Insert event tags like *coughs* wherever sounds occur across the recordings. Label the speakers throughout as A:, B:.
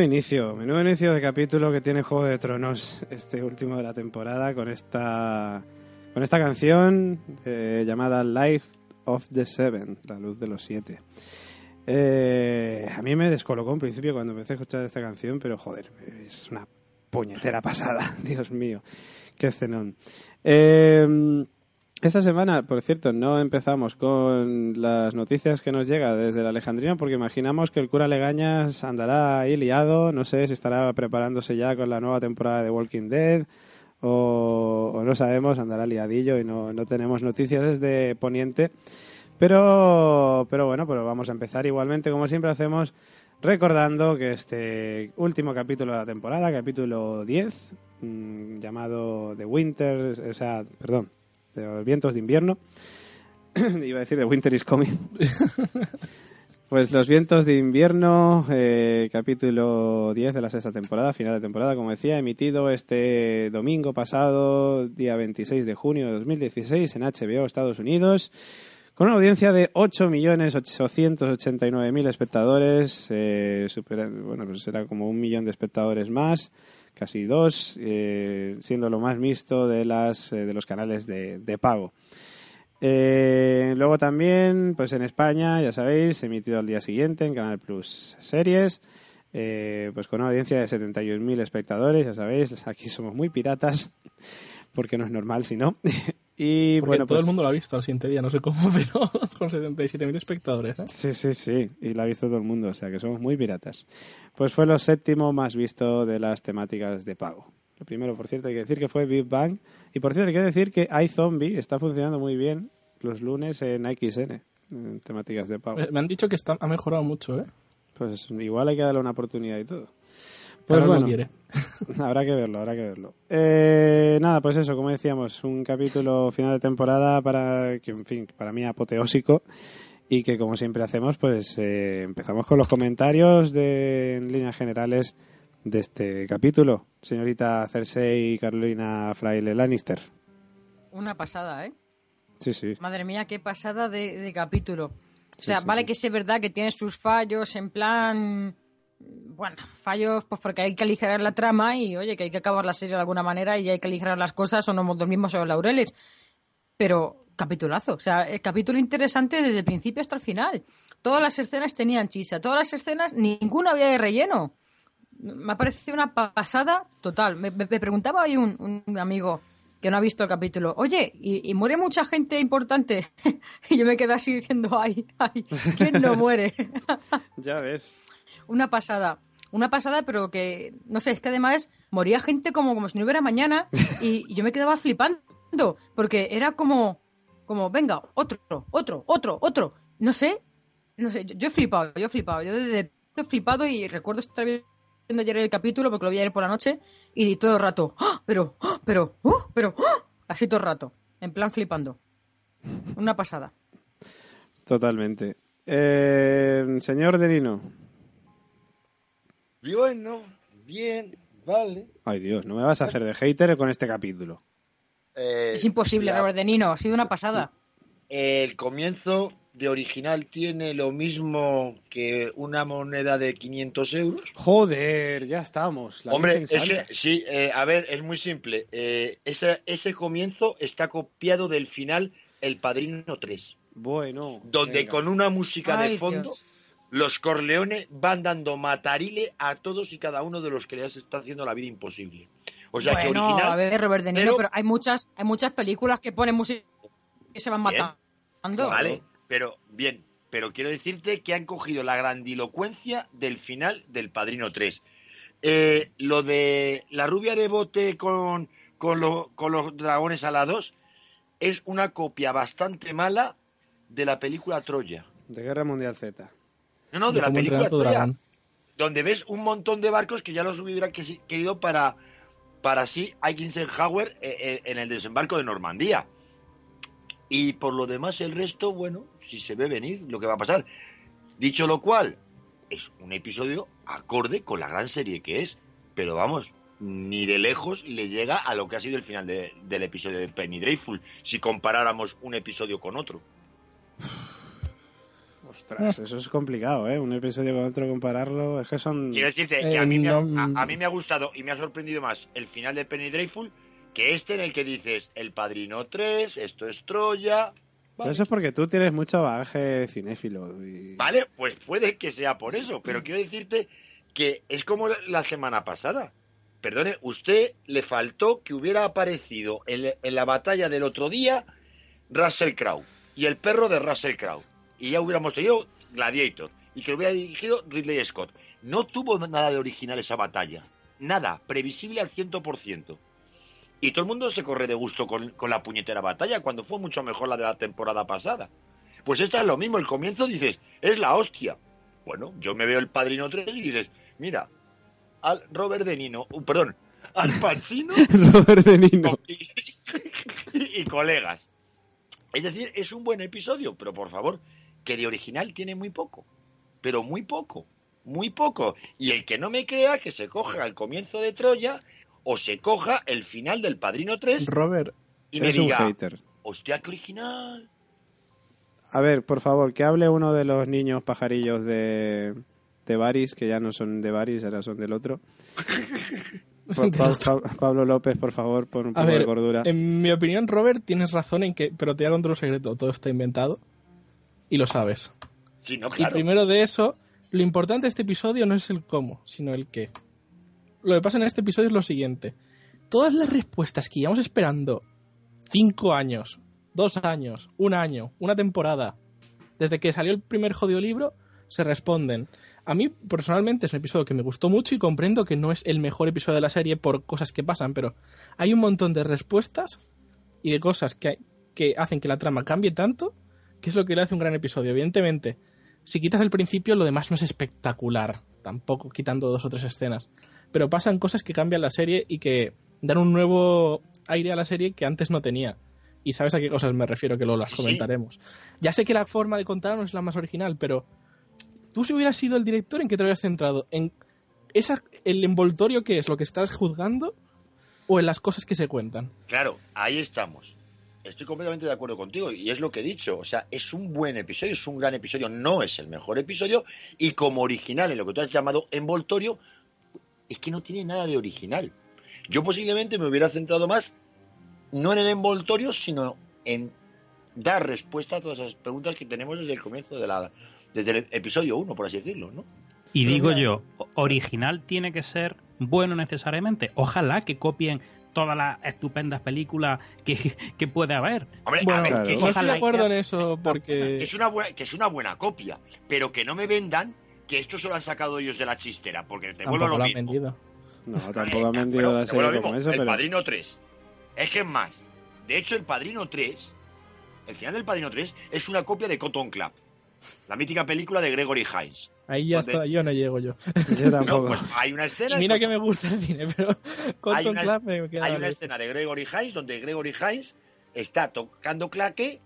A: Menudo inicio, menudo inicio de capítulo que tiene Juego de Tronos, este último de la temporada, con esta, con esta canción eh, llamada Life of the Seven, la luz de los siete. Eh, a mí me descolocó en principio cuando empecé a escuchar esta canción, pero joder, es una puñetera pasada, *laughs* Dios mío, qué cenón. Eh, esta semana, por cierto, no empezamos con las noticias que nos llega desde la Alejandrina porque imaginamos que el cura Legañas andará ahí liado, no sé si estará preparándose ya con la nueva temporada de Walking Dead o, no sabemos, andará liadillo y no, no, tenemos noticias desde Poniente. Pero, pero bueno, pero vamos a empezar igualmente, como siempre hacemos, recordando que este último capítulo de la temporada, capítulo 10, mmm, llamado The Winter, o sea, perdón, de los vientos de invierno. *clears throat* Iba a decir de Winter is Coming. *laughs* pues los vientos de invierno, eh, capítulo 10 de la sexta temporada, final de temporada, como decía, emitido este domingo pasado, día 26 de junio de 2016 en HBO Estados Unidos. Con una audiencia de 8.889.000 espectadores, eh, supera, bueno, pues será como un millón de espectadores más casi dos, eh, siendo lo más visto de, las, eh, de los canales de, de pago. Eh, luego también, pues en España, ya sabéis, emitido al día siguiente en Canal Plus Series, eh, pues con una audiencia de 71.000 espectadores, ya sabéis, *laughs* aquí somos muy piratas, porque no es normal si no. Y
B: Porque
A: bueno,
B: todo
A: pues,
B: el mundo lo ha visto al siguiente día, no sé cómo, *laughs* pero con 77.000 espectadores. ¿eh?
A: Sí, sí, sí, y la ha visto todo el mundo, o sea que somos muy piratas. Pues fue lo séptimo más visto de las temáticas de pago. Lo primero, por cierto, hay que decir que fue Big Bang. Y por cierto, hay que decir que iZombie está funcionando muy bien los lunes en XN, en temáticas de pago.
B: Me han dicho que está, ha mejorado mucho, ¿eh?
A: Pues igual hay que darle una oportunidad y todo.
B: Pues
A: bueno,
B: quiere. *laughs*
A: habrá que verlo, habrá que verlo. Eh, nada, pues eso, como decíamos, un capítulo final de temporada para, que en fin, para mí apoteósico y que como siempre hacemos, pues eh, empezamos con los comentarios de, en líneas generales de este capítulo. Señorita Cersei y Carolina Fraile Lannister.
C: Una pasada, ¿eh?
A: Sí, sí.
C: Madre mía, qué pasada de, de capítulo. O sea,
A: sí,
C: vale
A: sí.
C: que es verdad que tiene sus fallos en plan... Bueno, fallos pues porque hay que aligerar la trama y oye, que hay que acabar la serie de alguna manera y hay que aligerar las cosas o no nos dormimos sobre los laureles. Pero capitulazo, o sea, el capítulo interesante desde el principio hasta el final. Todas las escenas tenían chisa, todas las escenas, ninguna había de relleno. me ha parecido una pasada total. Me, preguntaba un, un amigo que no ha visto el capítulo, oye, ¿y, y muere mucha gente importante? *laughs* y yo me quedé así diciendo, ay, ay, ¿quién no muere? *laughs*
A: Ya ves.
C: Una pasada. Una pasada, pero que, no sé, es que además moría gente como, como si no hubiera mañana y, *laughs* y yo me quedaba flipando, porque era como, como, venga, otro, otro, otro, otro. No sé, no sé, yo, yo he flipado, yo he flipado. Yo desde he flipado y recuerdo estar viendo ayer el capítulo porque lo vi ayer por la noche y todo el rato, ¡ah! pero, ¡ah! pero, ¡ah! pero, ¡ah! así todo el rato, en plan flipando. Una pasada.
A: Totalmente. Eh, señor Delino.
D: Bueno, bien, vale.
A: Ay Dios, no me vas a hacer de hater con este capítulo.
D: Eh,
C: Es imposible,
D: la-
C: Robert De Nino, ha sido una pasada.
D: El comienzo de original tiene lo mismo que una moneda de 500 euros.
A: Joder, ya estamos. la
D: Hombre, es que sí, eh, a ver, es muy simple. Eh, ese, ese comienzo está copiado del final El Padrino 3,
A: Bueno.
D: donde
A: venga.
D: con una música
C: Ay,
D: de fondo
C: Dios.
D: Los Corleones van dando matarile a todos y cada uno de los que les está haciendo la vida imposible. O sea que original
C: a ver, Robert De Niro,
D: pero-
C: pero, hay muchas, hay muchas películas que ponen música y se van
D: Bien.
C: matando.
D: Vale, pero bien, pero quiero decirte que han cogido la grandilocuencia del final del Padrino 3. Eh, lo de la rubia de bote con, con, lo- con los dragones alados es una copia bastante mala de la película Troya.
A: De Guerra Mundial Z.
D: No, no, de la película donde ves un montón de barcos que ya los hubieran que- querido para, para así Eisenhower eh, eh, en el desembarco de Normandía. Y por lo demás, el resto, bueno, si se ve venir lo que va a pasar. Dicho lo cual, es un episodio acorde con la gran serie que es, pero vamos, ni de lejos le llega a lo que ha sido el final de- del episodio de Penny Dreadful, si comparáramos un episodio con otro.
A: Ostras, eso es complicado, ¿eh? Un episodio con otro compararlo. Es que son.
D: Quiero decirte que
B: Eh,
D: a, mí me ha,
B: no,
D: a- a mí me ha gustado y me ha sorprendido más el final de Penny Dreadful que este en el que dices El Padrino 3, esto es Troya. Vale,
A: Eso es porque tú tienes mucho bagaje cinéfilo. Y...
D: Vale, pues puede que sea por eso, pero quiero decirte que es como la semana pasada. Perdone, usted le faltó que hubiera aparecido en, en la batalla del otro día Russell Crowe y el perro de Russell Crowe. Y ya hubiéramos tenido Gladiator y que lo hubiera dirigido Ridley Scott. No tuvo nada de original esa batalla. Nada, previsible al 100%. Y todo el mundo se corre de gusto con, con la puñetera batalla cuando fue mucho mejor la de la temporada pasada. Pues esta es lo mismo, el comienzo dices, es la hostia. Bueno, yo me veo el Padrino 3 y dices, mira, al Robert De Nino, uh, perdón, al Pacino *laughs*
A: Robert De Nino.
D: y, *laughs* y colegas. Es decir, es un buen episodio, pero por favor, que de original tiene muy poco. Pero muy poco, muy poco. Y el que no me crea, que se coja el comienzo de Troya o se coja el final del Padrino 3
B: Robert,
D: y me
A: un hater.
D: hostia, qué original.
A: A ver, por favor, que hable uno de los niños pajarillos de, de Baris, que ya no son de Baris, ahora son del otro. Pa- Pa- Pa- Pablo López, por favor, pon un poco de cordura.
B: en mi opinión, Robert, tienes razón en que, pero te hago otro secreto, todo está inventado y lo sabes.
D: Sí, no,
B: Y primero de eso, lo importante de este episodio no es el cómo, sino el qué. Lo que pasa en este episodio es lo siguiente. Todas las respuestas que íbamos esperando cinco años, dos años, un año, una temporada, desde que salió el primer jodido libro, se responden. A mí, personalmente, es un episodio que me gustó mucho y comprendo que no es el mejor episodio de la serie por cosas que pasan, pero hay un montón de respuestas y de cosas que, que hacen que la trama cambie tanto que es lo que le hace un gran episodio. Evidentemente, si quitas el principio, lo demás no es espectacular, tampoco quitando dos o tres escenas. Pero pasan cosas que cambian la serie y que dan un nuevo aire a la serie que antes no tenía. Y sabes a qué cosas me refiero, que luego las
D: sí.
B: comentaremos. Ya sé que la forma de contar no es la más original, pero tú si hubieras sido el director, ¿en qué te habrías centrado? ¿En esa, el envoltorio que es lo que estás juzgando o en las cosas que se cuentan?
D: Claro, ahí estamos. Estoy completamente de acuerdo contigo y es lo que he dicho. O sea, es un buen episodio, es un gran episodio, no es el mejor episodio y como original en lo que tú has llamado envoltorio, es que no tiene nada de original. Yo posiblemente me hubiera centrado más no en el envoltorio, sino en dar respuesta a todas esas preguntas que tenemos desde el comienzo de la desde el episodio 1, por así decirlo, ¿no?
E: Y
B: Pero
E: digo
B: mira-
E: yo, original tiene que ser bueno necesariamente. Ojalá que copien todas las estupendas películas que, *laughs* que puede haber.
D: Hombre,
B: Bueno,
D: a ver,
A: claro.
D: que,
B: no estoy de acuerdo en eso porque
D: es una buena, que es una buena copia, pero que no me vendan que esto se lo han sacado ellos de la chistera, porque te vuelvo lo
B: lo han
D: mismo.
B: vendido.
A: No, tampoco han vendido
D: Bueno,
A: la serie como
D: mismo,
A: eso,
D: El
A: pero...
D: Padrino 3. Es que es más. De hecho, El Padrino 3, el final del Padrino 3, es una copia de Cotton Club, la mítica película de Gregory Hines.
B: Ahí ya
D: ¿Dónde?
B: está, yo no llego yo.
A: Yo *laughs*
D: No,
A: tampoco.
D: pues hay una escena.
B: Y mira
D: en
B: que me gusta el cine, pero *laughs* Cotton
D: una-
B: Club me queda
D: Hay una escena de Gregory Hines donde Gregory Hines está tocando claque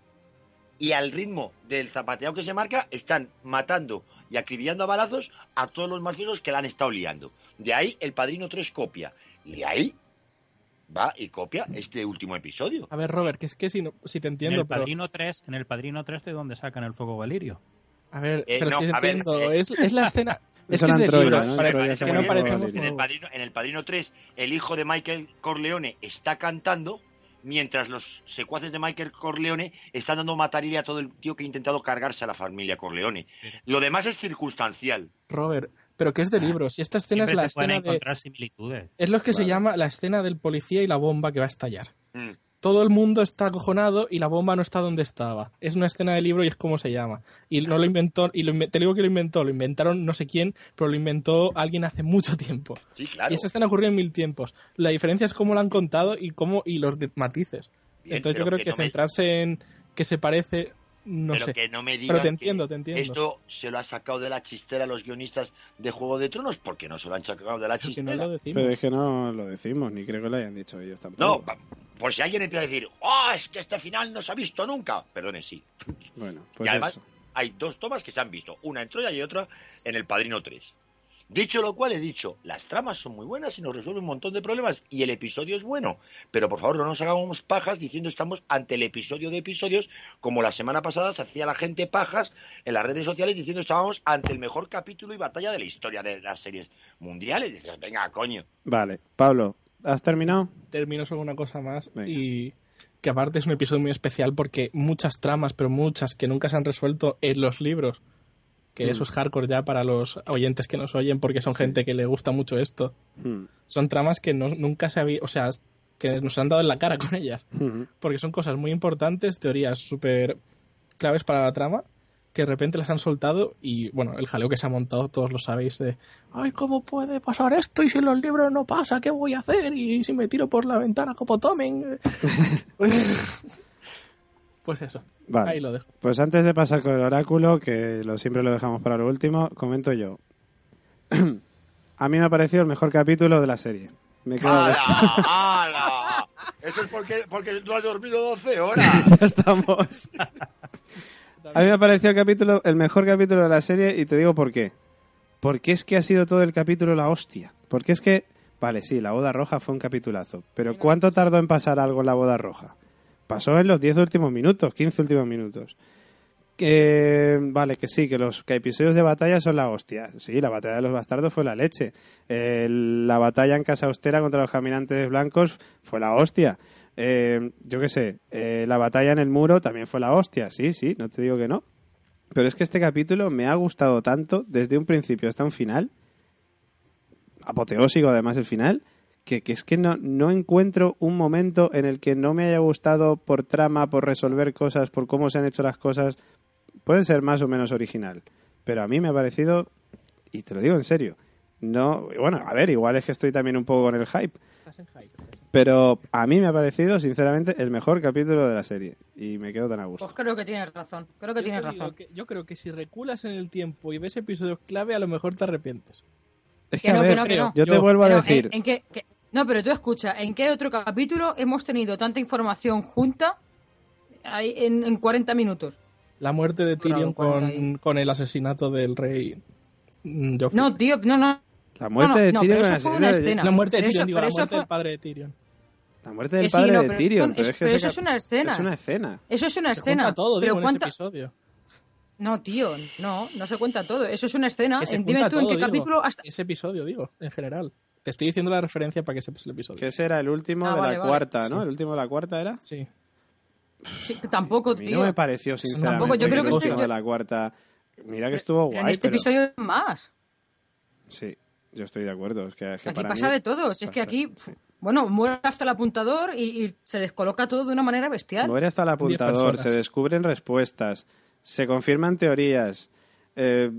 D: y al ritmo del zapateado que se marca están matando y acribillando a balazos a todos los mafiosos que la han estado liando. De ahí el Padrino 3 copia. Y de ahí va y copia este último episodio.
B: A ver, Robert, que es que si, no, si te
E: En
B: entiendo,
E: el
B: pero...
E: Padrino 3, en el Padrino 3 de donde sacan el fuego Valirio.
B: A ver,
D: Eh,
B: pero
D: no, a
B: entiendo,
D: eh,
B: es, es la *laughs* escena... Es que es de libros,
A: ¿no?
B: Que no parecemos.
D: En el, padrino, en el Padrino 3, el hijo de Michael Corleone está cantando mientras los secuaces de Michael Corleone están dando matarile a todo el tío que ha intentado cargarse a la familia Corleone. Lo demás es circunstancial.
B: Robert, pero que es de libros. Y esta escena es la
E: se pueden
B: escena de...
E: similitudes.
B: Es lo que se llama la escena del policía y la bomba que va a estallar.
D: Mm.
B: Todo el mundo está acojonado y la bomba no está donde estaba. Es una escena de libro y es como se llama. Y no lo inventó, y lo te digo que lo inventó, lo inventaron no sé quién, pero lo inventó alguien hace mucho tiempo.
D: Sí, claro.
B: Y esa escena ocurrió en mil tiempos. La diferencia es cómo la han contado y cómo y los matices.
D: Bien,
B: Entonces yo creo
D: que
B: que,
D: no me-
B: centrarse en que se parece, no
D: pero
B: sé.
D: que no me digan
B: Pero te
D: que
B: entiendo, te entiendo.
D: Esto se lo ha sacado de la chistera a los guionistas de Juego de Tronos, porque no se lo han sacado de la
B: Que no
D: chistera.
B: lo decimos.
A: Pero es que no lo decimos, ni creo que lo hayan dicho ellos tampoco.
D: No, por si alguien empieza a decir, ¡oh, es que este final no se ha visto nunca! Perdone, sí.
A: Bueno,
D: y
A: pues
D: además
A: eso.
D: hay dos tomas que se han visto, una en Troya y otra en El Padrino 3. Dicho lo cual, he dicho, las tramas son muy buenas y nos resuelven un montón de problemas y el episodio es bueno. Pero por favor, no nos hagamos pajas diciendo estamos ante el episodio de episodios, como la semana pasada se hacía la gente pajas en las redes sociales diciendo estábamos ante el mejor capítulo y batalla de la historia de las series mundiales. Y dices, venga, coño.
A: Vale, Pablo, ¿has terminado?
B: termino sobre una cosa más
A: Venga.
B: y que aparte es un episodio muy especial porque muchas tramas, pero muchas que nunca se han resuelto en los libros. Que
A: Mm.
B: eso es hardcore ya para los oyentes que nos oyen porque son gente que le gusta mucho esto.
A: Hmm.
B: Son tramas que no, nunca se había, o sea, que nos han dado en la cara con ellas.
A: Hmm.
B: Porque son cosas muy importantes, teorías súper claves para la trama, que de repente las han soltado y, bueno, el jaleo que se ha montado, todos lo sabéis, de, ay, ¿cómo puede pasar esto? Y si los libros no pasa, ¿qué voy a hacer? Y si me tiro por la ventana como tomen. *laughs* *laughs* pues, pues eso,
A: Vale.
B: ahí lo dejo.
A: Pues antes de pasar con el oráculo, que lo, siempre lo dejamos para lo último, comento yo. *clears throat* A mí me ha parecido el mejor capítulo de la serie. Me quedo
D: ¡Hala!
A: esto.
D: ¡Hala! *laughs* Eso es porque, porque tú has dormido 12 horas. *laughs*
A: ya estamos. A mí me ha parecido el capítulo, el mejor capítulo de la serie y te digo por qué. Porque es que ha sido todo el capítulo la hostia. Porque es que, vale, sí, la boda roja fue un capitulazo. Pero ¿cuánto tardó en pasar algo en la boda roja? Pasó en los 10 últimos minutos, 15 últimos minutos. Que, vale, que sí, que los que episodios de batalla son la hostia. Sí, la batalla de los bastardos fue la leche. Eh, la batalla en Casa Austera contra los caminantes blancos fue la hostia. Eh, yo qué sé, eh, la batalla en el muro también fue la hostia. Sí, sí, no te digo que no. Pero es que este capítulo me ha gustado tanto desde un principio hasta un final. Apoteósico además el final. Que, que es que no, no encuentro un momento en el que no me haya gustado por trama, por resolver cosas, por cómo se han hecho las cosas. Puede ser más o menos original. Pero a mí me ha parecido, y te lo digo en serio, no, bueno, a ver, igual es que estoy también un poco con el hype, pero a mí me ha parecido, sinceramente, el mejor capítulo de la serie. Y me quedo tan a gusto.
C: Pues creo que tienes razón. Creo que
B: Yo
C: tienes razón.
B: que- yo creo que si reculas en el tiempo y ves episodios clave, a lo mejor te arrepientes.
A: Es
C: Que no,
A: a
C: que
A: ver,
C: no, que no.
A: yo te vuelvo a decir,
C: ¿en, en qué, qué- No, pero tú escucha, ¿en qué otro capítulo hemos tenido tanta información junta ahí en, en 40 minutos?
B: La muerte de Tyrion con, con el asesinato del rey mm, Joffrey.
C: No, tío, no, no.
A: la muerte
C: no,
A: de
C: no,
A: Tyrion
C: fue
A: el
C: una escena.
B: la muerte de Tyrion,
C: eso-
B: digo, la
C: eso
B: muerte
C: fue-
B: del padre de Tyrion.
A: La muerte del
C: sí,
A: padre
C: no,
A: de Tyrion. pero es que
C: pero eso es una escena.
A: Es una escena.
C: Eso es una
B: Se
C: escena.
B: cuenta todo,
C: pero
B: digo, en ese
C: ¿cuánta-
B: episodio.
C: No, tío, no, no se cuenta todo. Eso es una escena.
B: Que se
C: Dime tú en
B: todo,
C: qué
B: digo.
C: capítulo hasta...
B: Ese episodio, digo, en general. Te estoy diciendo la referencia para que sepas el episodio.
A: Que ese era el último
C: Ah,
A: de
C: vale,
A: la
C: vale.
A: cuarta, ¿no?
B: Sí.
A: El último de la cuarta era.
B: Sí.
C: Tampoco,
A: mí
C: tío.
A: no me pareció, sinceramente,
C: tampoco, yo creo
A: el
C: que
A: último
C: estoy-
A: de la cuarta. Mira que estuvo guay,
C: en este
A: pero...
C: episodio más.
A: Sí, yo estoy de acuerdo. Es que, es que
C: Aquí
A: para
C: pasa
A: mí-
C: de todo. Si es que aquí,
A: sí.
C: bueno, muere hasta el apuntador y, y se descoloca todo de una manera bestial.
A: Muere hasta el apuntador, se descubren respuestas, se confirman teorías. Eh,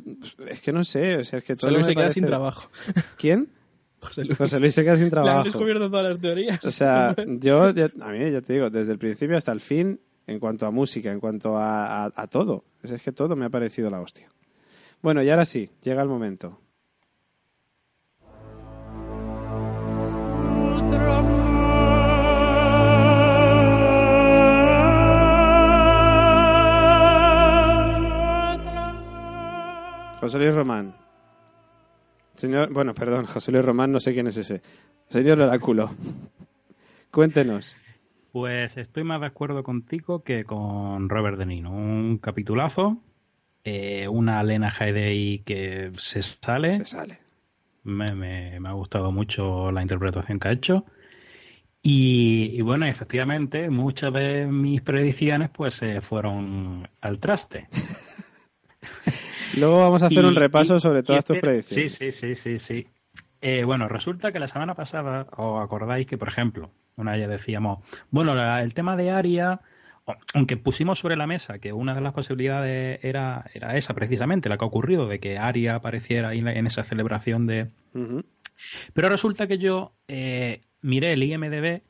A: es que no sé, o sea, es que todo
B: Luis
A: me
B: se queda
A: parece-
B: sin trabajo.
A: ¿Quién?
B: José Luis.
A: José Luis se queda sin
B: Le han
A: trabajo.
B: descubierto todas las teorías.
A: O sea, *laughs* yo, ya- a mí, ya te digo, desde el principio hasta el fin, en cuanto a música, en cuanto a, a- a todo, es, es que todo me ha parecido la hostia. Bueno, y ahora sí, llega el momento. José Luis Román. Señor, bueno, perdón, José Luis Román, no sé quién es ese. Señor Oráculo, cuéntenos.
E: Pues estoy más de acuerdo contigo que con Robert De Niro. Un capitulazo, eh, una Lena Headey que se sale.
A: Se sale.
E: Me, me- me ha gustado mucho la interpretación que ha hecho. Y, y bueno, efectivamente, muchas de mis predicciones pues se fueron al traste. *laughs*
A: Luego vamos a hacer
E: Y-
A: un repaso
E: y-
A: sobre todas tus
E: espera-
A: predicciones.
E: Sí, sí, sí, sí, sí. Eh, bueno, resulta que la semana pasada, os acordáis que, por ejemplo, una vez ya decíamos, bueno, la- el tema de Aria, aunque pusimos sobre la mesa que una de las posibilidades era, era esa precisamente, la que ha ocurrido, de que Aria apareciera ahí en esa celebración de, pero resulta que yo eh, miré el IMDB,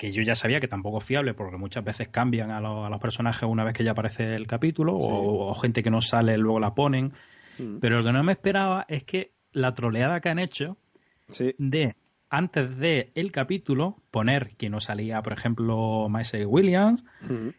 E: que yo ya sabía que tampoco es fiable, porque muchas veces cambian a, los- a los personajes una vez que ya aparece el capítulo, o, o gente que no sale luego la ponen.
A: Mm.
E: Pero lo que no me esperaba es que la troleada que han hecho
A: Sí,
E: de antes de el capítulo poner que no salía, por ejemplo, Maisy Williams,
A: Ujú.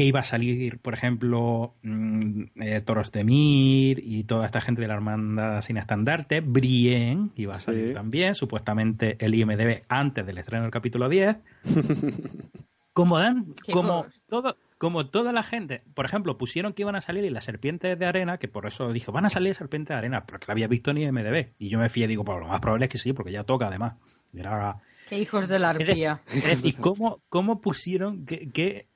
E: Que iba a salir, por ejemplo, mm, eh, Toros de Mir y toda esta gente de la Hermandad Sin Estandarte, Brienne iba a salir
A: Sí.
E: también, supuestamente el IMDB antes del estreno del capítulo 10. *laughs* como dan, como todo, como toda la gente, por ejemplo, pusieron que iban a salir las serpientes de arena, que por eso dijo, van a salir serpientes de arena, porque la había visto en IMDB. Y yo me fié, digo, pues lo más probable es que sí, porque ya toca además. Y era,
C: Qué hijos de la arpía.
E: es decir, ¿cómo, cómo pusieron,
A: Troleo.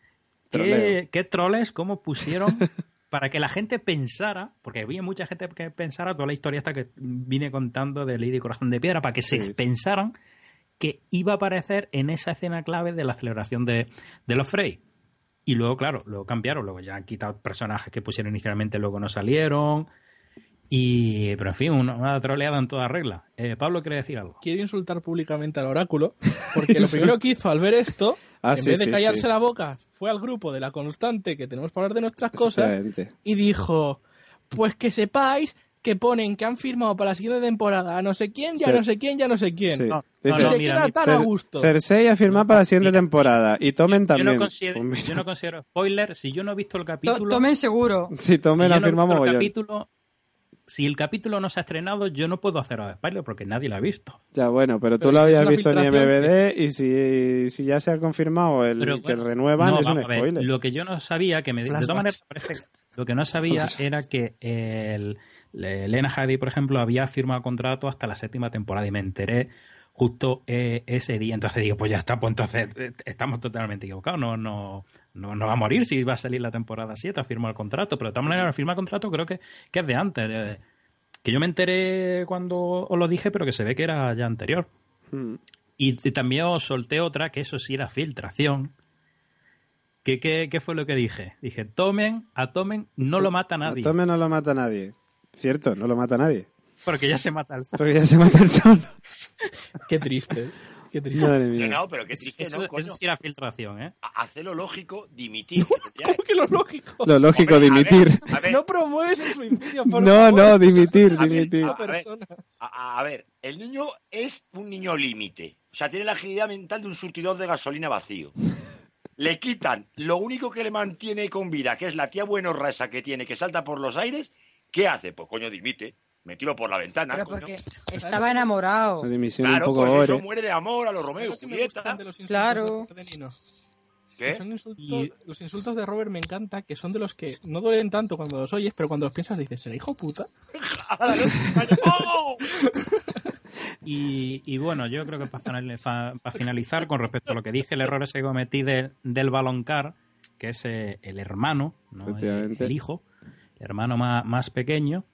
E: Qué, qué troles, cómo pusieron *laughs* para que la gente pensara, porque había mucha gente que pensara toda la historia esta que vine contando de Lady Corazón de Piedra, para que se pensaran que iba a aparecer en esa escena clave de la celebración de, de los Frey. Y luego, claro, luego cambiaron, luego ya han quitado personajes que pusieron inicialmente, luego no salieron. Y, pero en fin, una, una troleada en toda regla. Eh, Pablo quiere decir algo.
B: Quiero insultar públicamente al oráculo, *laughs* porque lo primero que hizo al ver esto,
A: Ah,
B: en
A: sí,
B: vez de
A: sí,
B: callarse
A: sí.
B: la boca, fue al grupo de la constante que tenemos para hablar de nuestras cosas y dijo, pues que sepáis que ponen que han firmado para la siguiente temporada a no sé quién, ya
A: Sí.
B: no sé quién, ya no sé quién.
A: Sí.
E: No, no,
B: se
E: mira,
B: queda tan a gusto.
A: Cersei ha firmado para la siguiente
E: Mira,
A: temporada. Y Tomen
E: Yo
A: también.
E: no, considero,
A: Pues mira.
E: yo no considero spoiler. Si yo no he visto el
C: To-
E: capítulo,
C: Tomen seguro.
A: Sí, Tomen
E: si
A: ha
E: yo no he
A: firmado
E: visto el capítulo, si el capítulo no se ha estrenado, yo no puedo hacer spoiler porque nadie lo ha visto.
A: Ya, bueno, pero tú
B: Pero
A: lo habías visto en IMBD y si, si ya se ha confirmado el
E: Pero
A: que
E: bueno,
A: renuevan
E: no,
A: es un
E: vamos a ver,
A: spoiler.
E: Lo que yo no sabía, que me, de todas maneras lo que no sabía *laughs* era que el, Elena Headey, por ejemplo, había firmado contrato hasta la séptima temporada y me enteré justo eh, ese día. Entonces digo, pues ya está, pues entonces eh, estamos totalmente equivocados. No, no, no, no va a morir si va a salir la temporada 7, ha firmado el contrato. Pero de todas maneras, firma el contrato creo que, que es de antes. eh, que yo me enteré cuando os lo dije, pero que se ve que era ya anterior.
A: Mm.
E: Y, y también os solté otra, que eso sí era filtración. ¿Qué, qué, qué fue lo que dije? Dije, tomen, a tomen, no lo mata
A: A
E: nadie.
A: Tomen no lo mata nadie. Cierto, no lo mata nadie.
E: Porque ya se mata el
A: Porque ya se mata el solo. *laughs*
B: Qué triste. Qué triste.
A: Madre mía.
D: no, pero qué triste,
E: Eso,
D: ¿no, coño?
E: eso sí era filtración, ¿eh?
D: Ha- Hace lo lógico, dimitir. *laughs*
B: ¿Cómo que lo lógico?
A: Lo lógico,
D: Hombre, a
A: dimitir.
D: ver, A ver,
B: No promueves el suicidio, por
A: No,
B: favor.
A: no, dimitir,
D: A ver,
A: dimitir.
D: a-
B: A persona.
D: a, a ver, el niño es un niño límite. O sea, tiene la agilidad mental de un surtidor de gasolina vacío. Le quitan lo único que le mantiene con vida, que es la tía buenorra esa que tiene, que salta por los aires. ¿Qué hace? Pues coño, dimite. Me tiro por la ventana.
C: Pero
D: coño.
C: porque *laughs* estaba enamorado.
D: Claro,
A: un poco
D: pues eso muere de amor a los
B: ¿Sabes
D: Romeo Julieta.
B: los
C: Claro.
D: ¿Qué?
B: Son insultos-
E: Y-
B: Los insultos de Robert me encanta, que son de los que no duelen tanto cuando los oyes, pero cuando los piensas dices, ¿será hijo puta? *laughs* *laughs*
E: Y, y bueno, yo creo que para finalizar, con respecto a lo que dije, el error ese que cometí de- del baloncar, que es eh, el hermano, no el, hijo, el hermano más, más pequeño,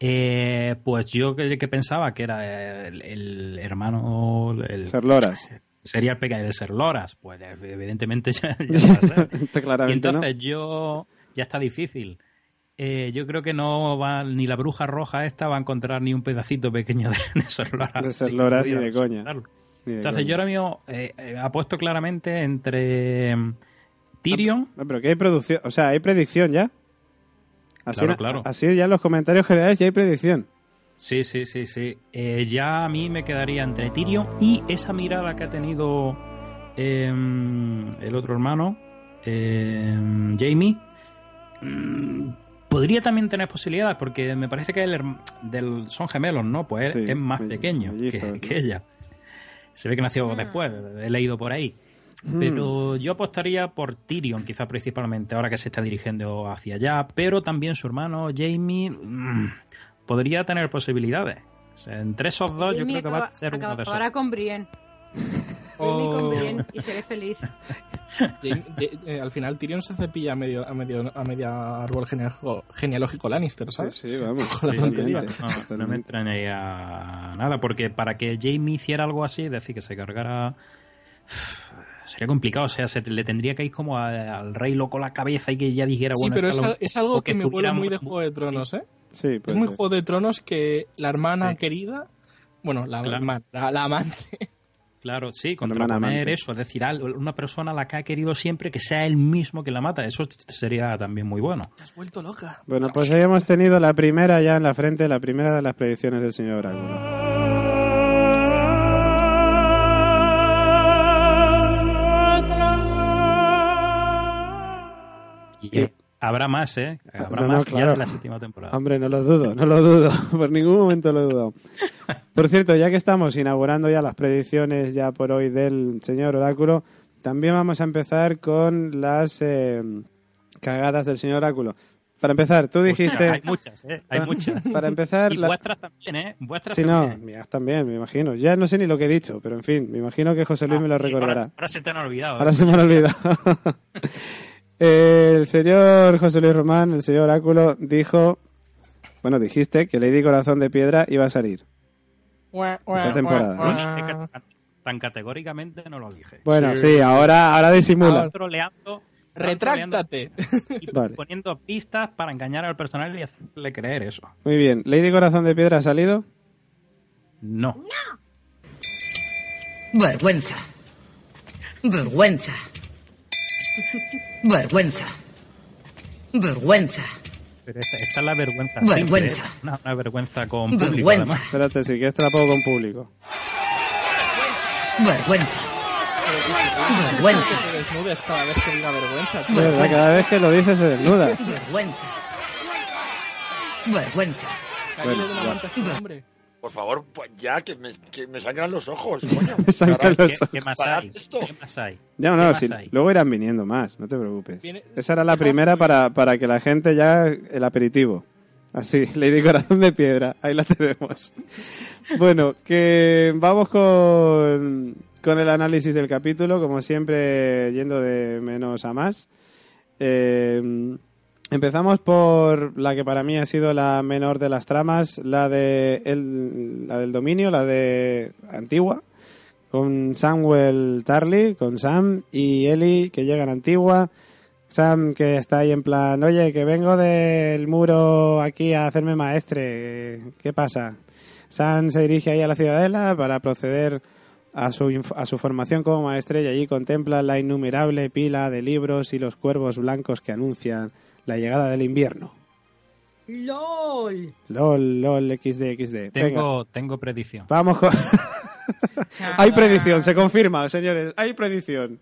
E: Eh, pues yo que, que pensaba que era el, el hermano. El,
A: Ser Loras.
E: Sería el pequeño de ser Loras. Pues evidentemente *laughs* ya. *laughs*
A: Está
E: Y entonces yo. Ya está difícil. Eh, yo creo que no va ni la bruja roja esta va a encontrar ni un pedacito pequeño de, de Ser Loras.
A: De Ser
E: Así que
A: Loras
E: podría
A: ni de coña.
E: resultarlo.
A: Ni de
E: Entonces
A: coña.
E: yo ahora mismo eh, eh, apuesto claramente entre Tyrion.
A: No, pero que hay producción, o sea, hay predicción ya. Así,
E: Claro, claro.
A: así ya en los comentarios generales ya hay predicción.
E: Sí, sí, sí, sí. Eh, ya a mí me quedaría entre Tyrion y esa mirada que ha tenido em, el otro hermano, em, Jamie. mm, podría también tener posibilidades porque me parece que el del, son gemelos, ¿no? Pues
A: Sí,
E: es más
A: me-
E: pequeño que, que ella. Se ve que nació después, he leído por ahí. Pero yo apostaría por Tyrion, quizá principalmente, ahora que se está dirigiendo hacia allá. Pero también su hermano Jamie mm, podría tener posibilidades. O sea, entre esos dos, yo creo que va a
C: acaba-
E: ser uno de esos.
C: acabará con Brienne. *laughs* Jamie con Brienne y seré feliz. *laughs*
B: Jamie- eh, al final Tyrion se cepilla a medio, a medio, a media árbol genealógico, genealógico Lannister, ¿sabes?
A: Sí, sí, vamos.
E: Sí, no, no me
A: totalmente.
E: extrañaría nada, porque para que Jamie hiciera algo así, es decir, que se cargara. Sería complicado, o sea, se le tendría que ir como a- al rey loco la cabeza y que ya dijera,
B: Sí,
E: bueno,
B: pero es,
E: lo-
B: es algo que, me huele
E: estuviera
B: muy de Juego de Tronos, ¿eh?
A: Sí,
B: Es
A: pues
B: muy
A: sí.
B: Juego de Tronos que la hermana
E: Sí.
B: querida, bueno, la,
E: Claro.
B: hermana- la, la amante,
E: Claro, sí, contraponer
A: amante.
E: eso, es decir, al- una persona a la que ha querido siempre que sea él mismo que la mata, eso sería también muy bueno.
B: te has vuelto loca.
A: Bueno, pues ahí hemos tenido la primera ya en la frente, la primera de las predicciones del señor Oráculo.
E: Y eh, habrá más, ¿eh? Habrá
A: No, no,
E: más
A: claro.
E: ya de la séptima temporada.
A: Hombre, no lo dudo, no lo dudo, *laughs* por ningún momento lo he dudado. *laughs* Por cierto, ya que estamos inaugurando ya las predicciones ya por hoy del señor Oráculo, también vamos a empezar con las eh, cagadas del señor Oráculo. Para empezar, tú dijiste...
E: hay muchas, ¿eh? Hay muchas. *laughs*
A: Para empezar,
E: Y
A: la-
E: vuestras también, ¿eh? Vuestras
A: Sí, no,
E: también.
A: mías también, me imagino. Ya no sé ni lo que he dicho, pero en fin, me imagino que José Luis
E: Ah,
A: me lo
E: sí,
A: recordará.
E: Ahora, ahora se te han olvidado. ¿eh?
A: Ahora se me han olvidado. El señor José Luis Román, el señor Oráculo, dijo, bueno, dijiste que Lady Corazón de Piedra iba a salir. Esta temporada.
E: No tan, categóricamente no lo dije.
A: Bueno, sí, ahora, ahora disimula.
E: Troleando.
B: Retráctate.
E: Y
A: Vale.
E: poniendo pistas para engañar al personal y hacerle creer eso.
A: Muy bien, Lady Corazón de Piedra ha salido.
E: No.
F: Vergüenza. Vergüenza. Vergüenza. Vergüenza.
E: Pero esta, esta es la vergüenza.
F: Vergüenza.
E: simple, ¿eh? Una, una vergüenza con público,
F: Vergüenza.
E: además.
A: Espérate, esta la pongo con público.
F: Vergüenza. Vergüenza.
B: Te desnudes cada vez que diga vergüenza. tío.
A: De verdad, cada vez que lo dice se desnuda.
F: Vergüenza. Vergüenza.
B: Cállale de
D: Por favor, pues ya, que me, que me sangran los ojos, *laughs* coño.
A: Me sangran
D: Ahora,
A: los
E: ¿Qué,
A: ojos.
E: qué más hay?
D: esto.
E: ¿Qué más hay?
A: Ya
E: ¿Qué
A: no,
E: más
A: sí,
E: hay?
A: luego irán viniendo más, no te preocupes.
B: Viene-
A: Esa era la primera para, para que la gente ya, el aperitivo. Así, *laughs* Lady Corazón de Piedra, ahí la tenemos. Bueno, que vamos con, con el análisis del capítulo, como siempre, yendo de menos a más. Eh, empezamos por la que para mí ha sido la menor de las tramas, la, de el, la del dominio, la de Antigua con Samuel Tarly, con Sam y Ellie que llegan a Antigua. Sam que está ahí en plan, oye, que vengo del muro aquí a hacerme maestre, ¿qué pasa? Sam se dirige ahí a la ciudadela para proceder a su, a su formación como maestre y allí contempla la innumerable pila de libros y los cuervos blancos que anuncian la llegada del invierno.
C: ¡LOL!
A: LOL, LOL, XD, XD. Venga,
E: Tengo, tengo predicción.
A: vamos con... hay predicción, se confirma, señores, hay predicción.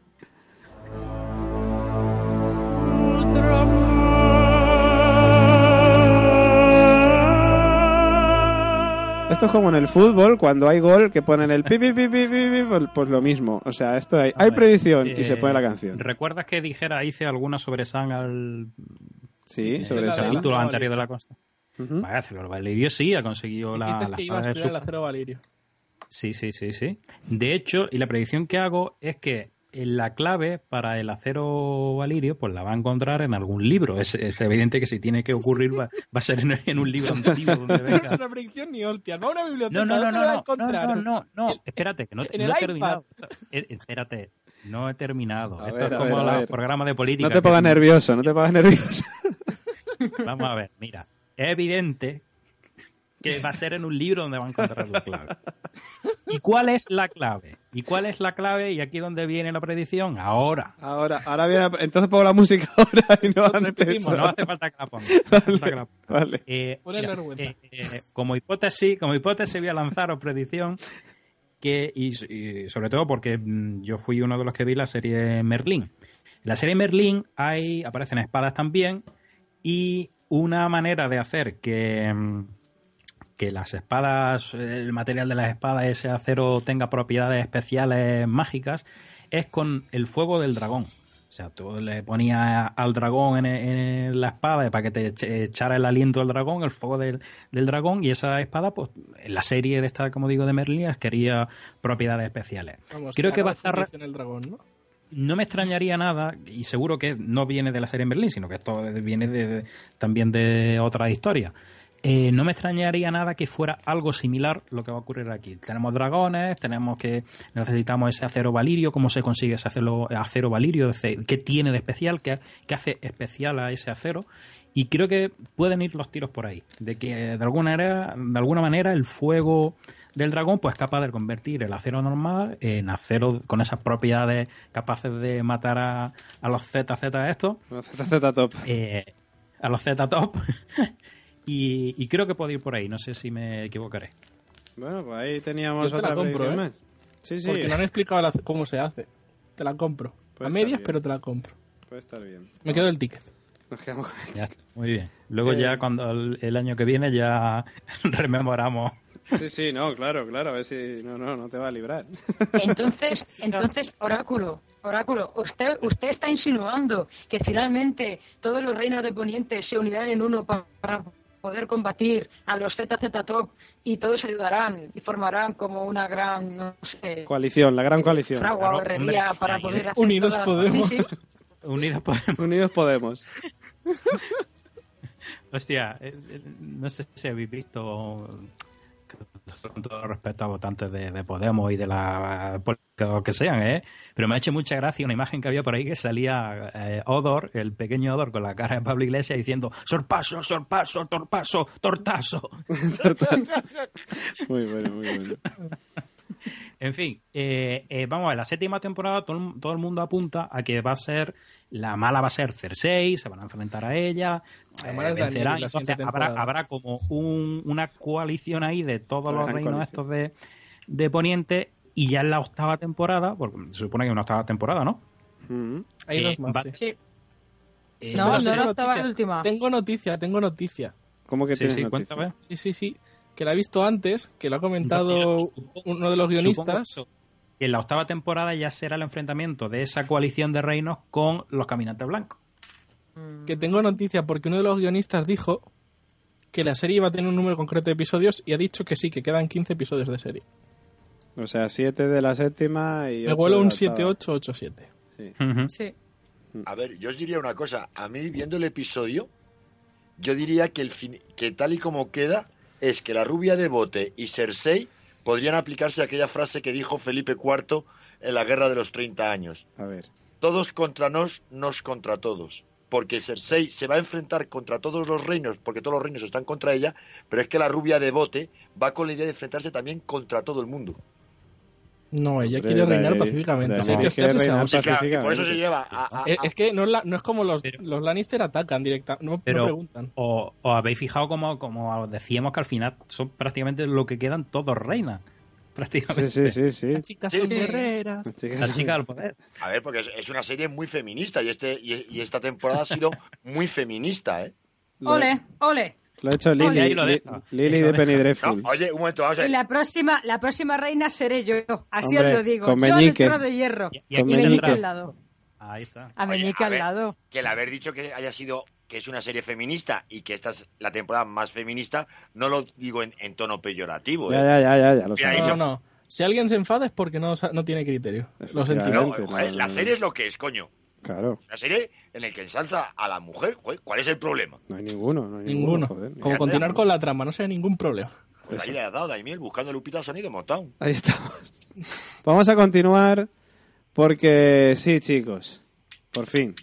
A: Esto es como en el fútbol, cuando hay gol, que ponen el pi, pi, pi, pi, pi, pi, pues, pues lo mismo. O sea, esto hay, hay predicción y
E: eh,
A: se pone la canción.
E: ¿Recuerdas que dijera, hice alguna sobre Sam al
A: Sí,
B: sí,
A: sobre
E: capítulo
B: la-
E: anterior de la costa?
A: Ujú.
E: Vaya, el Valirio sí ha conseguido la,
B: Dijiste
E: la
B: que iba a estudiar el acero valirio.
E: Sí, sí, sí, sí. De hecho, y la predicción que hago es que la clave para el acero valirio, pues la va a encontrar en algún libro. Es, es evidente que si tiene que ocurrir va, va a ser en, en un libro antiguo donde *laughs*
B: Esto no es
E: venga.
B: una predicción ni hostia. Va a una biblioteca.
E: No, no, no,
B: ¿dónde
E: no,
B: la va a
E: no, no,
B: encontrar?
E: no, no, no, espérate, que no,
B: En
E: no
B: el
E: he
B: iPad.
E: terminado. Espérate, no he terminado.
A: A
E: Esto
A: ver,
E: es como
A: ver, a
E: el
A: ver.
E: programa de política.
A: No te pongas nervioso, no te pongas nervioso. *laughs*
E: Vamos a ver, mira, es evidente que va a ser en un libro donde va a encontrar la clave. ¿Y cuál es la clave? ¿Y cuál es la clave? Y aquí donde viene la predicción, ahora.
A: Ahora, ahora viene. Entonces pongo la música *laughs* ahora y no antes.
E: No hace falta que la ponga. no hace falta que la ponga.
A: Vale.
E: Eh, mira, eh, eh, como hipótesis, como hipótesis voy a lanzaros predicción que y, sobre todo porque mm, yo fui uno de los que vi la serie Merlín. En la serie Merlín hay aparecen espadas también y una manera de hacer que mm, que las espadas, el material de las espadas, ese acero tenga propiedades especiales mágicas, es con el fuego del dragón. O sea, tú le ponías al dragón en, en la espada para que te echara el aliento del dragón, el fuego del, del dragón, y esa espada, pues, en la serie de esta, como digo, de Merlin, quería propiedades especiales.
B: Vamos,
E: Creo que va a estar...
B: fundición el dragón, ¿no?
E: No me extrañaría nada, y seguro que no viene de la serie en Berlín, sino que esto viene de- de- también de otra historia. Eh, no me extrañaría nada que fuera algo similar lo que va a ocurrir aquí. Tenemos dragones, tenemos que necesitamos ese acero valirio, cómo se consigue ese acero, acero valirio, qué tiene de especial, qué, qué hace especial a ese acero. Y creo que pueden ir los tiros por ahí, de que de alguna manera, de alguna manera el fuego del dragón pues es capaz de convertir el acero normal en acero con esas propiedades capaces de matar a, a los ZZ estos,
A: ZZ top.
E: eh, a los Z top. *laughs* y, y creo que puede ir por ahí, no sé si me equivocaré.
A: Bueno, pues ahí teníamos
B: Yo te la
A: otra
B: compro,
A: predicción
B: ¿eh?
A: Sí, sí.
B: Porque no han explicado la- cómo se hace. Te la compro.
A: Pues
B: a medias,
A: bien.
B: pero te la compro.
A: Puede estar bien.
B: Me quedo el ticket.
A: Nos quedamos con
E: Ya está, muy bien. Luego
A: Eh,
E: ya cuando el, el año que viene ya *laughs* rememoramos.
A: Sí, sí, no, claro, claro. A ver si. No, no, no te va a librar.
G: Entonces, *laughs* entonces, oráculo, oráculo, usted, usted está insinuando que finalmente todos los reinos de Poniente se unirán en uno pa- para poder combatir a los ZZ Top y todos ayudarán y formarán como una gran, no sé,
A: Coalición, la gran coalición.
G: fragua
E: Claro, hombre,
G: para
E: sí.
G: poder hacer
B: Unidos
G: todas-
B: Podemos.
G: Sí, sí. *laughs*
E: Unidos podemos.
A: Unidos Podemos. *laughs*
E: Hostia, eh, eh, no sé si habéis visto, con todo respeto a votantes de, de Podemos y de la política o que sean, ¿eh? pero me ha hecho mucha gracia una imagen que había por ahí que salía eh, Odor, el pequeño Odor, con la cara de Pablo Iglesias diciendo sorpaso, sorpaso, torpaso, tortazo. *laughs*
A: Muy bueno, muy bueno. *laughs*
E: En fin, eh, eh, vamos a ver, la séptima temporada todo, el- todo el mundo apunta a que va a ser, la mala va a ser Cersei, se van a enfrentar a ella,
B: La
E: eh,
B: es
E: vencerán,
B: la
E: entonces habrá, habrá como un- una coalición ahí de todos
A: La
E: los reinos
A: coalición.
E: estos de, de Poniente y ya en la octava temporada, porque se supone que hay una octava temporada, ¿no?
A: Mm.
B: Hay
E: Eh,
B: dos más. sí.
G: Sí.
E: Eh,
C: No, no era
B: noticia.
C: octava y última.
B: Tengo noticia, tengo noticia.
A: ¿Cómo que
E: sí,
A: tienes
E: sí,
A: noticia?
E: cuéntame.
B: Sí, sí, sí. Que la he visto antes, que lo ha comentado
E: Supongo-
B: uno de los guionistas.
E: Que en la octava temporada ya será el enfrentamiento de esa coalición de reinos con los caminantes blancos.
B: Que tengo noticia porque uno de los guionistas dijo que la serie iba a tener un número concreto de episodios y ha dicho que sí, que quedan 15 episodios de serie.
A: O sea, siete de la séptima y.
B: Me
A: de
B: un
A: la octava.
B: 7-8-8-7.
E: Ujú.
C: Sí.
D: A ver, yo os diría una cosa. A mí, viendo el episodio, yo diría que, el fin- que tal y como queda, es que la rubia de bote y Cersei podrían aplicarse a aquella frase que dijo Felipe IV en la Guerra de los 30 años.
A: A ver.
D: Todos contra nos, nos contra todos. Porque Cersei se va a enfrentar contra todos los reinos, porque todos los reinos están contra ella, pero es que la rubia de bote va con la idea de enfrentarse también contra todo el mundo.
B: No, ella quiere reinar pacíficamente. Que
A: quiere reinar
D: por eso se lleva a, a-
B: Es, es que no es, la- no es como los,
E: Pero-
B: los Lannister atacan directa, no, preguntan.
E: o- habéis fijado como, como decíamos que al final son prácticamente lo que quedan todos reinas. *laughs* Prácticamente.
A: Sí, sí, sí, sí.
B: Las chicas son guerreras.
A: Las chicas
E: La
A: son-
E: chica del poder.
D: A ver, porque es, es una serie muy feminista y este y, y esta temporada ha sido muy feminista, ¿eh?
C: Ole, ole.
A: Lo ha hecho Lily. Lily de Penny. Dreadful.
D: No, oye, un momento, vamos a
C: Y la próxima, la próxima reina seré yo. Así
A: Hombre,
C: os lo digo.
A: con
C: yo trono de hierro.
E: Y- y
C: Meñique al lado.
E: Ahí está.
C: A
D: Oye,
C: Meñique
D: a
C: al
D: ver,
C: lado.
D: Que el haber dicho que haya sido que es una serie feminista y que esta es la temporada más feminista, no lo digo en, en tono peyorativo.
A: Ya,
D: ¿eh?
A: ya, ya, ya, ya lo.
B: No. Si alguien se enfada es porque no, sa- no tiene criterio. Lo sentimos.
A: No,
D: la serie es lo que es, coño.
A: Claro,
D: La serie en la que ensalza a la mujer, joder, ¿cuál es el problema?
A: no hay ninguno. No hay
B: Ninguno.
A: joder,
B: Como
A: ninguno.
B: continuar con la trama, no sea ningún problema.
D: Pues ahí le ha dado Daimiel buscando a Lupita Sonido Motown.
A: Ahí estamos. Vamos a continuar porque sí, chicos. Por fin.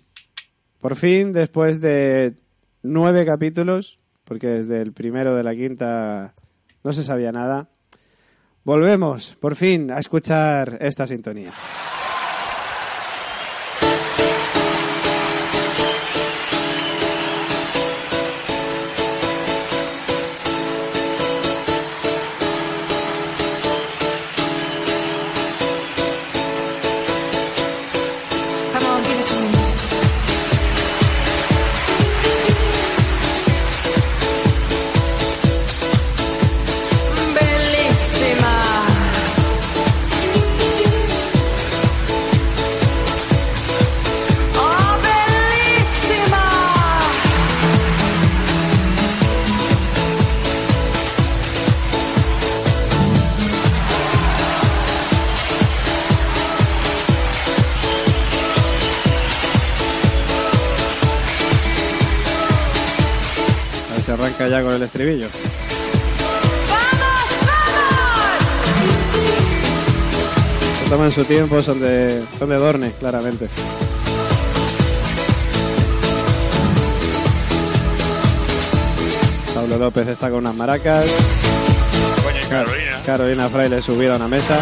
A: Por fin, después de nueve capítulos, porque desde el primero de la quinta no se sabía nada, volvemos, por fin, a escuchar esta sintonía. Su tiempo, son de, son de Dorne, claramente. Pablo López está con unas maracas.
D: Coño, y Carolina.
A: Carolina Fraile subida a una mesa.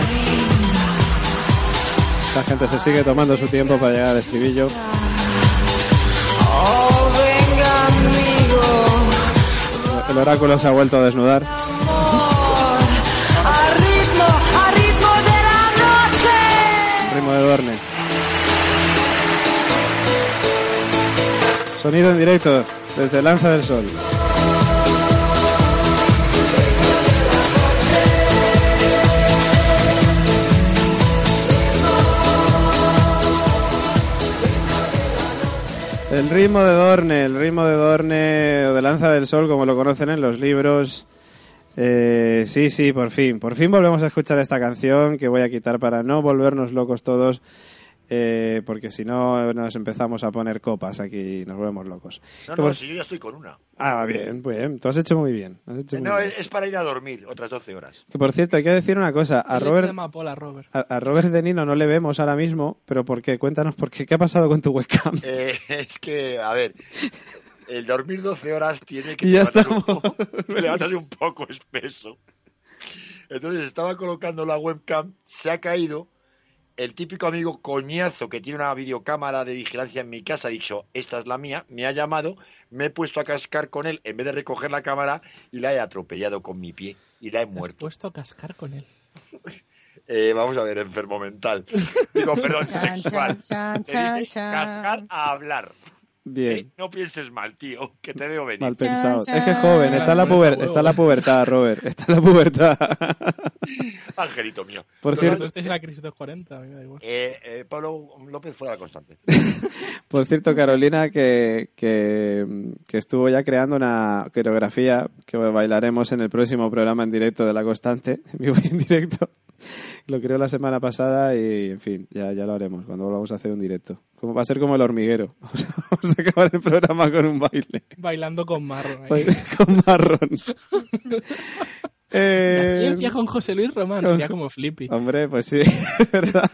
A: La gente se sigue tomando su tiempo para llegar al estribillo.
H: Oh, venga, amigo.
A: El oráculo se ha vuelto a desnudar. Sonido en directo desde Lanza del Sol. El ritmo de Dorne, el ritmo de Dorne o de Lanza del Sol, como lo conocen en los libros. Eh, sí, sí, por fin. Por fin volvemos a escuchar esta canción que voy a quitar para no volvernos locos todos, eh, porque si no nos empezamos a poner copas aquí y nos volvemos locos.
D: No, no,
A: por-
D: si yo ya estoy con una.
A: Ah, bien, bien. Tú has hecho muy bien. has hecho muy
D: No,
A: bien.
D: es, para ir a dormir otras 12 horas.
A: Que por cierto, hay que decir una cosa. A Robert,
B: de amapola, Robert.
A: a, a Robert De Nino no le vemos ahora mismo, pero ¿por qué? Cuéntanos, ¿por qué? ¿Qué ha pasado con tu webcam?
D: Eh, *laughs* es que, a ver, el dormir 12 horas tiene que *laughs*
A: Y ya estamos.
D: poco- *laughs* levantarse un poco espeso. Entonces estaba colocando la webcam, se ha caído. El típico amigo coñazo que tiene una videocámara de vigilancia en mi casa ha dicho, esta es la mía, me ha llamado, me he puesto a cascar con él en vez de recoger la cámara y la he atropellado con mi pie y la he
B: Te has
D: muerto.
B: puesto a cascar con él. *laughs*
D: Eh, vamos a ver, enfermo mental. Digo, *laughs* perdón,
C: Chan,
D: sexual.
C: chan, chan.
D: cascar a hablar.
A: Bien.
D: Eh, No pienses mal, tío, que te veo venir.
A: Mal pensado.
C: Chan,
A: Es que es joven, está en la,
B: Con ese
A: puber-
B: huevo.
A: está en la pubertad, Robert. Está en la pubertad. *laughs*
D: Angelito mío.
A: Por
D: Pero
A: cierto,
B: estáis en la crisis de los 40, a mí me da igual.
D: Eh, eh, Pablo López fue la constante. *laughs*
A: Por cierto, Carolina, que, que, que estuvo ya creando una coreografía que bailaremos en el próximo programa en directo de La Constante, *laughs* en vivo y en directo. Lo creó la semana pasada y, en fin, ya, ya lo haremos cuando volvamos a hacer un directo. Como, va a ser como el hormiguero. *laughs* Vamos a, vamos a acabar el programa con un baile.
B: Bailando con ahí.
A: Baile con marrón. *laughs* Eh,
B: La ciencia con José Luis Román sería como Flippy.
A: Hombre, pues sí, *laughs* es verdad.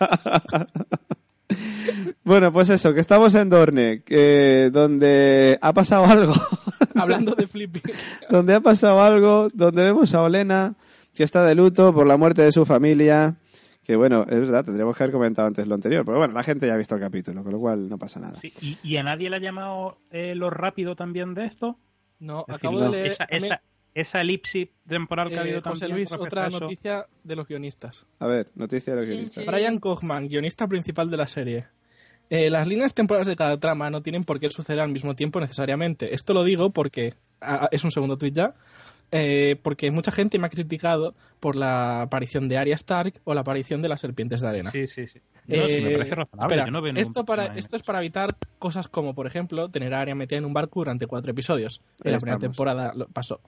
A: bueno, pues eso, que estamos en Dorne, donde ha pasado algo,
B: Hablando de Flippy.
A: donde ha pasado algo, donde vemos a Olena, que está de luto por la muerte de su familia, que bueno, es verdad, tendríamos que haber comentado antes lo anterior, pero bueno, la gente ya ha visto el capítulo, con lo cual no pasa nada.
E: Sí, y, y a nadie le ha llamado eh, lo rápido también de esto?
B: No,
E: Es
B: acabo
E: decir,
B: de leer.
E: esa,
B: me-
E: esa, esa elipsis temporal que ha
B: eh,
E: habido
B: José
E: también
B: Luis, otra
E: a eso.
B: noticia de los guionistas.
A: A ver, noticia de los
C: Sí,
A: guionistas.
C: sí.
B: Brian Kochman, guionista principal de la serie. Eh, las líneas temporales de cada trama no tienen por qué suceder al mismo tiempo necesariamente. Esto lo digo porque ah, es un segundo tweet ya. Eh, porque mucha gente me ha criticado por la aparición de Arya Stark o la aparición de las serpientes de arena.
E: Sí, sí, sí. No, sí, me
B: Eh,
E: parece razonable.
B: espera,
E: yo no veo ningún
B: esto, para, es para evitar cosas como, por ejemplo, tener a Arya metida en un barco durante cuatro episodios. En la primera temporada lo pasó.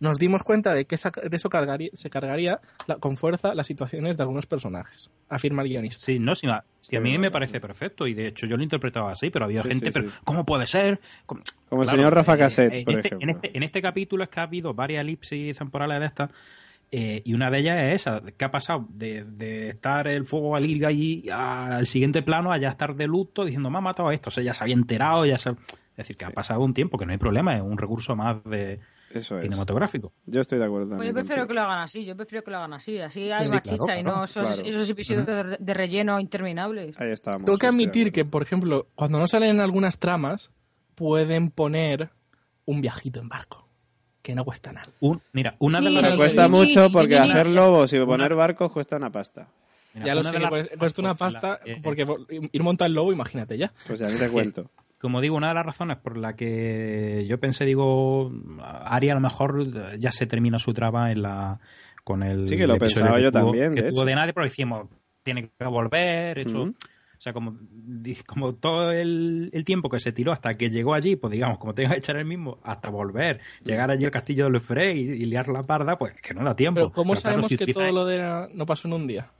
B: Nos dimos cuenta de que esa- de eso cargaría- se cargaría la- con fuerza las situaciones de algunos personajes, afirma el guionista.
E: Sí, no, sí, a mí me parece perfecto y de hecho yo lo interpretaba así, pero había
A: Sí,
E: gente,
A: sí,
E: pero
A: sí.
E: ¿cómo puede ser? ¿Cómo-
A: Como el señor Rafa
E: eh,
A: Cassette,
E: en
A: por
E: este,
A: ejemplo.
E: En este, en este capítulo es que ha habido varias elipsis temporales de estas eh, y una de ellas es esa, que ha pasado de, de estar el fuego al ir allí al siguiente plano a ya estar de luto diciendo me ha matado a esto, o sea, ya se había enterado, ya se... Es decir, que ha pasado un tiempo, que no hay problema, es un recurso más de
A: Eso es.
E: cinematográfico.
A: Yo estoy de acuerdo
C: Pues yo prefiero
A: contigo.
C: que lo hagan así, yo prefiero que lo hagan así. Así hay
E: sí,
C: más
E: claro,
C: chicha y
E: claro,
C: no esos,
A: claro.
C: esos episodios de, de relleno interminables.
A: Ahí estamos.
B: Tengo que
A: de
B: admitir que, por ejemplo, cuando no salen en algunas tramas, pueden poner un viajito en barco, que no cuesta nada.
E: Un- mira, una de las...
A: Me
C: Ni-
A: cuesta
C: ni-
A: mucho
C: ni-
A: porque hacer
C: ni-
A: lobos y poner barcos cuesta una pasta.
E: mira,
B: ya lo sé, cuesta- una pasta,
E: eh,
B: porque vol- ir montar el lobo, imagínate ya.
A: Pues ya te cuento. *laughs*
E: como digo, una de las razones por la que yo pensé, digo, Ari a lo mejor ya se termina su traba en la con el
A: Sí, que lo pensaba yo
E: tuvo-
A: también,
E: que
A: de
E: tuvo
A: hecho.
E: de nadie, pero decíamos, tiene que volver, eso.
A: Ujú.
E: O sea, como, como todo el, el tiempo que se tiró hasta que llegó allí, pues digamos, como tenga que echar el mismo, hasta volver, llegar allí al castillo de Lefrey y, y liar la parda, pues que no da tiempo.
B: Pero ¿cómo
E: Pero claro,
B: sabemos
E: si
B: que
E: utiliza-
B: todo lo de no pasó en un día?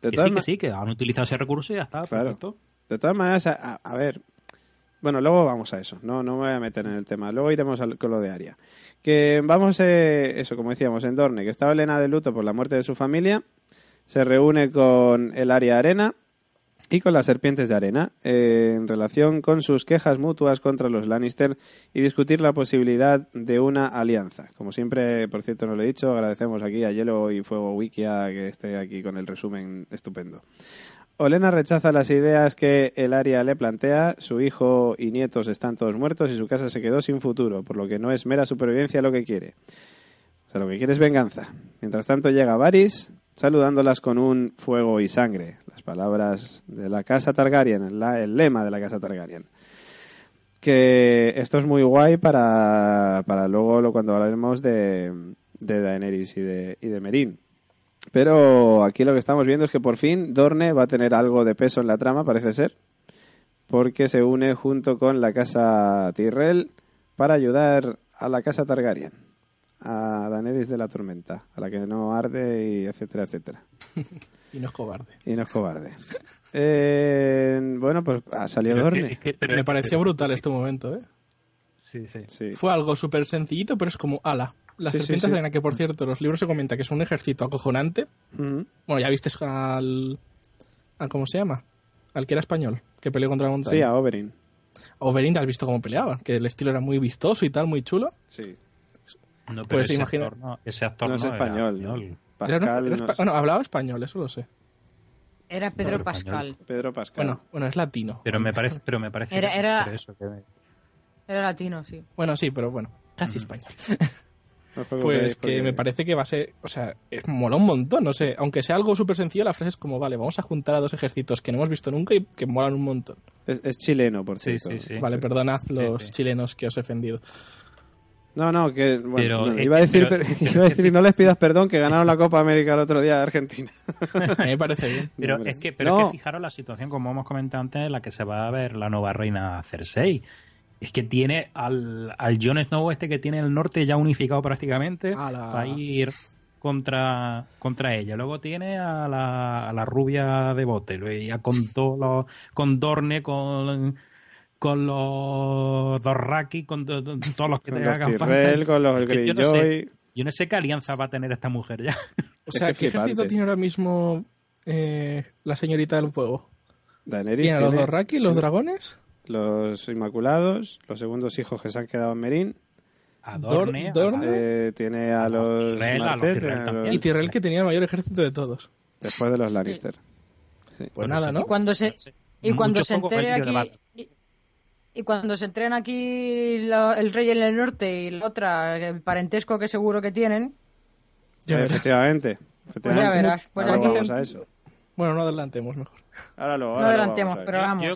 A: De
E: Que sí, que sí, que han utilizado ese recurso y ya está,
A: Claro.
E: perfecto.
A: De todas maneras, a, a- ver. Bueno, luego vamos a eso. No, no me voy a meter en el tema. Luego iremos al- con lo de Aria. Que vamos, eh, eso, como decíamos, en Dorne, que estaba Elena de luto por la muerte de su familia. Se reúne con el Aria Arena y con las serpientes de arena eh, en relación con sus quejas mutuas contra los Lannister y discutir la posibilidad de una alianza. Como siempre, por cierto, no lo he dicho, agradecemos aquí a Hielo y Fuego Wikia que esté aquí con el resumen estupendo. Olena rechaza las ideas que el Aria le plantea, su hijo y nietos están todos muertos y su casa se quedó sin futuro, por lo que no es mera supervivencia lo que quiere. O sea, lo que quiere es venganza. Mientras tanto llega Varys saludándolas con un fuego y sangre. Las palabras de la casa Targaryen, el, lema de la casa Targaryen. Que esto es muy guay para, para luego cuando hablaremos de, de Daenerys y de, y de Meereen. Pero aquí lo que estamos viendo es que por fin Dorne va a tener algo de peso en la trama, parece ser, porque se une junto con la casa Tyrell para ayudar a la casa Targaryen, a Daenerys de la Tormenta, a la que no arde y etcétera, etcétera. *laughs*
B: Y no es cobarde.
A: Y no es cobarde. Eh, bueno, pues ha salido
E: es que-
A: Dorne.
E: es que- pero-
B: Me pareció brutal este momento, ¿eh?
E: Sí, sí.
A: Sí.
B: Fue algo súper sencillito, pero es como, ala. Las
A: Sí, sí,
B: serpientes
A: sí.
B: que por cierto, los libros se comenta que es un ejército acojonante.
A: Ujú.
B: Bueno, ya viste al, al. ¿Cómo se llama? Al que era español, que peleó contra la montaña.
A: Sí, a Oberyn.
B: Oberyn, ¿te has visto cómo peleaba? Que el estilo era muy vistoso y tal, muy chulo.
A: Sí.
E: No, pero
B: Pues
E: ese
B: imagina-
E: actor no, ese actor
A: No es
E: era
A: español, ¿no?
B: Era-
A: Pascal,
B: era
A: no
B: espa-
A: es-
B: bueno, hablaba español, eso lo sé.
C: Era Pedro Pascal.
A: Pedro Pascal.
B: Bueno, bueno, es latino.
E: Pero me parece, *laughs* pero me parece
C: Era- era-
E: eso, que-
C: Era latino, sí.
B: Bueno, sí, pero bueno, casi español.
A: Os *laughs* preocupéis
B: Pues que
A: porque-
B: me parece que va a ser, o sea, es, mola un montón, no sé, aunque sea algo súper sencillo, la frase es como, vale, vamos a juntar a dos ejércitos que no hemos visto nunca y que molan un montón.
A: Es, es chileno, por
E: Sí,
A: cierto.
E: sí, sí.
B: Vale, perdonad
E: Sí,
B: los
E: sí.
B: chilenos que os he ofendido.
A: No, no, que bueno,
E: Pero,
A: no, iba a decir,
E: pero-
A: pero- *laughs*
E: pero-
A: iba a decir, no les pidas perdón que ganaron la Copa América el otro día de Argentina. *laughs*
B: A mí me parece bien.
E: Pero es que, pero
A: No.
E: es que fijaros la situación, como hemos comentado antes, en la que se va a ver la nueva reina Cersei. Es que tiene al, al Jon Snow este que tiene el norte ya unificado prácticamente
B: Ala.
E: para ir contra, contra ella. Luego tiene a la, a la rubia de bote, luego ya con todos los, con Dorne, con, con los Dorraki, con to- to- todos los que te hagan
A: con los
E: yo no sé. Yo no sé qué alianza va a tener esta mujer ya.
B: O sea,
A: que
B: ¿qué ejército tiene ahora mismo eh, la señorita del fuego?
A: Daenerys
B: ¿Tiene a los Dorraki, los dragones?
A: Los Inmaculados, los segundos hijos que se han quedado en Merín.
E: A
B: Dor-
E: Dorne.
A: Eh, tiene a los
E: Tyrell, a los
A: Martell,
E: Tyrell
A: tiene a los-
E: también.
B: Y Tyrell que tenía el mayor ejército de todos.
A: después de los Lannister.
B: Pues nada. ¿no?
C: Y cuando se, y cuando se entere aquí... Y, y cuando se enteren aquí la- el rey en el norte y la otra, el parentesco que seguro que tienen,
B: Ya
A: Eh,
B: verás.
A: efectivamente. efectivamente.
C: ya verás. Pues
A: Ahora
C: aquí-
A: vamos a eso.
B: Bueno, no adelantemos mejor.
A: Ahora lo,
C: no
A: ahora lo
C: adelantemos,
A: vamos a ver.
C: pero vamos.
E: Yo-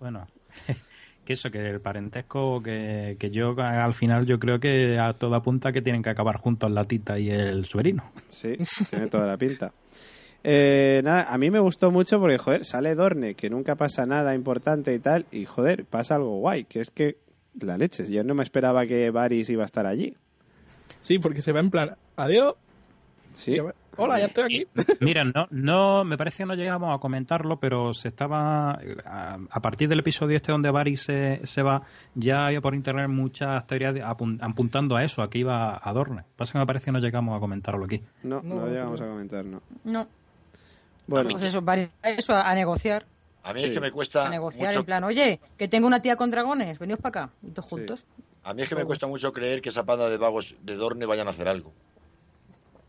E: bueno, *laughs* que eso, que el parentesco, que, que yo al final yo creo que a toda punta que tienen que acabar juntos la tita y el suerino.
A: Sí, tiene toda la pinta. Eh, nada, a mí me gustó mucho porque, joder, sale Dorne, que nunca pasa nada importante y tal, y joder, pasa algo guay, que es que la leche. Yo no me esperaba que Varys iba a estar allí.
B: Sí, porque se va en plan, adiós.
A: Sí.
B: Va- Hola, ya estoy aquí. *laughs*
E: Mira, no, no, me parece que no llegamos a comentarlo, pero se estaba, a, a partir del episodio este donde Varys se, se va, ya había por internet muchas teorías de- apun- apuntando a eso, a que iba a Dorne. Pasa que me parece que no llegamos a comentarlo aquí.
A: No, no,
B: No,
A: llegamos
B: no.
A: a comentar, no.
C: No,
A: Bueno,
C: pues eso, a eso, a, a negociar.
D: A mí
A: Sí.
D: es que me cuesta
C: A negociar
D: mucho,
C: en plan, oye, que tengo una tía con dragones, veníos para acá, y todos
A: Sí.
C: juntos.
D: a mí es que me cuesta mucho creer que esa panda de vagos de Dorne vayan a hacer algo.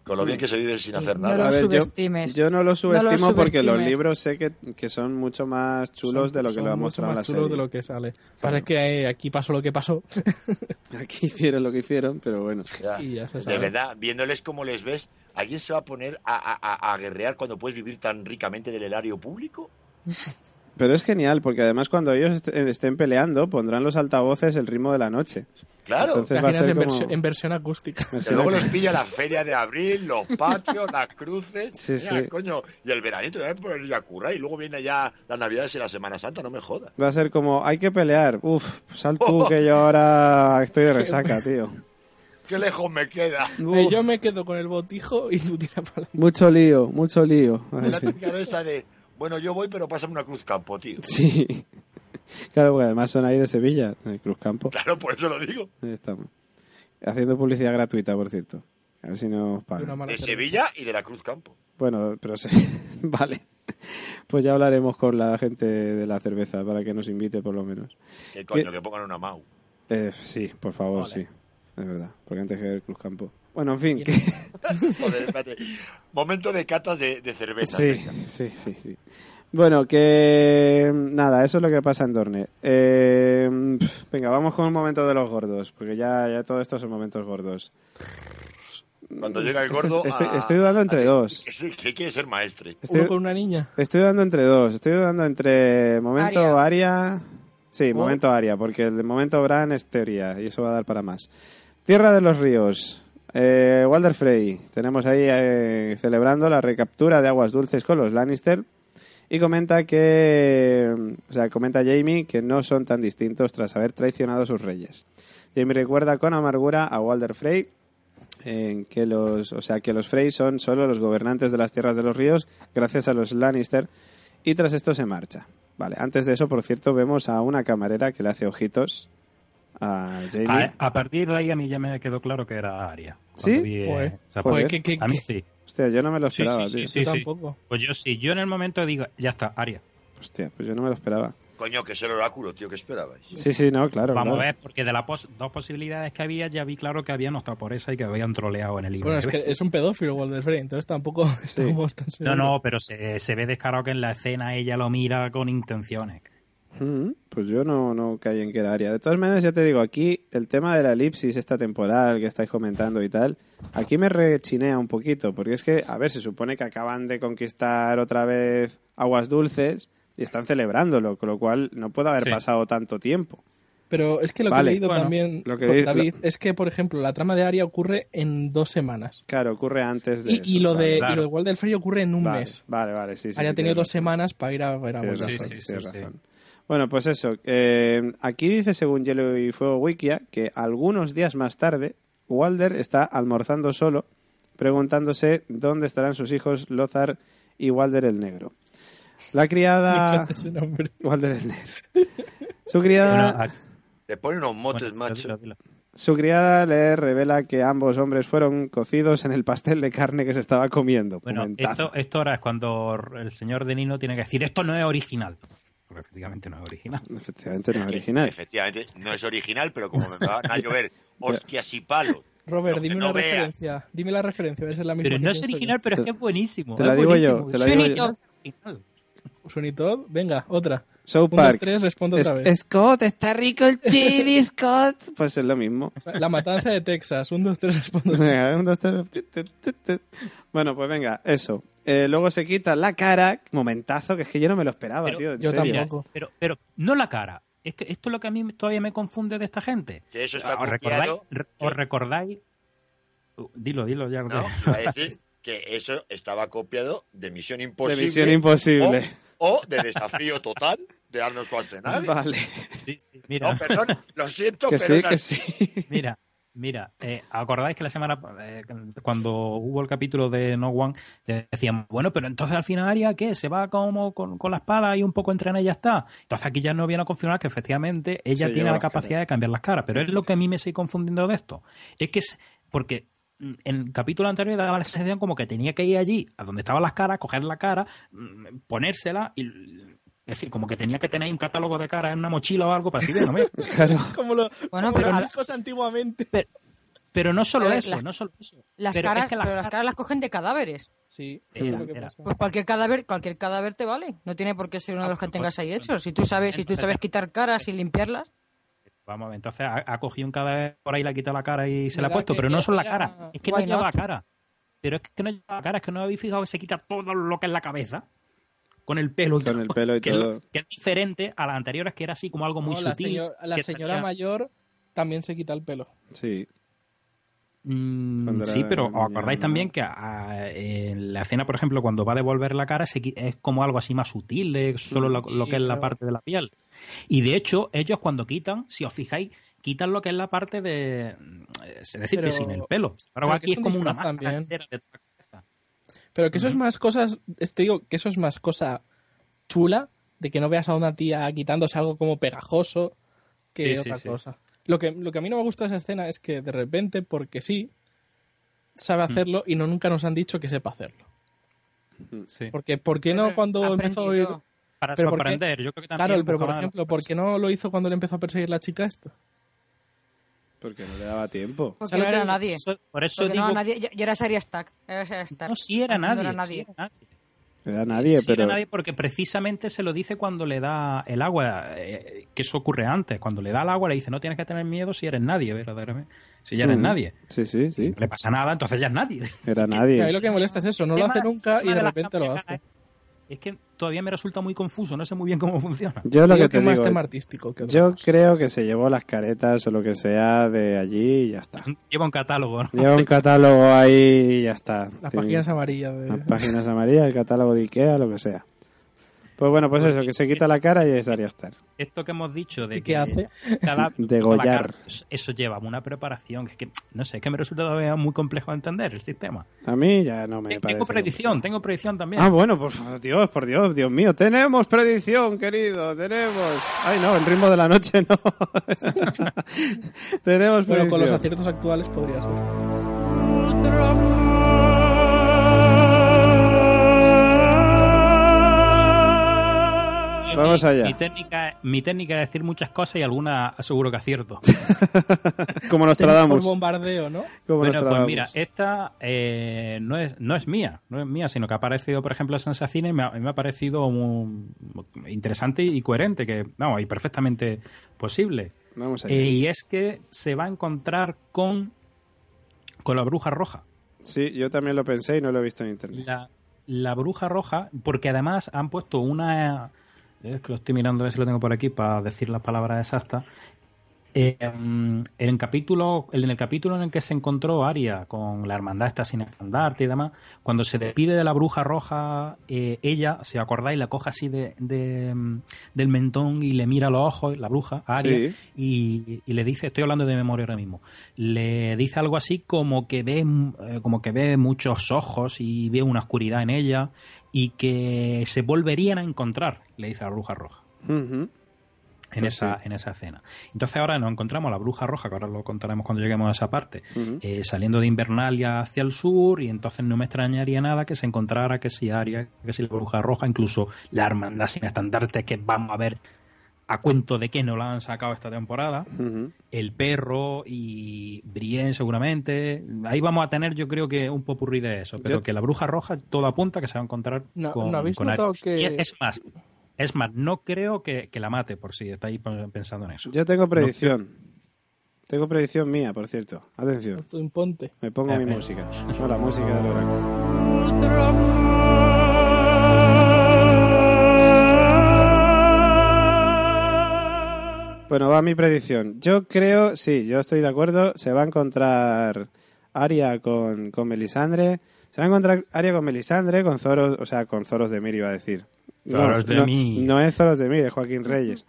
D: Con lo bien que se vive sin hacer
C: No
D: nada.
C: lo
A: a ver, yo,
C: subestimes.
A: yo no lo subestimo porque los libros sé que, que son mucho más chulos
B: Son-
A: de lo que lo ha mostrado en la
B: más chulos
A: serie.
B: de lo que sale. Pasa es que aquí pasó lo que pasó. *laughs*
A: Aquí hicieron lo que hicieron, pero bueno.
D: Ya.
B: y ya se
D: De
B: sabe.
D: verdad, viéndoles como les ves, ¿alguien se va a poner a, a- a- a guerrear cuando puedes vivir tan ricamente del erario público? *laughs*
A: Pero es genial, porque además cuando ellos est- estén peleando pondrán los altavoces el ritmo de la noche.
D: Claro.
A: Entonces va a ser
B: en,
A: como...
B: versión, en versión acústica. *laughs*
D: Que luego los pilla la feria de abril, los patios, las cruces.
A: Sí,
D: Mira,
A: sí.
D: coño, y el veranito, ya por ir a currar y luego viene ya las navidades y la Semana Santa, no me jodas.
A: Va a ser como, hay que pelear. Uf, sal tú *laughs* que yo ahora estoy de resaca, tío.
D: Qué lejos me queda.
A: Uf,
B: Eh, yo me quedo con el botijo y tú tiras para
A: Mucho lío, mucho lío.
D: La de esta de, bueno, yo voy, pero pásame una cruz campo, tío.
A: Sí. *laughs* Claro, porque además son ahí de Sevilla, de Cruz Campo.
D: Claro, por eso lo digo.
A: Ahí estamos. Haciendo publicidad gratuita, por cierto. A ver si nos
B: de
A: pagan.
D: De
B: cerveza.
D: Sevilla y de la Cruz Campo.
A: Bueno, pero sí. *laughs* vale. Pues ya hablaremos con la gente de la cerveza para que nos invite por lo menos.
D: Que coño,
A: ¿Qué?
D: que pongan una Mau.
A: Eh, sí, por favor,
B: Vale.
A: sí. Es verdad. Porque antes que el Cruz Campo. Bueno, en fin. que- *laughs*
D: Joder, espérate. Momento de catas de, de cerveza.
A: Sí, sí, sí, sí. Bueno, que nada, eso es lo que pasa en Dorne. Eh, pf, venga, vamos con un momento de los gordos, porque ya, ya todo esto son momentos gordos.
D: Cuando llega el gordo.
A: Estoy,
D: a-
A: estoy dudando entre
D: a-
A: dos.
D: Que quiere ser maestre.
A: Estoy,
B: Uno con una niña.
A: estoy dudando entre dos. Estoy dudando entre momento Aria. Sí, momento Aria, porque el de momento Bran es teoría y eso va a dar para más. Tierra de los Ríos. Eh, Walder Frey. Tenemos ahí eh, celebrando la recaptura de aguas dulces con los Lannister. Y comenta que. O sea, comenta Jamie que no son tan distintos tras haber traicionado a sus reyes. Jamie recuerda con amargura a Walder Frey en que los, o sea, que los Frey son solo los gobernantes de las tierras de los ríos gracias a los Lannister y tras esto se marcha. Vale, antes de eso, por cierto, vemos a una camarera que le hace ojitos a Jamie.
E: A, a partir de ahí a mí ya me quedó claro que era Aria.
A: ¿Sí?
E: Vi, eh,
B: Joder.
E: parte.
B: que, que,
E: a mí sí.
A: Hostia, yo no me lo esperaba,
E: sí,
A: tío.
E: sí,
B: Yo
E: sí.
B: tampoco.
E: Pues yo sí, yo en el momento digo, ya está, Aria.
A: Hostia, pues yo no me lo esperaba.
D: Coño, que es el oráculo, tío, ¿qué esperabais?
A: Sí, sí, no, claro.
E: Vamos
A: claro.
E: a ver, porque de las pos- dos posibilidades que había, ya vi claro que habían optado por esa y que habían troleado en el libro.
B: Bueno, es que es un pedófilo Walder Frey, entonces tampoco *laughs* estamos tan
E: No, no, pero se, se ve descarado que en la escena ella lo mira con intenciones.
A: Pues yo no, no caí en que era Aria. De todas maneras, ya te digo, aquí el tema de la elipsis esta temporal que estáis comentando y tal, aquí me rechinea un poquito, porque es que, a ver, se supone que acaban de conquistar otra vez aguas dulces y están celebrándolo, con lo cual no puede haber
E: Sí.
A: pasado tanto tiempo.
B: Pero es que lo
A: Vale,
B: que he leído
E: bueno,
B: también,
A: lo que
B: con
A: dice-
B: David, es que, por ejemplo, la trama de Aria ocurre en dos semanas.
A: Claro, ocurre antes de
B: Y,
A: eso,
B: y lo
A: vale.
B: de,
E: claro.
B: y lo de Walder Frey ocurre en un
A: Vale,
B: mes.
A: Vale, vale, sí, sí.
B: Aria ha
A: sí,
B: tenido dos
A: razón.
B: semanas para ir a ver a
A: Tienes razón,
E: sí,
A: tienes
E: sí,
A: razón. Bueno, pues eso. eh, aquí dice, según Hielo y Fuego Wikia, que algunos días más tarde, Walder está almorzando solo, preguntándose dónde estarán sus hijos Lothar y Walder el Negro. La *laughs* criada...
B: Ese nombre.
A: Walder el Negro. Su criada...
D: Te ponen unos motes,
E: bueno,
D: macho.
E: dilo, dilo.
A: Su criada le revela que ambos hombres fueron cocidos en el pastel de carne que se estaba comiendo.
E: Bueno, esto, esto ahora es cuando el señor de Nino tiene que decir, esto no es original. Porque efectivamente no es original. *laughs*
A: Efectivamente no es original.
D: Efectivamente, no es original, pero como me van a llover hostias y palos.
B: Robert,
D: que
B: dime
D: no
B: una
D: vea.
B: referencia. Dime la referencia, a ver si es la misma.
E: Pero no es
B: pienso yo.
E: original, pero es que es buenísimo.
A: te la digo yo, te la digo yo.
B: Sweeney Todd, venga, otra.
A: South
B: Un, dos,
A: Park.
B: tres, respondo otra vez.
A: Scott, está rico el chili, *laughs* Scott. Pues es lo mismo.
B: La matanza de Texas. Un, dos, tres, respondo otra vez.
A: Venga, un, dos, tres. Bueno, pues venga, eso. Eh, luego se quita la cara. Momentazo, que es que yo no me lo esperaba,
E: Pero
A: tío. en
B: yo
A: serio.
B: Tampoco.
E: pero, pero no la cara. Es que esto es lo que a mí todavía me confunde de esta gente.
D: Que eso está
E: ¿Os recordáis? ¿Os recordáis? Uh, Dilo, dilo ya.
D: No, iba a decir que eso estaba copiado de Misión
A: De
D: Imposible.
A: Misión Imposible.
D: O, o de Desafío Total este Arnold Schwarzenegger.
A: Vale.
E: Sí, sí, mira.
D: No, perdón, lo siento,
A: Que
D: pero
A: sí, que sí.
E: Mira, mira, eh, ¿acordáis que la semana, eh, cuando hubo el capítulo de No One, decían, bueno, pero entonces al final Aria, ¿qué? ¿Se va como con, con la espada y un poco entrena y ya está? Entonces aquí ya no viene a confirmar que efectivamente ella
A: Se
E: tiene la capacidad
A: caras.
E: de cambiar las caras, pero es lo que a mí me estoy confundiendo de esto. Es que es, porque en el capítulo anterior daba la sensación como que tenía que ir allí, a donde estaban las caras, coger la cara, mm, ponérsela y... Es decir, como que tenía que tener un catálogo de caras en una mochila o algo para decir, bueno, mira, *laughs*
A: Claro.
B: Como, lo,
C: Bueno,
B: como
C: pero
B: los ricos antiguamente.
E: Pero no solo eso,
C: las-
E: no solo eso.
C: Las
E: Pero es
C: caras,
E: que las
C: pero las
E: caras-
C: las cogen de cadáveres.
B: Sí,
E: Sí,
B: eso es lo que
E: era-
B: pasa.
C: Pues cualquier cadáver, cualquier cadáver te vale. No tiene por qué ser uno de los que
E: Ah,
C: tengas ahí hechos. Si tú sabes, si tú sabes quitar caras y limpiarlas,
E: Vamos a ver, entonces ha, ha cogido un cadáver por ahí, le ha quitado la cara y se la ha puesto, pero no son la cara, es que no lleva
C: not?
E: cara. Pero es que no lleva cara, es que no habéis fijado que se quita todo lo que es la cabeza. Con el pelo y
A: Con
E: todo,
A: el pelo y
E: que es
A: todo.
E: que es diferente a las anteriores, que era así como algo muy
B: No, la,
E: sutil.
B: señor- la señora
E: salía-
B: mayor también se quita el pelo.
A: Sí.
E: Mm,
A: Cuando
E: sí, pero
A: niña,
E: os acordáis
A: ¿no?
E: también que a- en la escena, por ejemplo, cuando va a devolver la cara, se es como algo así más sutil, de solo lo, lo que es la parte de la piel. Y de hecho, ellos cuando quitan, si os fijáis, quitan lo que es la parte de. Es decir,
B: Pero-
E: que sin el pelo. Pero,
B: pero
E: aquí
B: que
E: es como una máscara de toda la cabeza.
B: Pero que eso es más cosas, te digo, que eso es más cosa chula de que no veas a una tía quitándose algo como pegajoso que
E: Sí,
B: otra
E: sí.
B: cosa. Lo que, lo que a mí no me gusta de esa escena es que de repente, porque sí, sabe
E: Mm.
B: hacerlo y no nunca nos han dicho que sepa hacerlo.
E: Sí.
B: Porque, ¿por qué no cuando
C: ha
B: empezó a oír...
C: aprendido.
E: Para
B: pero
E: sorprender, yo creo que también.
B: Claro, pero por ejemplo, ¿por qué no lo hizo cuando le empezó a perseguir la chica esto?
A: Porque no le daba tiempo.
C: porque
B: ¿Sabes
C: no era nadie.
E: Por eso
C: Porque
E: digo.
C: no, nadie. Yo, yo era Saria Stark. Era Stark.
E: No, sí era
C: No
E: nadie.
C: era
E: sí
C: nadie.
E: Era nadie.
A: Era nadie,
E: Sí,
A: pero.
E: era nadie porque precisamente se lo dice cuando le da el agua, eh, que eso ocurre antes. Cuando le da el agua le dice, no tienes que tener miedo si eres nadie, verdaderamente. Si ya eres
A: Ujú.
E: nadie.
A: Sí, sí, sí.
E: No le pasa nada, entonces ya es nadie.
A: Era
B: Que a mí
A: nadie.
B: lo que me molesta es eso, no lo hace nunca y de repente lo hace.
E: caras, Es que todavía me resulta muy confuso, no sé muy bien cómo *laughs* funciona.
A: Yo lo
B: Digo
A: que te
B: más
A: digo.
B: tema artístico que otra
A: Yo
B: cosa.
A: creo que se llevó las caretas o lo que sea de allí y ya está. *laughs*
E: Lleva un catálogo, ¿no?
A: Lleva un *laughs* catálogo ahí y ya está.
B: Las páginas amarillas de...
A: Las páginas amarillas, el catálogo de Ikea, lo que sea. Pues bueno, pues eso, que se quita la cara y es Arya Stark.
E: Esto que hemos dicho de
B: ¿Y
E: que
B: qué hace?
E: cada- *laughs*
A: Degollar.
E: cara, eso lleva una preparación, es que no sé, es que me resulta todavía muy complejo de entender el sistema.
A: A mí ya no me
E: Tengo
A: parece.
E: predicción, tengo predicción también.
A: Ah, bueno, por Dios, por Dios, Dios mío, tenemos predicción, querido, tenemos. Ay, no, el ritmo de la noche no. *laughs* tenemos
B: Bueno, con los
A: predicción.
B: aciertos actuales podría ser.
E: Yo
A: Vamos
E: mi,
A: allá.
E: Mi técnica, mi técnica es decir muchas cosas y alguna seguro que acierto. *laughs*
A: Como nos
B: Por
A: tradamos.
B: bombardeo, ¿no?
A: Como
E: bueno,
A: nos
E: pues mira, esta eh, no, es, no es mía, no es mía, sino que ha aparecido, por ejemplo, en Sensacine y me ha, me ha parecido muy interesante y coherente, que vamos, y perfectamente posible.
A: Vamos allá.
E: Eh, y es que se va a encontrar con, con la bruja roja.
A: Sí, yo también lo pensé y no lo he visto en internet.
E: La, la bruja roja, porque además han puesto una. Es que lo estoy mirando a ver si lo tengo por aquí para decir las palabras exactas. Eh, en, el capítulo, en el capítulo en el que se encontró Aria con la hermandad esta sin estandarte y demás, cuando se despide de la bruja roja, eh, ella, si acordáis, la coge así de, de, mm, del mentón y le mira los ojos, la bruja, Aria,
A: Sí.
E: y, y le dice, estoy hablando de memoria ahora mismo, le dice algo así como que ve, eh, como que ve muchos ojos y ve una oscuridad en ella y que se volverían a encontrar, le dice a la bruja roja
A: Ujú.
E: En
A: Pues
E: esa
A: sí.
E: en esa escena. Entonces ahora nos encontramos a la bruja roja, que ahora lo contaremos cuando lleguemos a esa parte, eh, saliendo de Invernalia hacia el sur y entonces no me extrañaría nada que se encontrara que si Aria, que si la bruja roja, incluso la hermandad sin estandarte que vamos a ver a cuento de que no la han sacado esta temporada, el perro y Brienne seguramente. Ahí vamos a tener yo creo que un popurrí de eso, pero
A: Yo-
E: que la bruja roja todo apunta que se va a encontrar
B: No-
E: con,
B: ¿no habéis
E: con Arya.
B: notado que-
E: Y es más, es más, no creo que, que la mate por si estáis pensando en eso.
A: Yo tengo predicción. Tengo predicción mía, por cierto. Atención.
B: Tú imponte.
A: Me pongo
E: A
A: mi
E: ver.
A: música. No, la música del oráculo. Bueno, va mi predicción. Yo creo, sí, yo estoy de acuerdo. Se va a encontrar Aria con, con Melisandre. Se va a encontrar Aria con Melisandre, con Zoros, o sea, con Zoros de Mir iba a decir.
E: Zoros de
A: no,
E: mí.
A: no es Zoros de mí, es Joaquín Reyes.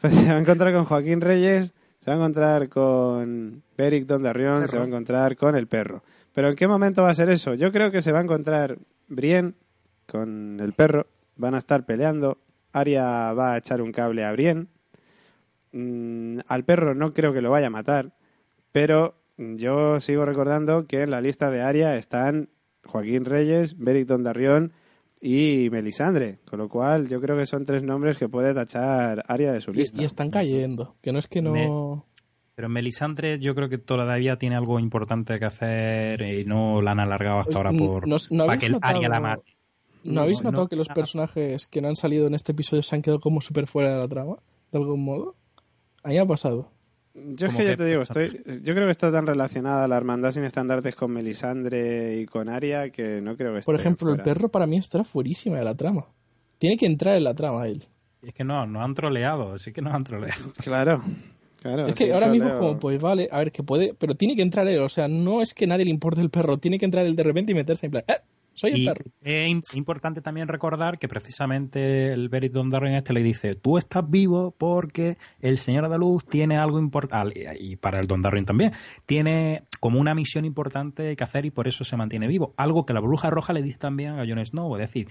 A: Pues se va a encontrar con Joaquín Reyes, se va a encontrar con Beric Dondarrión, se va a encontrar con el perro. Pero ¿en qué momento va a ser eso? Yo creo que se va a encontrar Brienne con el perro, van a estar peleando, Arya va a echar un cable a Brienne, Mm, al perro no creo que lo vaya a matar, pero yo sigo recordando que en la lista de Aria están Joaquín Reyes, Beric Dondarrión y Melisandre, con lo cual yo creo que son tres nombres que puede tachar Aria de su lista.
B: y están cayendo. Que no es que no.
E: Pero Melisandre yo creo que todavía tiene algo importante que hacer y no la han alargado hasta ahora por
B: no- no
E: para
B: habéis
E: que el
B: notado-
E: Arya la mate.
B: ¿No habéis
E: No,
B: notado
E: no,
B: que los personajes que no han salido en este episodio se han quedado como súper fuera de la trama? De algún modo. A mí ha pasado.
A: Yo es que ya te digo, estoy, yo creo que está tan relacionada la hermandad sin estandartes con Melisandre y con Aria que no creo que esté
B: Por ejemplo, el perro para mí estará fuerísima de la trama. Tiene que entrar en la trama él.
E: Es que no, nos han troleado, sí que nos han troleado. *laughs*
A: Claro, claro.
B: Es que ahora mismo como, pues vale, a ver, que puede, pero tiene que entrar él, o sea, no es que nadie le importe el perro, tiene que entrar él de repente y meterse en plan, ¡eh! Soy el
E: Y
B: perro.
E: es im- importante también recordar que precisamente el Beric Dondarrion este le dice, tú estás vivo porque el Señor de Luz tiene algo importante, y para el Dondarrion también, tiene como una misión importante que hacer y por eso se mantiene vivo. Algo que la Bruja Roja le dice también a Jon Snow, es decir,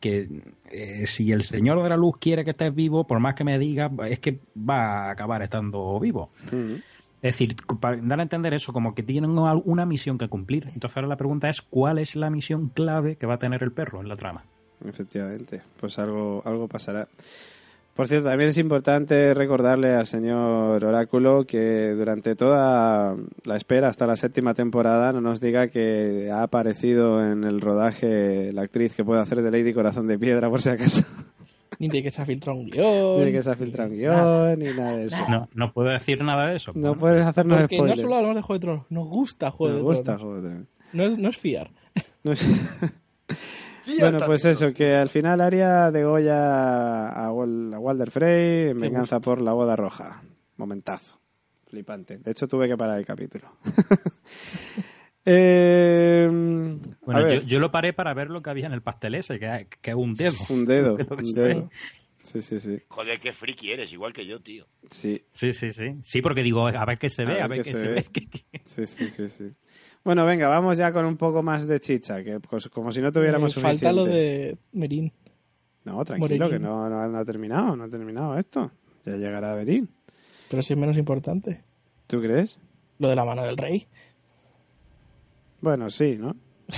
E: que eh, si el Señor de la Luz quiere que estés vivo, por más que me diga, es que va a acabar estando vivo.
A: Mm.
E: Es decir, para dar a entender eso, como que tienen una misión que cumplir. Entonces ahora la pregunta es, ¿cuál es la misión clave que va a tener el perro en la trama?
A: Efectivamente, pues algo, algo pasará. Por cierto, también es importante recordarle al señor Oráculo que durante toda la espera hasta la séptima temporada no nos diga que ha aparecido en el rodaje la actriz que puede hacer de Lady Corazón de Piedra, por si acaso. *laughs*
B: Ni de que se ha filtrado un guion.
A: Ni de que se ha filtrado un guion, ni nada de eso.
E: No, no puedo decir nada de eso.
A: No
E: Bueno,
A: puedes hacernos
B: Porque no
A: spoilers.
B: solo hablamos de Juego de Tronos, nos gusta Juego
A: Nos
B: de
A: gusta
B: Tronos.
A: Juego de Tronos.
B: No es, no es fiar. *laughs*
A: No *laughs* Bueno, pues
D: no.
A: eso, que al final Aria degolla a, Wal- a Walder Frey en venganza por la boda roja. Momentazo. Flipante. De hecho, tuve que parar el capítulo. Eh,
E: Bueno, yo, yo lo paré para ver lo que había en el pastel ese, que, que es un dedo.
A: un dedo. *laughs* Un
E: ve.
A: Sí, sí, sí.
D: Joder, qué friki eres, igual que yo, tío.
A: Sí,
E: Sí, sí, sí. Sí, porque digo, a ver qué se ve, a ver, qué, se, ve.
A: sí, sí, sí, sí. Bueno, venga, vamos ya con un poco más de chicha, que pues, como si no tuviéramos
B: Eh, falta lo
A: suficiente.
B: de Merín.
A: No, tranquilo,
B: Morellín.
A: que no, no, no ha terminado, no ha terminado esto. Ya llegará a venir.
B: Pero si es menos importante.
A: ¿Tú crees?
B: Lo de la mano del rey.
A: Bueno, sí, ¿no? *laughs*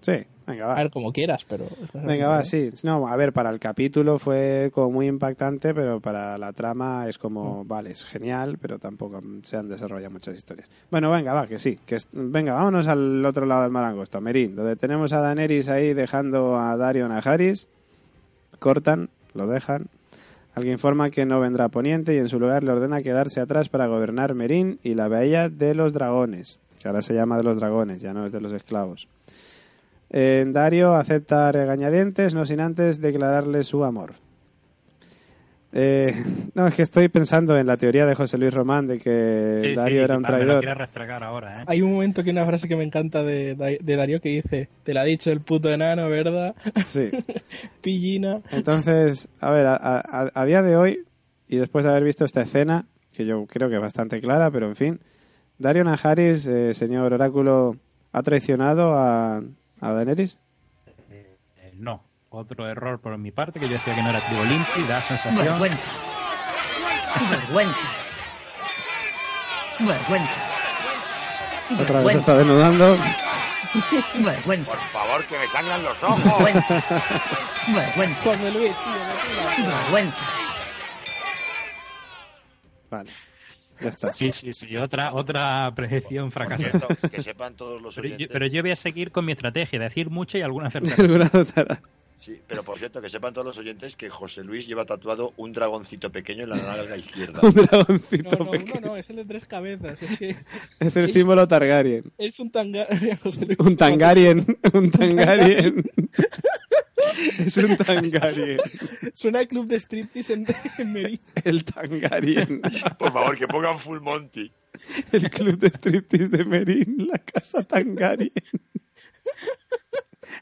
A: Sí, venga,
B: A
A: va.
B: ver, como quieras, pero...
A: Venga, va, sí. No, a ver, para el capítulo fue como muy impactante, pero para la trama es como, vale, es genial, pero tampoco se han desarrollado muchas historias. Bueno, venga, va, que sí. Que venga, vámonos al otro lado del mar angosto, a Merín, donde tenemos a Daenerys ahí dejando a Dario Najaris. Cortan, lo dejan. Alguien informa que no vendrá Poniente y en su lugar le ordena quedarse atrás para gobernar Merín y la bahía de los dragones, que ahora se llama de los dragones, ya no es de los esclavos. Eh, Dario acepta regañadientes, no sin antes declararle su amor. Eh, no, es que estoy pensando en la teoría de José Luis Román de que
E: Sí,
A: Dario
E: sí,
A: era un traidor.
E: ahora, ¿eh?
B: Hay un momento que una frase que me encanta de, de Darío que dice, te la ha dicho el puto enano, ¿verdad?
A: Sí. *laughs*
B: Pillina.
A: Entonces, a ver, a, a- a día de hoy, y después de haber visto esta escena, que yo creo que es bastante clara, pero en fin, Dario Najaris, eh, señor Oráculo, ¿ha traicionado a, a Daenerys?
E: Eh, no, otro error por mi parte, que yo decía que no era y da sensación...
F: Vergüenza. Vergüenza. Vergüenza.
A: Otra vez se está desnudando.
F: Vergüenza.
D: Por favor, que me sangran los ojos.
F: Vergüenza. Vergüenza. Vergüenza.
A: Vale, ya está.
E: Sí, sí, sí, otra, otra predicción fracasada.
D: que sepan todos los
E: Pero yo,
D: oyentes.
E: pero yo voy a seguir con mi estrategia, decir mucho y alguna acertar. *laughs*
D: Sí, pero por cierto, que sepan todos los oyentes que José Luis lleva tatuado un dragoncito pequeño en la nalga *laughs* izquierda.
A: Un dragoncito
B: No, no,
A: pequeño.
B: uno no, es el de tres cabezas. Es que *laughs*
A: Es el símbolo Targaryen.
B: es un. *laughs* José Luis.
A: Un Tangaryen. Un Tangaryen. es un Tangaryen.
B: Suena a club de striptease en, en Merín.
A: El Tangaryen.
D: Por favor, que pongan Full Monty.
A: El club de striptease de Merín. La casa Tangaryen.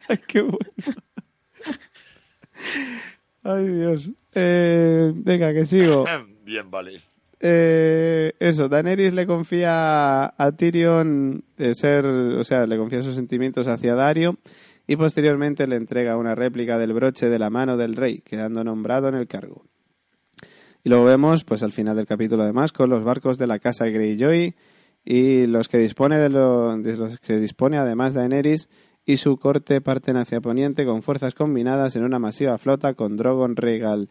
A: Ay, qué bueno. Ay, Dios. Eh, venga, que sigo. *coughs*
D: Bien, vale.
A: Eh, eso, Daenerys le confía a Tyrion de ser, o sea, le confía sus sentimientos hacia Dario y posteriormente le entrega una réplica del broche de la mano del rey, quedando nombrado en el cargo. Y luego vemos, pues al final del capítulo además, con los barcos de la casa Greyjoy y los que dispone de, lo- de los que dispone además Daenerys y su corte parten hacia poniente con fuerzas combinadas en una masiva flota con Drogon, Rhaegal,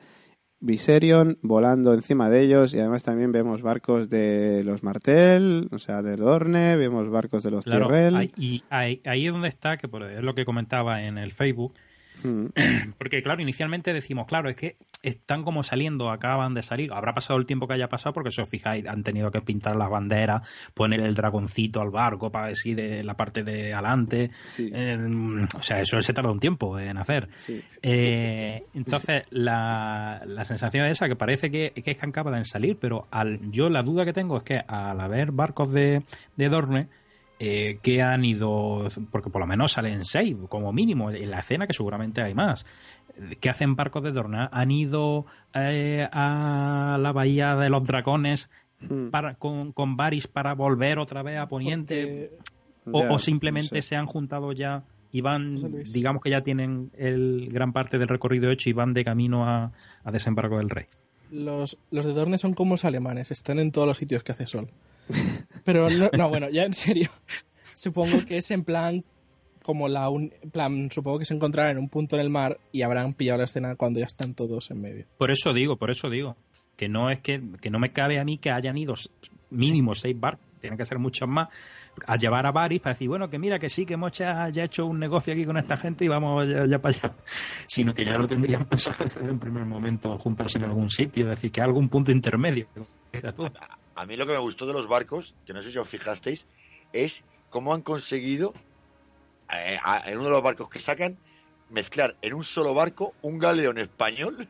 A: Viserion volando encima de ellos y además también vemos barcos de los Martel, o sea, de Dorne, vemos barcos de los
E: Claro,
A: Tyrell.
E: ahí, y ahí, ahí es donde está, que por- es lo que comentaba en el Facebook,
A: Mm. *clears throat*
E: porque claro, inicialmente decimos, claro, es que están como saliendo, acaban de salir, habrá pasado el tiempo que haya pasado, porque si os fijáis, han tenido que pintar las banderas, poner el dragoncito al barco para decir de la parte de adelante,
A: Sí.
E: Eh, o sea, eso se tarda un tiempo en hacer.
A: Sí.
E: Eh, entonces, la, la sensación es esa, que parece que, que es que acaban de salir, pero al, yo la duda que tengo es que al haber barcos de, de Dorne, eh, que han ido, porque por lo menos salen seis, como mínimo, en la escena que seguramente hay más, que hacen barcos de Dorne, han ido eh, a la bahía de los dragones
A: Mm.
E: para, con, con Varys para volver otra vez a Poniente, o,
A: Ya,
E: o simplemente
A: no sé.
E: se han juntado ya y van, digamos que ya tienen el gran parte del recorrido hecho y van de camino a, a desembarco del rey.
B: Los, los de Dorne son como los alemanes, están en todos los sitios que hace sol. Pero no, no, bueno, ya en serio. Supongo que es en plan como la un- plan, supongo que se encontrarán en un punto en el mar y habrán pillado la escena cuando ya están todos en medio.
E: Por eso digo, por eso digo, que no es que, que no me cabe a mí que hayan ido mínimo seis barcos, tienen que ser muchos más, a llevar a Varys para decir, bueno, que mira que sí, que hemos ya, ya hecho un negocio aquí con esta gente y vamos ya, ya para allá. *laughs* Sino que ya lo tendrían *laughs* pensado desde un primer momento juntarse en algún sitio, es decir, que algún punto intermedio.
D: A mí lo que me gustó de los barcos, que no sé si os fijasteis, es cómo han conseguido, eh, a- en uno de los barcos que sacan, mezclar en un solo barco un galeón español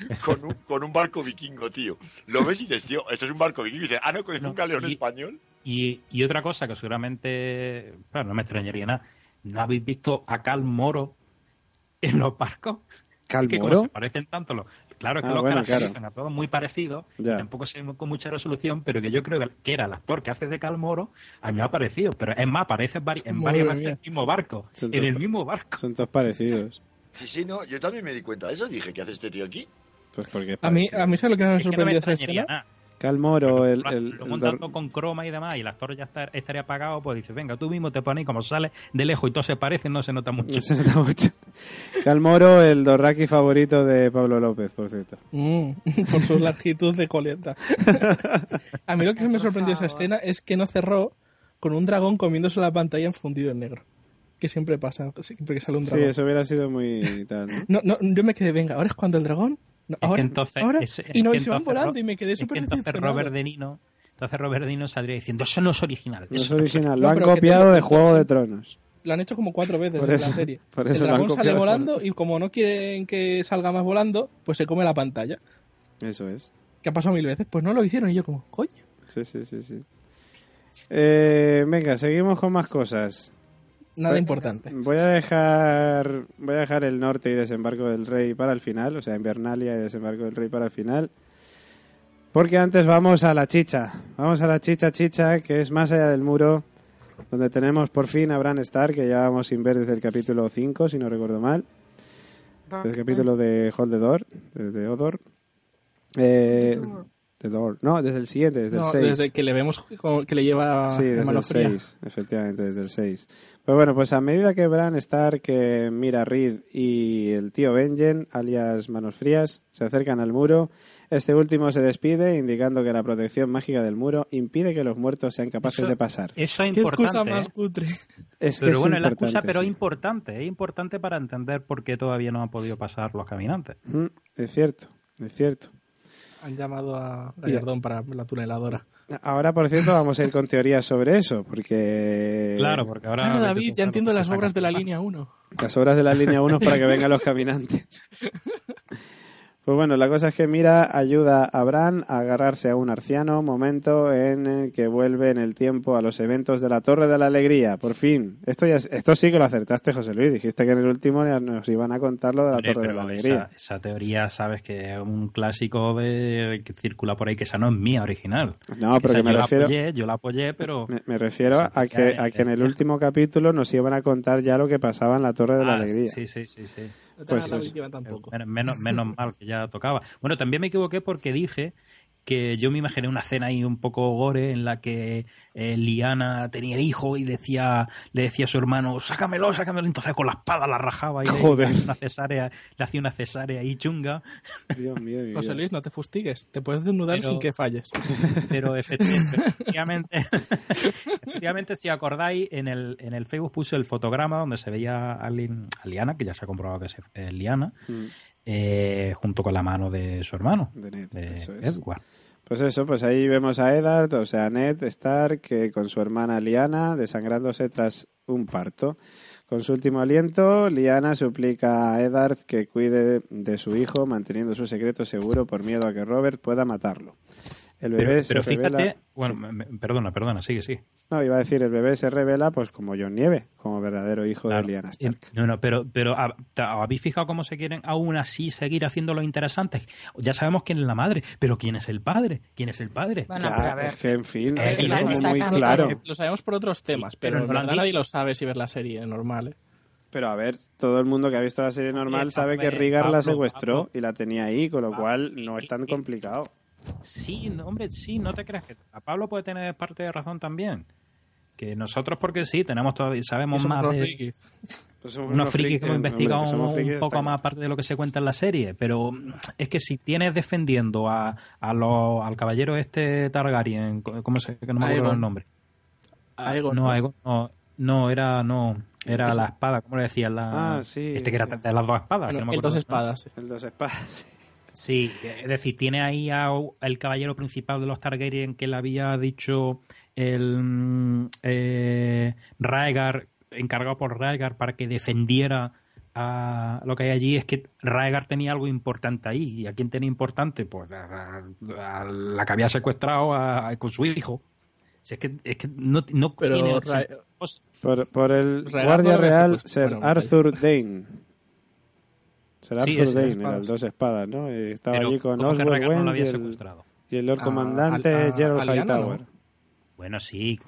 D: *laughs* con un, con un barco vikingo, tío. Lo ves y dices, tío, esto es un barco vikingo. Y dices, ah, no, es
E: No,
D: un galeón
E: y-
D: español.
E: Y, y otra cosa que seguramente, claro, no me extrañaría nada, ¿no habéis visto a Cal Moro en los barcos? *laughs* Es que como se parecen tanto los... Claro, es que
A: Ah,
E: los
A: bueno,
E: caras se
A: claro.
E: a todos muy parecidos,
A: Ya.
E: tampoco sé con mucha resolución, pero que yo creo que- era el actor que hace de Cal Moro, a mí me ha parecido, pero es más, aparece en, vari- en varias veces en el mismo barco,
A: Son
E: en el
A: todos-
E: mismo barco.
A: Son todos parecidos.
D: Sí, sí, no, yo también me di cuenta de eso. Dije, ¿qué hace este tío aquí?
A: Pues porque
B: A mí, a mí ¿sabes lo que me
E: Es que no me
B: sorprendió esa
E: extrañaría
B: escena?
E: nada.
A: Calmoro, el,
E: Lo-
A: el,
E: lo
A: el
E: montan
A: Dor-
E: todo con croma y demás, y el actor ya está- estaría apagado, pues dices, venga, tú mismo te pones y como sale de lejos y todo se parece, no se nota mucho.
A: No se nota mucho. Calmoro, el Dorraki favorito de Pablo López, por cierto.
B: Mm, *laughs* por su longitud de coleta. A mí lo que me sorprendió esa escena es que no cerró con un dragón comiéndose la pantalla en fundido en negro. Que siempre pasa, siempre que sale un
A: Sí,
B: dragón.
A: eso hubiera sido muy tal, ¿no?
B: No, no, yo me quedé, venga, ahora es cuando el dragón. No,
E: Es que
B: ahora,
E: entonces,
B: ahora, y no,
E: es
B: y
E: que
B: se van volando
E: Ro-
B: y me quedé súper
E: entonces
B: decepcionado.
E: Robert De Niro, entonces Robert De Niro saldría diciendo, eso no es original.
A: No es
E: eso no es
A: original, lo han copiado de Juego de Tronos.
B: Lo han hecho como cuatro veces
A: Por
B: en
A: eso-
B: la serie. *laughs*
A: por
B: el
A: eso lo han
B: dragón sale
A: copiado.
B: volando y como no quieren que salga más volando, pues se come la pantalla.
A: Eso es.
B: Que ha pasado mil veces. Pues no lo hicieron y yo como, coño.
A: Sí, sí, sí, sí. Eh, venga, seguimos con más cosas.
B: Nada importante.
A: Voy a dejar voy a dejar el norte y desembarco del rey para el final, o sea, Invernalia y desembarco del rey para el final. Porque antes vamos a la chicha. Vamos a la chicha chicha, que es más allá del muro, donde tenemos por fin a Bran Stark, que ya vamos sin ver desde el capítulo 5, si no recuerdo mal. Desde el capítulo de Hold the Door, desde Odor. Eh, de Door. No, desde el siguiente, desde
B: No,
A: el 6.
B: desde que le vemos que le lleva
A: Sí, desde
B: mano
A: el
B: fría.
A: 6, efectivamente, desde el 6. Pues bueno, pues a medida que Bran Stark, que mira a Reed y el tío Benjen, alias Manos Frías, se acercan al muro, este último se despide, indicando que la protección mágica del muro impide que los muertos sean capaces
E: Eso-
A: de pasar.
E: Eso es
B: ¿Qué excusa
E: importante.
B: más
E: ¿eh?
B: cutre?
A: Es que
E: Pero
A: es
E: bueno, es la excusa,
A: importante,
E: pero
A: sí.
E: importante. Es importante para entender por qué todavía no han podido pasar los caminantes.
A: Mm, es cierto, es cierto.
B: Han llamado a Gallardón para la tuneladora.
A: Ahora, por cierto, vamos a ir con teorías sobre eso, porque
E: Claro, porque ahora...
B: Claro, David, ya entiendo las obras de la línea 1.
A: las obras de la línea 1 para que vengan los caminantes. *laughs* Pues bueno, la cosa es que Mira ayuda a Bran a agarrarse a un arciano, momento en el que vuelve en el tiempo a los eventos de la Torre de la Alegría. Por fin. Esto ya es- esto sí que lo acertaste, José Luis. Dijiste que en el último nos iban a contar lo de la
E: Hombre,
A: Torre de la Alegría.
E: esa, esa teoría, sabes que es un clásico de que circula por ahí, que esa no es mía original.
A: No, pero que me
E: yo
A: refiero...
E: La apoyé, yo la apoyé, pero...
A: Me, me refiero a que,
E: teoría
A: a que en el último capítulo nos iban a contar ya lo que pasaba en la Torre de la
E: Ah,
A: Alegría.
E: Sí, sí, sí, sí.
B: No te
A: Pues
B: la tampoco.
E: Men- Menos, menos mal que ya tocaba. Bueno, también me equivoqué porque dije que yo me imaginé una escena ahí un poco gore en la que eh, Liana tenía el hijo y decía le decía a su hermano sácamelo, sácamelo entonces con la espada la rajaba y le-
A: Joder.
E: le hacía una cesárea le hacía una cesárea ahí chunga
A: Dios mío, mi
B: José. Luis, no te fustigues. Te puedes desnudar
E: Pero-
B: sin que falles.
E: pero efecti- efectivamente *laughs* efectivamente si acordáis en el, en el Facebook puse el fotograma donde se veía a, Lin- a Liana que ya se ha comprobado que es eh, Liana
A: Mm,
E: eh, junto con la mano de su hermano
A: de Ned,
E: de
A: eso es.
E: Edward
A: Pues eso, pues ahí vemos a Eddard, o sea, Ned Stark, que con su hermana Liana, desangrándose tras un parto. Con su último aliento, Liana suplica a Eddard que cuide de su hijo, manteniendo su secreto seguro por miedo a que Robert pueda matarlo. El bebé
E: Pero,
A: se
E: pero fíjate,
A: revela...
E: bueno, me- me- perdona, perdona, sigue, sí.
A: No, iba a decir, el bebé se revela pues como John Nieve, como verdadero hijo
E: Claro.
A: de Liana
E: Eh,
A: Stark.
E: No, no, pero, pero ¿hab- te- ¿habéis fijado cómo se quieren aún así seguir haciendo lo interesante? Ya sabemos quién es la madre, pero ¿quién es el padre? ¿quién es el padre?
C: Bueno,
A: Ya,
C: pero a ver.
A: es que, en fin, es como
C: está
A: muy claro.
B: Lo sabemos por otros temas,
E: Sí,
B: pero,
E: pero
B: en verdad nadie lo sabe si ver la serie normal. ¿eh?
A: Pero a ver, todo el mundo que ha visto la serie normal sabe que Rigar la secuestró
E: Pablo.
A: y la tenía ahí, con lo
E: Pablo,
A: cual no es tan
E: y-
A: complicado.
E: Sí, no, hombre, sí, no te creas que a Pablo puede tener parte de razón también. Que nosotros, porque sí, tenemos todavía, sabemos
B: Somos
E: más de
B: frikis.
A: Pues somos
E: unos frikis que hemos investigado
A: que
E: un, poco más aparte de lo que se cuenta en la serie, pero es que si tienes defendiendo a, a los- al caballero este Targaryen, ¿cómo se, que no me acuerdo
B: Aegon.
E: el nombre?
B: Aegon,
E: no,
B: ¿no?
E: Aegon, no, no, era, no, era la espada, ¿cómo le decían? La,
A: Ah, sí.
E: Este que era de las dos espadas. que
B: Bueno,
E: no me
B: el
E: acuerdo
B: dos
E: el
B: espadas. sí.
A: El dos espadas.
E: Sí, es decir, tiene ahí a- al caballero principal de los Targaryen que le había dicho el mm, eh, Raegar, encargado por Raegar para que defendiera a lo que hay allí. Es que Raegar tenía algo importante ahí. ¿Y a quién tenía importante? Pues a, a la que había secuestrado a- con su hijo. Si es que, es que no, no
B: Pero
E: tiene
B: Ra-
A: Por, por el guardia real, Ser Arthur Dane. Ser
E: Sí,
A: Arthur
E: ese,
A: Dane,
E: espadas.
A: era el dos espadas, ¿no? Y estaba
E: pero
A: allí con
E: ¿cómo que
A: Oswald
E: no lo había
A: y el, y el Lord
B: A-
A: Comandante
B: a-
A: Gerald Hightower.
B: ¿no?
E: Bueno, sí.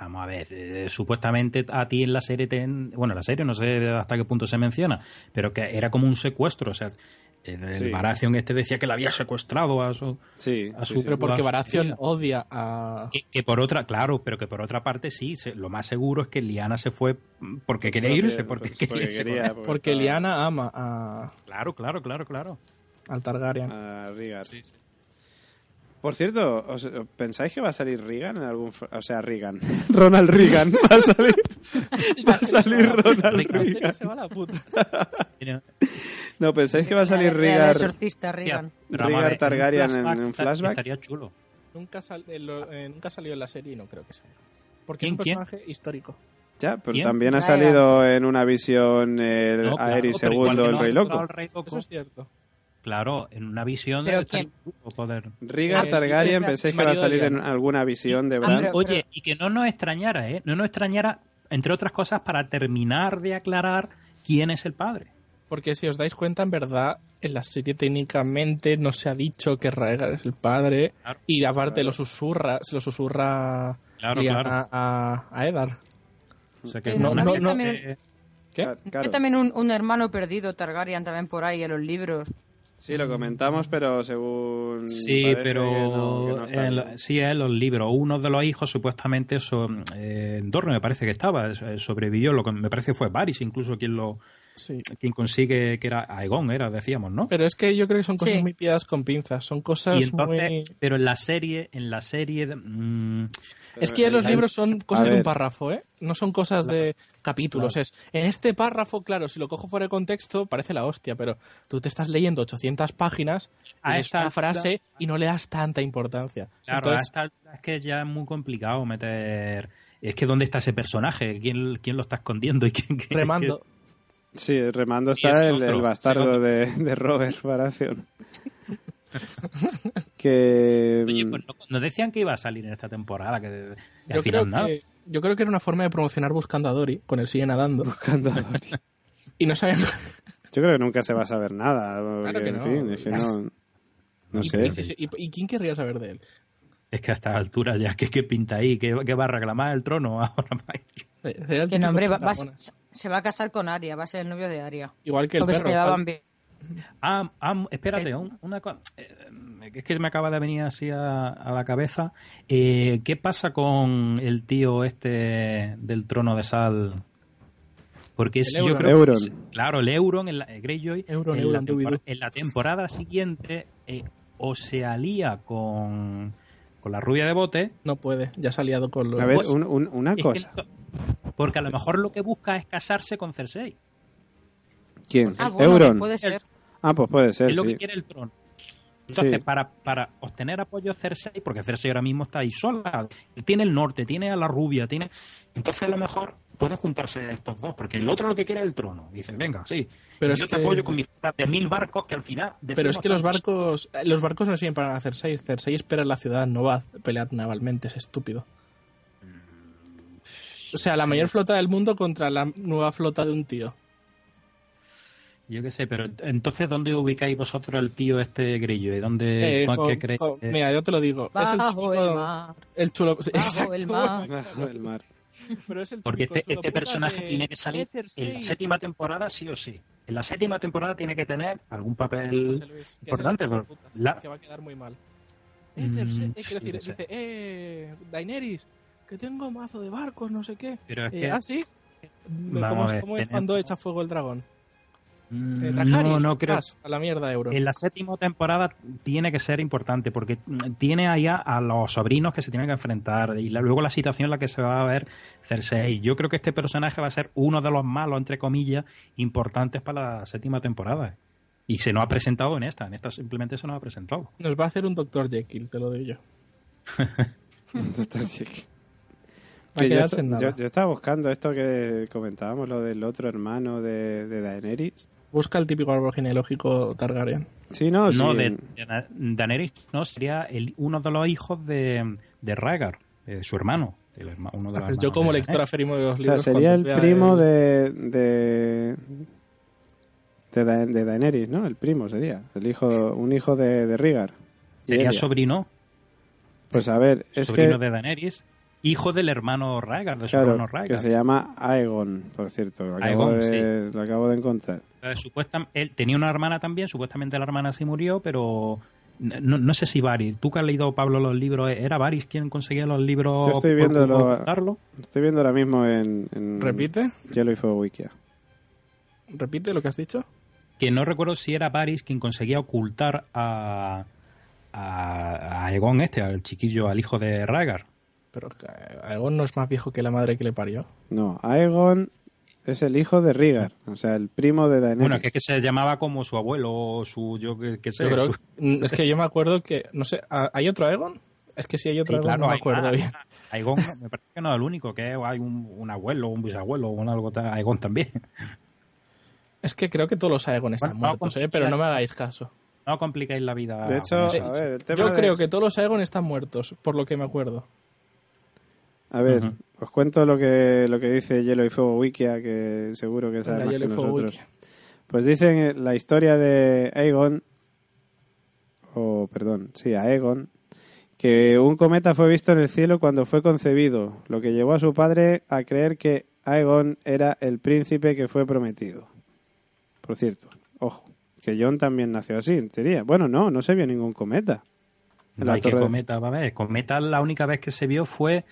E: Vamos a ver, eh, supuestamente a ti en la serie, te, bueno, en la serie no sé hasta qué punto se menciona, pero que era como un secuestro, o sea, el, el
A: Sí.
E: Baratheon este decía que la había secuestrado a su...
A: Sí,
E: A
A: sí,
E: su-
A: sí.
B: Pero porque Baratheon odia a...
E: Que, que por otra, claro, pero que por otra parte sí, se- lo más seguro es que Liana se fue porque quería
A: Porque-
E: irse, porque, quería
A: porque
E: irse
A: quería, porque
B: Liana ama a,
E: Claro, claro, claro, claro.
B: al Targaryen.
A: a Rigar. Por cierto, ¿os, ¿pensáis que va a salir Reagan en algún... O sea, Reagan. *laughs* Ronald Reagan. *laughs* Va a salir, *laughs* va a salir Ronald
E: Reagan.
A: Reagan.
B: se va la puta.
A: No, ¿pensáis que va a salir Rigar,
C: exorcista, Reagan.
E: ver,
A: Targaryen en,
E: flashback
A: un flashback?
E: Estaría chulo.
B: Nunca, sal- en lo- eh, nunca salió en la serie y no creo que salga. Porque es
E: ¿Quién,
B: un
E: quién?
B: personaje histórico.
A: Ya, pero
E: ¿Quién?
A: también ha salido en una visión el
E: No, claro,
A: Aerys II, el Rey Loco,
B: Eso es cierto.
E: Claro, en una visión
C: ¿Pero
E: de
C: quién?
E: poder.
A: Rigar
B: Eh,
A: Targaryen,
B: el
A: que va a salir en alguna visión de
C: Ah,
A: Bran.
E: Oye, y que no nos extrañara, ¿eh? No nos extrañara, entre otras cosas, para terminar de aclarar quién es el padre.
B: Porque si os dais cuenta, en verdad, en la serie técnicamente no se ha dicho que Raegar es el padre.
E: Claro.
B: Y aparte lo susurra, se lo susurra
E: Claro,
B: Lyanna
E: claro.
B: a, a Eddard.
E: O sea que
C: Eh,
B: no,
C: no
B: no,
C: también-
B: eh, ¿Qué?
C: Hay
A: claro.
C: también un, un hermano perdido, Targaryen, también por ahí en los libros.
A: Sí, lo comentamos, pero según.
E: Sí,
A: parece
E: pero
A: no- no está
E: en lo- sí, en los libros. Uno de los hijos supuestamente son, eh, Dorne me parece que estaba, eh, sobrevivió, lo que me parece que fue Varys incluso quien lo
B: Sí.
E: quien consigue que era Aegon, era, decíamos, ¿no?
B: Pero es que yo creo que son cosas
C: Sí.
B: muy piadas con pinzas. Son cosas
E: Y entonces,
B: muy...
E: pero en la serie, en la serie, mm,
B: Es que los libros son cosas de un párrafo, ¿eh? No son cosas de capítulos. Es, en este párrafo, claro, si lo cojo fuera de contexto, parece la hostia, pero tú te estás leyendo 800 páginas
E: A esta
B: frase y no le das tanta importancia.
E: Claro,
B: Entonces,
E: hasta es que ya es muy complicado meter. Es que dónde está ese personaje, quién, quién lo está escondiendo *laughs* y quién. quién-
B: remando.
A: Sí, remando
E: Sí,
A: está el,
E: otro,
A: el bastardo de, de Robert Baratheon. *laughs* *laughs* que
E: Oye,
A: mm,
E: pues no, no decían que iba a salir en esta temporada, que al
B: Yo
E: final
B: creo, que, yo creo que era una forma de promocionar buscando a Dory con el sigue nadando.
A: buscando a Dory. *laughs*
B: Y no sabían.
A: Yo creo que nunca se va a saber nada. Porque,
B: que
A: en
B: no.
A: fin, es que no. No
B: y,
A: sé.
B: y- quién querría saber de él?
E: Es que a esta altura ya, ¿qué, qué pinta ahí? ¿Qué, qué va a reclamar el trono ahora?
B: Eh,
C: Que no, hombre, va- va-
B: dragón.
C: se va a casar con Aria, va a ser el novio de Aria.
B: Igual que el
C: Porque se
B: perro.
C: llevaban
B: ¿cuál?
C: bien.
E: Ah, ah, espérate, un- una cosa. es que me acaba de venir así a, a la cabeza. Eh, ¿Qué pasa con el tío este del trono de sal? Porque es,
B: El
E: yo
B: Euron.
E: creo que es- claro, el Euron, el, el Greyjoy,
B: Euron,
E: en,
B: Euron,
E: la en la temporada siguiente eh, o se alía con, con la rubia de bote.
B: No puede, ya se ha liado con los.
A: A ver, un- un- una
E: es
A: cosa.
E: porque a lo mejor lo que busca es casarse con Cersei.
A: ¿Quién?
C: Ah, bueno,
A: Euron.
C: puede ser.
A: Ah, pues puede ser,
E: es lo
A: sí.
E: que quiere el trono. Entonces,
A: Sí.
E: para, para obtener apoyo Cersei, porque Cersei ahora mismo está ahí sola, tiene el norte, tiene a la rubia, tiene... Entonces a lo mejor pueden juntarse estos dos, porque el otro lo que quiere es el trono. Dicen, venga, sí,
B: Pero
E: yo
B: es
E: te
B: que-
E: apoyo con mis de mil barcos que al final...
B: Pero es que los barcos. eh, Los barcos no sirven para Cersei. Cersei espera en la ciudad, no va a pelear navalmente, es estúpido. O sea, la mayor flota del mundo contra la nueva flota de un tío.
E: Yo qué sé, pero entonces ¿dónde ubicáis vosotros el tío este grillo? ¿Y dónde
B: Eh,
E: cuál
B: con-
E: que creéis?
B: mira, yo te lo digo. es el típico-
C: el mar.
B: el chulo.
C: Bajo
B: exacto,
C: el mar.
A: Bajo el mar.
B: pero es el
E: Porque este, este personaje
B: de-
E: tiene que salir en la séptima temporada sí o sí. En la séptima temporada tiene que tener algún papel
B: Luis, es
E: importante. pero
B: putas,
E: la-
B: Que va a quedar muy mal. Eh,
E: Mm,
B: eh, quiero decir, dice, eh, Daenerys, que tengo mazo de barcos, no sé qué.
E: Pero es
B: Eh,
E: que-
B: ¿Ah, sí? ¿Cómo,
E: a ver,
B: cómo es
E: tenemos-
B: cuando echa fuego el dragón?
E: Mm,
B: Eh,
E: no, no creo.
B: a la mierda, Euro.
E: En la séptima temporada tiene que ser importante porque tiene allá a los sobrinos que se tienen que enfrentar y la- luego la situación en la que se va a ver Cersei. Yo creo que este personaje va a ser uno de los malos, entre comillas, importantes para la séptima temporada. Y se nos ha presentado en esta. En esta simplemente se nos ha presentado.
B: Nos va a hacer un Dr. Jekyll, te lo digo yo. *laughs*
A: Doctor Jekyll.
B: Va a
A: Que yo, yo- yo estaba buscando esto que comentábamos, lo del otro hermano de, de Daenerys.
B: Busca el típico árbol genealógico Targaryen.
A: Sí, no,
E: No,
A: sí.
E: de, de Da- Daenerys no, sería el, uno de los hijos de, de Rhaegar, de su hermano. el herma- uno de los
B: Pues yo como
E: de
B: lector
E: Daenerys.
B: aferimo de los
A: O sea,
B: libros...
A: sería el primo
B: el-
A: de, de, de, Da- de Daenerys, ¿no? El primo sería. El hijo, un hijo de, de Rhaegar. Y
E: Sería sobrino,
A: Pues a ver, es
E: sobrino
A: que...
E: de Daenerys, hijo del hermano Rhaegar, de su
A: Claro,
E: hermano Rhaegar.
A: que se llama Aegon, por cierto. Lo acabo,
E: Aegon,
A: de, lo acabo de encontrar.
E: Eh, supuestam- él tenía una hermana también, supuestamente la hermana sí murió, pero no, no sé si Varys. Tú que has leído, Pablo, los libros, ¿era Varys quien conseguía los libros?
A: Yo estoy
E: ocultarlo?
A: Estoy viendo ahora mismo en, en
B: ¿Repite?
A: Hielo y Fuego Wikia.
B: ¿Repite lo que has dicho?
E: Que no recuerdo si era Varys quien conseguía ocultar a, a, a Aegon este, al chiquillo, al hijo de Rhaegar.
B: Pero eh, Aegon no es más viejo que la madre que le parió.
A: No, Aegon es el hijo de Rhaegar, o sea, el primo de Daenerys.
E: Bueno, que es que se llamaba como su abuelo o su, yo que, que sé. Su-
B: es que yo me acuerdo que, no sé, ¿ha- ¿hay otro Aegon? Es que si hay otro
E: Sí,
B: Aegon
E: claro,
B: no me acuerdo bien.
E: Aegon, me parece que no es el único, que hay un, un abuelo, un bisabuelo, un algo tal, Aegon también.
B: Es que creo que todos los Aegon están
E: Bueno, no,
B: muertos, ¿eh? pero no me hagáis caso.
E: No complicáis la vida.
A: De hecho, a ver, el tema
B: Yo
A: de-
B: creo que todos los Aegon están muertos, por lo que me acuerdo.
A: A ver, os cuento lo que, lo que dice Hielo y Fuego Wikia, que seguro que sabe más
B: Hielo
A: que
B: y Fuego
A: nosotros.
B: Wiki.
A: Pues dicen eh, la historia de Aegon, o perdón, sí, Aegon, que un cometa fue visto en el cielo cuando fue concebido, lo que llevó a su padre a creer que Aegon era el príncipe que fue prometido. Por cierto, ojo, que Jon también nació así, en teoría. Bueno, no, no se vio ningún cometa. En
E: No
A: la
E: hay que cometa, va a ver. Cometa la única vez que se vio fue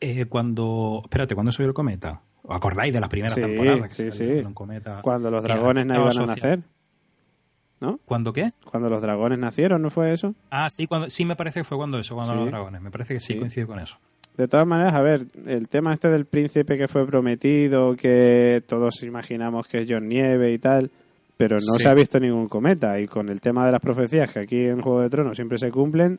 E: eh, cuando... Espérate, ¿cuándo vio el cometa? ¿Os acordáis de las primeras
A: Sí,
E: temporadas? que
A: sí, sí.
E: cometa
A: Cuando los dragones no iban a nacer. ¿No?
E: ¿Cuándo qué?
A: Cuando los dragones nacieron, ¿no fue eso?
E: Ah, sí, cuando, sí me parece que fue cuando eso, cuando
A: Sí.
E: los dragones. Me parece que sí,
A: Sí.
E: coincide con eso.
A: De todas maneras, a ver, el tema este del príncipe que fue prometido, que todos imaginamos que es John Nieve y tal, pero no
E: Sí.
A: se ha visto ningún cometa. Y con el tema de las profecías que aquí en Juego de Tronos siempre se cumplen,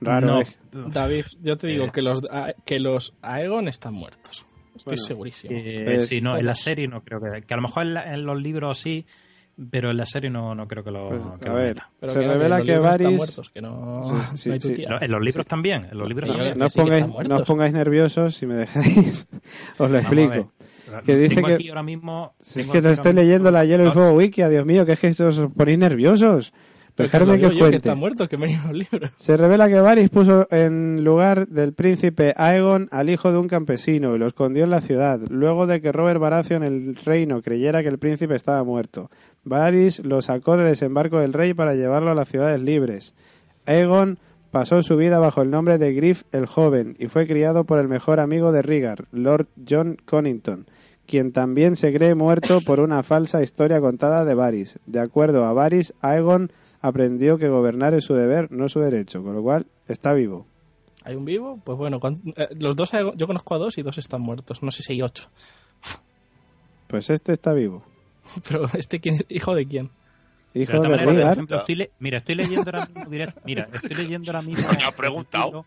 A: Raro
E: no,
A: es.
B: David, yo te digo
E: Eh.
B: que los que los Aegon están muertos. Estoy
A: Bueno,
B: segurísimo.
E: Eh,
A: Pues,
E: sí, no, en la
B: todos.
E: serie no creo que... Que a lo mejor en, la- en los libros sí, pero en la serie no, no creo que lo,
A: Pues,
E: que
A: a
E: lo
A: ver.
B: Pero
A: se
B: que
A: revela que Varys...
B: muertos, que no,
A: Sí, sí,
B: no hay tu
A: sí.
B: tía.
E: No, en los libros también, en los libros
B: Sí,
E: también.
A: No os, pongáis, no os
B: muertos.
A: pongáis nerviosos, si me dejáis, *laughs* os lo
E: Vamos a ver.
A: explico. Que dice
E: Tengo
A: que-
E: aquí ahora mismo...
A: Si es que lo estoy
E: mismo-
A: leyendo la Hielo y
E: No,
A: Fuego Wiki, Dios mío, que es que os ponéis nerviosos.
B: Lo
A: que
B: yo,
A: cuente.
B: está muerto, que me libros.
A: Se revela que Varys puso en lugar del príncipe Aegon al hijo de un campesino y lo escondió en la ciudad, luego de que Robert Baratheon el reino creyera que el príncipe estaba muerto. Varys lo sacó de desembarco del rey para llevarlo a las ciudades libres. Aegon pasó su vida bajo el nombre de Griff el Joven y fue criado por el mejor amigo de Rhaegar, Lord John Connington, quien también se cree muerto por una falsa historia contada de Varys. De acuerdo a Varys, Aegon aprendió que gobernar es su deber, no su derecho, con lo cual está vivo.
B: ¿Hay un vivo? Pues bueno, eh, los dos, yo conozco a dos y dos están muertos. No sé si hay ocho.
A: Pues este está vivo. *laughs*
B: Pero este, quién es? ¿hijo de quién?
A: Hijo
E: de
A: de
E: por ejemplo, estoy le- mira, estoy leyendo ahora mismo mira, estoy leyendo ahora mismo
D: Coño, ha preguntado.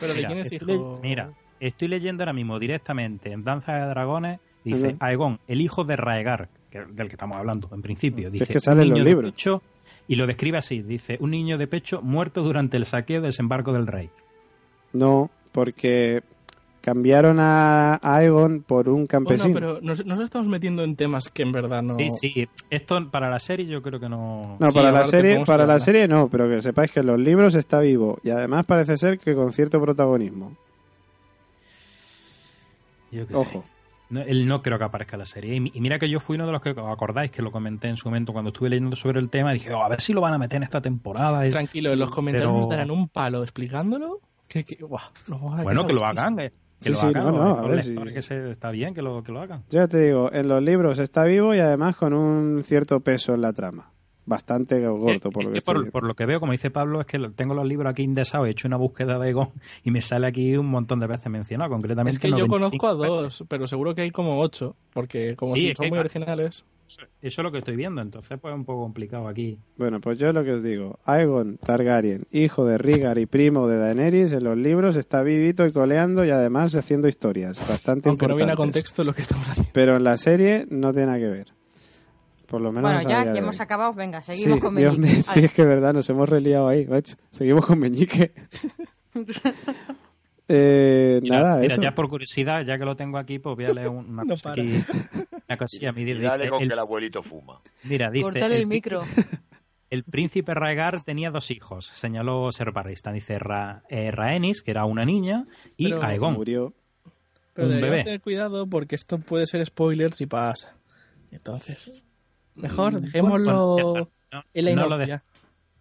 B: ¿Pero de
E: Mira,
B: quién es hijo?
E: mira, estoy leyendo ahora mismo directamente en Danza de Dragones, dice. Aegon, el hijo de Raegar, que, del que estamos hablando en principio.
A: es
E: Dice,
A: que sale
E: "Un
A: en los
E: niño de
A: libros".
E: pecho", y lo describe así, dice, un niño de pecho muerto durante el saqueo y desembarco del rey.
A: No, porque cambiaron a Aegon por un campesino.
B: Bueno, pero nos, nos estamos metiendo en temas que en verdad no...
E: Sí, sí, esto para la serie yo creo que no...
A: No,
B: Sí,
A: para la serie, para la serie no, pero que sepáis que en los libros está vivo y además parece ser que con cierto protagonismo.
E: Yo qué sé. No, él no creo que aparezca en la serie. Y, mi- y mira que yo fui uno de los que os acordáis que lo comenté en su momento cuando estuve leyendo sobre el tema. Dije, oh, a ver si lo van a meter en esta temporada. Y-
B: Tranquilo, en los comentarios
E: Pero-
B: nos darán un palo explicándolo. Que, que,
E: Bueno, que lo hagan. eh, Que
A: Sí,
E: lo
A: sí,
E: hagan.
A: no, no,
E: los
A: a ver si-
E: que se- está bien que lo, que lo hagan.
A: Yo ya te digo, en los libros está vivo y además con un cierto peso en la trama. Bastante gordo,
E: Eh,
A: por
E: es
A: lo que
E: por, lo que veo, como dice Pablo, es que tengo los libros aquí indexados, he hecho una búsqueda de Egon y me sale aquí un montón de veces mencionado, concretamente.
B: Es que yo
E: 95
B: conozco a
E: veces.
B: dos, pero seguro que hay como ocho, porque como
E: Sí,
B: si son muy originales.
E: Eso es lo que estoy viendo, entonces pues es un poco complicado aquí.
A: Bueno, pues yo lo que os digo, Aegon Targaryen, hijo de Rhaegar y primo de Daenerys, en los libros está vivito y coleando y además haciendo historias bastante
B: Aunque no viene a contexto lo que estamos haciendo.
A: Pero en la serie no tiene nada que ver. Por lo menos
C: Bueno, ya, ya hemos acabado. Venga, seguimos
A: Sí,
C: con Meñique. *laughs*
A: sí, es que es verdad, nos hemos reliado ahí, macho. Seguimos con Meñique. *laughs* Eh,
E: Mira,
A: nada,
E: mira,
A: eso.
E: ya por curiosidad, ya que lo tengo aquí, pues voy a leer un- una *laughs*
B: No
E: cosa
B: para.
E: aquí. Una cosilla, mira,
D: Y dale
E: dice,
D: con
E: el-
D: que el abuelito fuma.
E: mira, dice,
C: Cortale el
E: príncipe-
C: micro.
E: El príncipe Raegar tenía dos hijos, señaló Ser Barrista. Dice Ra- eh, Rhaenys, que era una niña, y
B: Pero-
E: Aegon.
A: Murió.
B: Pero
E: Un bebé.
B: tener cuidado porque esto puede ser spoiler si pasa. Entonces, mejor
E: Mm,
B: dejémoslo
E: bueno, no,
B: en la
E: no lo de-.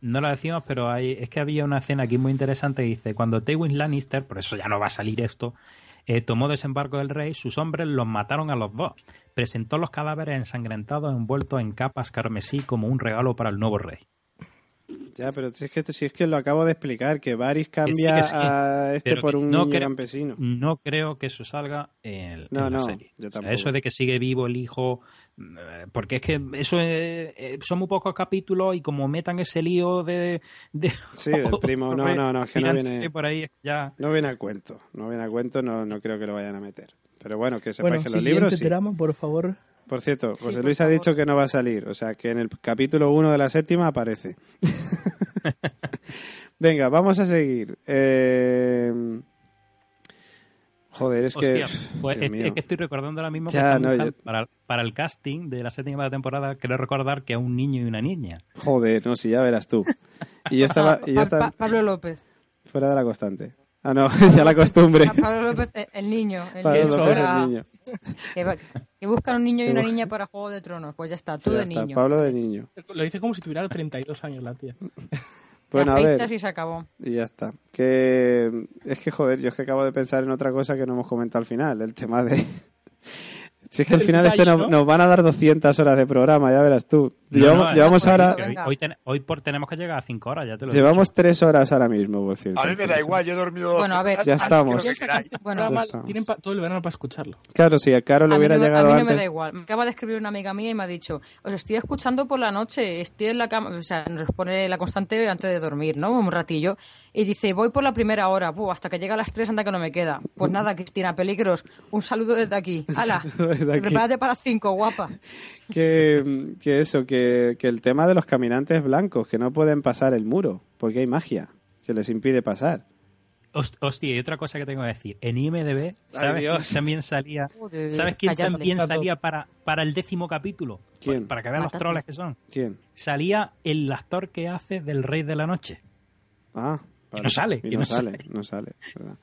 E: No lo decimos, pero hay, es que había una escena aquí muy interesante que dice, cuando Tywin Lannister, por eso ya no va a salir esto, eh, tomó desembarco del rey, sus hombres los mataron a los dos. Presentó los cadáveres ensangrentados envueltos en capas carmesí como un regalo para el nuevo rey.
A: Ya, pero si es que, si es que lo acabo de explicar, que Varys cambia
E: sí, que sí.
A: a este
E: Pero
A: por un
E: no
A: campesino.
E: No creo que eso salga en,
A: No,
E: en la
A: no,
E: serie.
A: yo
E: O sea, eso de que sigue vivo el hijo, porque es que eso es- eh, son muy pocos capítulos y como metan ese lío de... de
A: Sí, del *laughs* primo. No, no, no, es que no viene,
E: Por ahí ya...
A: no viene a cuento. No viene a cuento, no, no creo que lo vayan a meter. Pero bueno, que sepáis
B: Bueno,
A: que los libros sí.
B: drama, por favor.
A: Por cierto, José
C: por
A: Luis ha
C: favor.
A: dicho que no va a salir, o sea que en el capítulo 1 de la séptima aparece. *laughs* *laughs* Venga, vamos a seguir. Eh, Joder, es
E: Hostia,
A: que...
E: pues es, que estoy recordando ahora mismo
A: Ya, no, yo-
E: para, para el casting de la séptima temporada, quiero recordar que es un niño y una niña.
A: Joder, no, si ya verás tú. Y yo estaba, y yo
C: Pa-
A: estaba
C: Pa- Pablo López.
A: fuera de la constante. Ah, no, *laughs* ya la costumbre.
C: Pa- Pablo López, el- niño. El
A: Pablo
C: niño
A: López, el niño. *laughs*
C: Que, va- que buscan un niño y una niña para Juego de Tronos. Pues ya está, tú
A: Ya
C: de
A: está,
C: niño.
A: Pablo de niño.
B: Lo dice como si tuviera 32 años la tía. *laughs*
A: Bueno, a ver.
C: y se acabó.
A: Y ya está. Que es que joder, yo es que acabo de pensar en otra cosa que no hemos comentado al final, el tema de Si es que al final este
B: detalle,
A: nos,
B: ¿no?
A: nos van a dar 200 horas de programa, ya verás tú.
E: No,
A: llevamos
E: no,
A: llevamos ahora,
E: Hoy, hoy ten- hoy por, tenemos que llegar a 5 horas, ya te lo he
A: llevamos 3 horas ahora mismo, por cierto.
D: A mí me da igual, yo he dormido.
C: Bueno, a ver,
A: Ya estamos.
D: que
B: este
C: Bueno,
A: ya estamos.
B: tienen pa- todo el verano para escucharlo.
A: Claro, si a Caro le
C: mí,
A: hubiera
C: no, me- a
A: llegado
C: mí no
A: antes.
C: me da igual. Me acaba de escribir una amiga mía y me ha dicho, os estoy escuchando por la noche, estoy en la cama, o sea, nos pone la constante antes de dormir, ¿no? Un ratillo. Y dice, voy por la primera hora, Buh, hasta que llega a las 3 anda que no me queda. Pues nada, Cristina, peligros, un saludo desde aquí. ¡Hala!
A: desde aquí.
C: Prepárate para 5, guapa.
A: que, que eso, que, que el tema de los caminantes blancos, que no pueden pasar el muro, porque hay magia que les impide pasar.
E: Host- Hostia, y otra cosa que tengo que decir. En IMDB, ¿sabes también salía?
C: Joder,
E: ¿Sabes quién también salía para, para el décimo capítulo?
A: ¿Quién?
E: Para que vean los troles que son.
A: ¿Quién?
E: Salía el actor que hace del Rey de la Noche.
A: Ah,
E: Que no sale,
A: Y
E: que
A: no,
E: no
A: sale,
E: sale.
A: no sale, ¿verdad?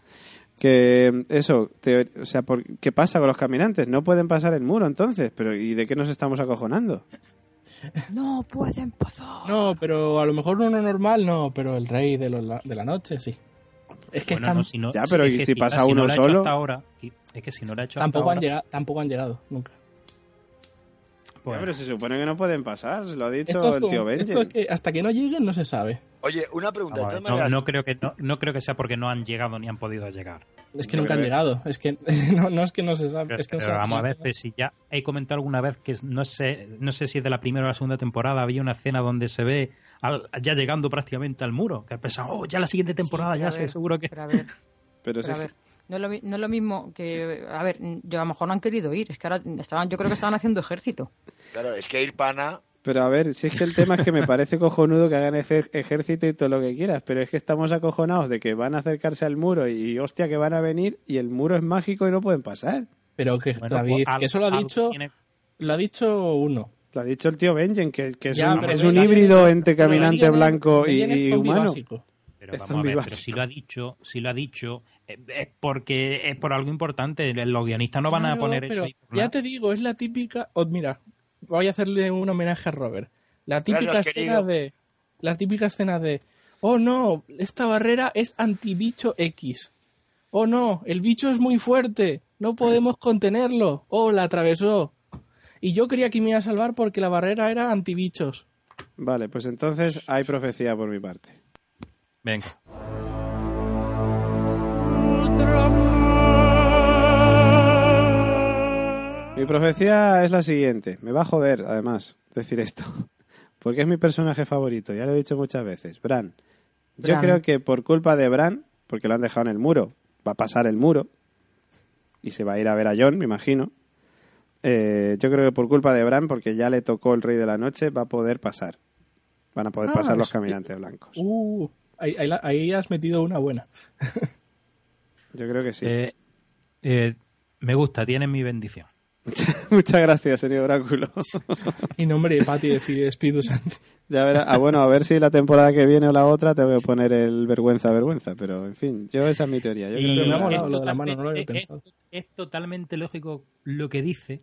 A: Que eso, te- o sea, por- ¿qué pasa con los caminantes? No pueden pasar el muro entonces, pero ¿y de qué nos estamos acojonando?
C: No pueden pasar.
B: No, pero a lo mejor uno normal no, pero el rey de, los- de la noche sí. Es que
E: Bueno,
B: están-
E: no, si no-
A: Ya, pero
E: es
A: ¿y
E: que
A: si pasa
E: no
A: uno solo?
E: hasta ahora, es que si no lo ha hecho
B: tampoco,
E: hasta
B: han
E: ahora,
B: llegado, tampoco han llegado nunca.
E: pues,
A: Ya, pero se supone que no pueden pasar, se lo ha dicho
B: Esto, es
A: el tío Benji.
B: esto es que hasta que no lleguen no se sabe.
D: Oye, una pregunta.
E: ver, no, creo que, no, no creo que sea porque no han llegado ni han podido llegar.
B: Es que
A: Yo
B: nunca han llegado. Es que *laughs* no, no es que no se sabe.
E: Pero,
B: es que no
E: pero
B: se
E: vamos a ver si ya he comentado alguna vez que no sé, no sé si es de la primera o la segunda temporada había una escena donde se ve al- ya llegando prácticamente al muro, que he pensado, oh, ya la siguiente temporada
C: Sí,
E: ya sé,
C: ver,
E: seguro que...
C: Pero a ver, *laughs*
A: Pero
C: a. No es, lo, no es lo mismo que. A ver, yo a lo mejor no han querido ir. Es que ahora estaban, yo creo que estaban haciendo ejército.
D: Claro, es que ir pana.
A: Pero a ver, si es que el tema es que me parece cojonudo que hagan ejército y todo lo que quieras, pero es que estamos acojonados de que van a acercarse al muro y hostia que van a venir y el muro es mágico y no pueden pasar.
B: Pero que
E: Bueno,
B: David,
E: pues,
B: que eso lo ha
E: algo
B: dicho,
E: tiene-
B: lo ha híbrido
A: un, es un híbrido entre caminante blanco y, y humano.
E: Pero
A: Es
E: vamos a ver, pero
A: básico.
E: si lo ha dicho, si lo ha dicho, eh, es porque es por algo importante. Los guionistas no van a poner eso
B: pero
E: ahí
B: ya te digo, es la típica. oh, mira, voy a hacerle un homenaje a Robert. La típica
D: Gracias,
B: escena
D: querido.
B: de. La típica escena de. Oh no, esta barrera es antibicho X. Oh no, el bicho es muy fuerte. No podemos *laughs* contenerlo. Oh, la atravesó. Y yo creía que me iba a salvar porque la barrera era antibichos.
A: Vale, pues entonces hay profecía por mi parte.
E: Venga.
A: Mi profecía es la siguiente. Me va a joder, además, decir esto. *laughs* Porque es mi personaje favorito, ya lo he dicho muchas veces. Bran. Yo
C: Bran.
A: creo que por culpa de Bran, porque lo han dejado en el muro, va a pasar el muro y se va a ir a ver a John, me imagino. Eh, yo creo que por culpa de Bran, porque ya le tocó el Rey de la Noche, va a poder pasar. Van a poder
B: Ah,
A: pasar los caminantes blancos.
B: Uh, ahí, ahí la- ahí has metido una buena.
A: Yo creo que sí.
E: Eh, eh, me gusta, tiene mi bendición. *laughs*
A: Muchas gracias, señor Oráculo.
B: Y nombre de Pati de Espíritu Santo.
A: Ya verá. Ah, bueno, a ver si la temporada que viene o la otra tengo que poner el vergüenza, vergüenza. Pero, en fin, yo esa es mi teoría. Yo
E: Y
A: creo que
B: me ha
A: la-
B: molado
E: es
B: lo de la mano,
E: totalmente-
B: no lo había
E: es-
B: pensado.
E: Es, totalmente lógico lo que dice,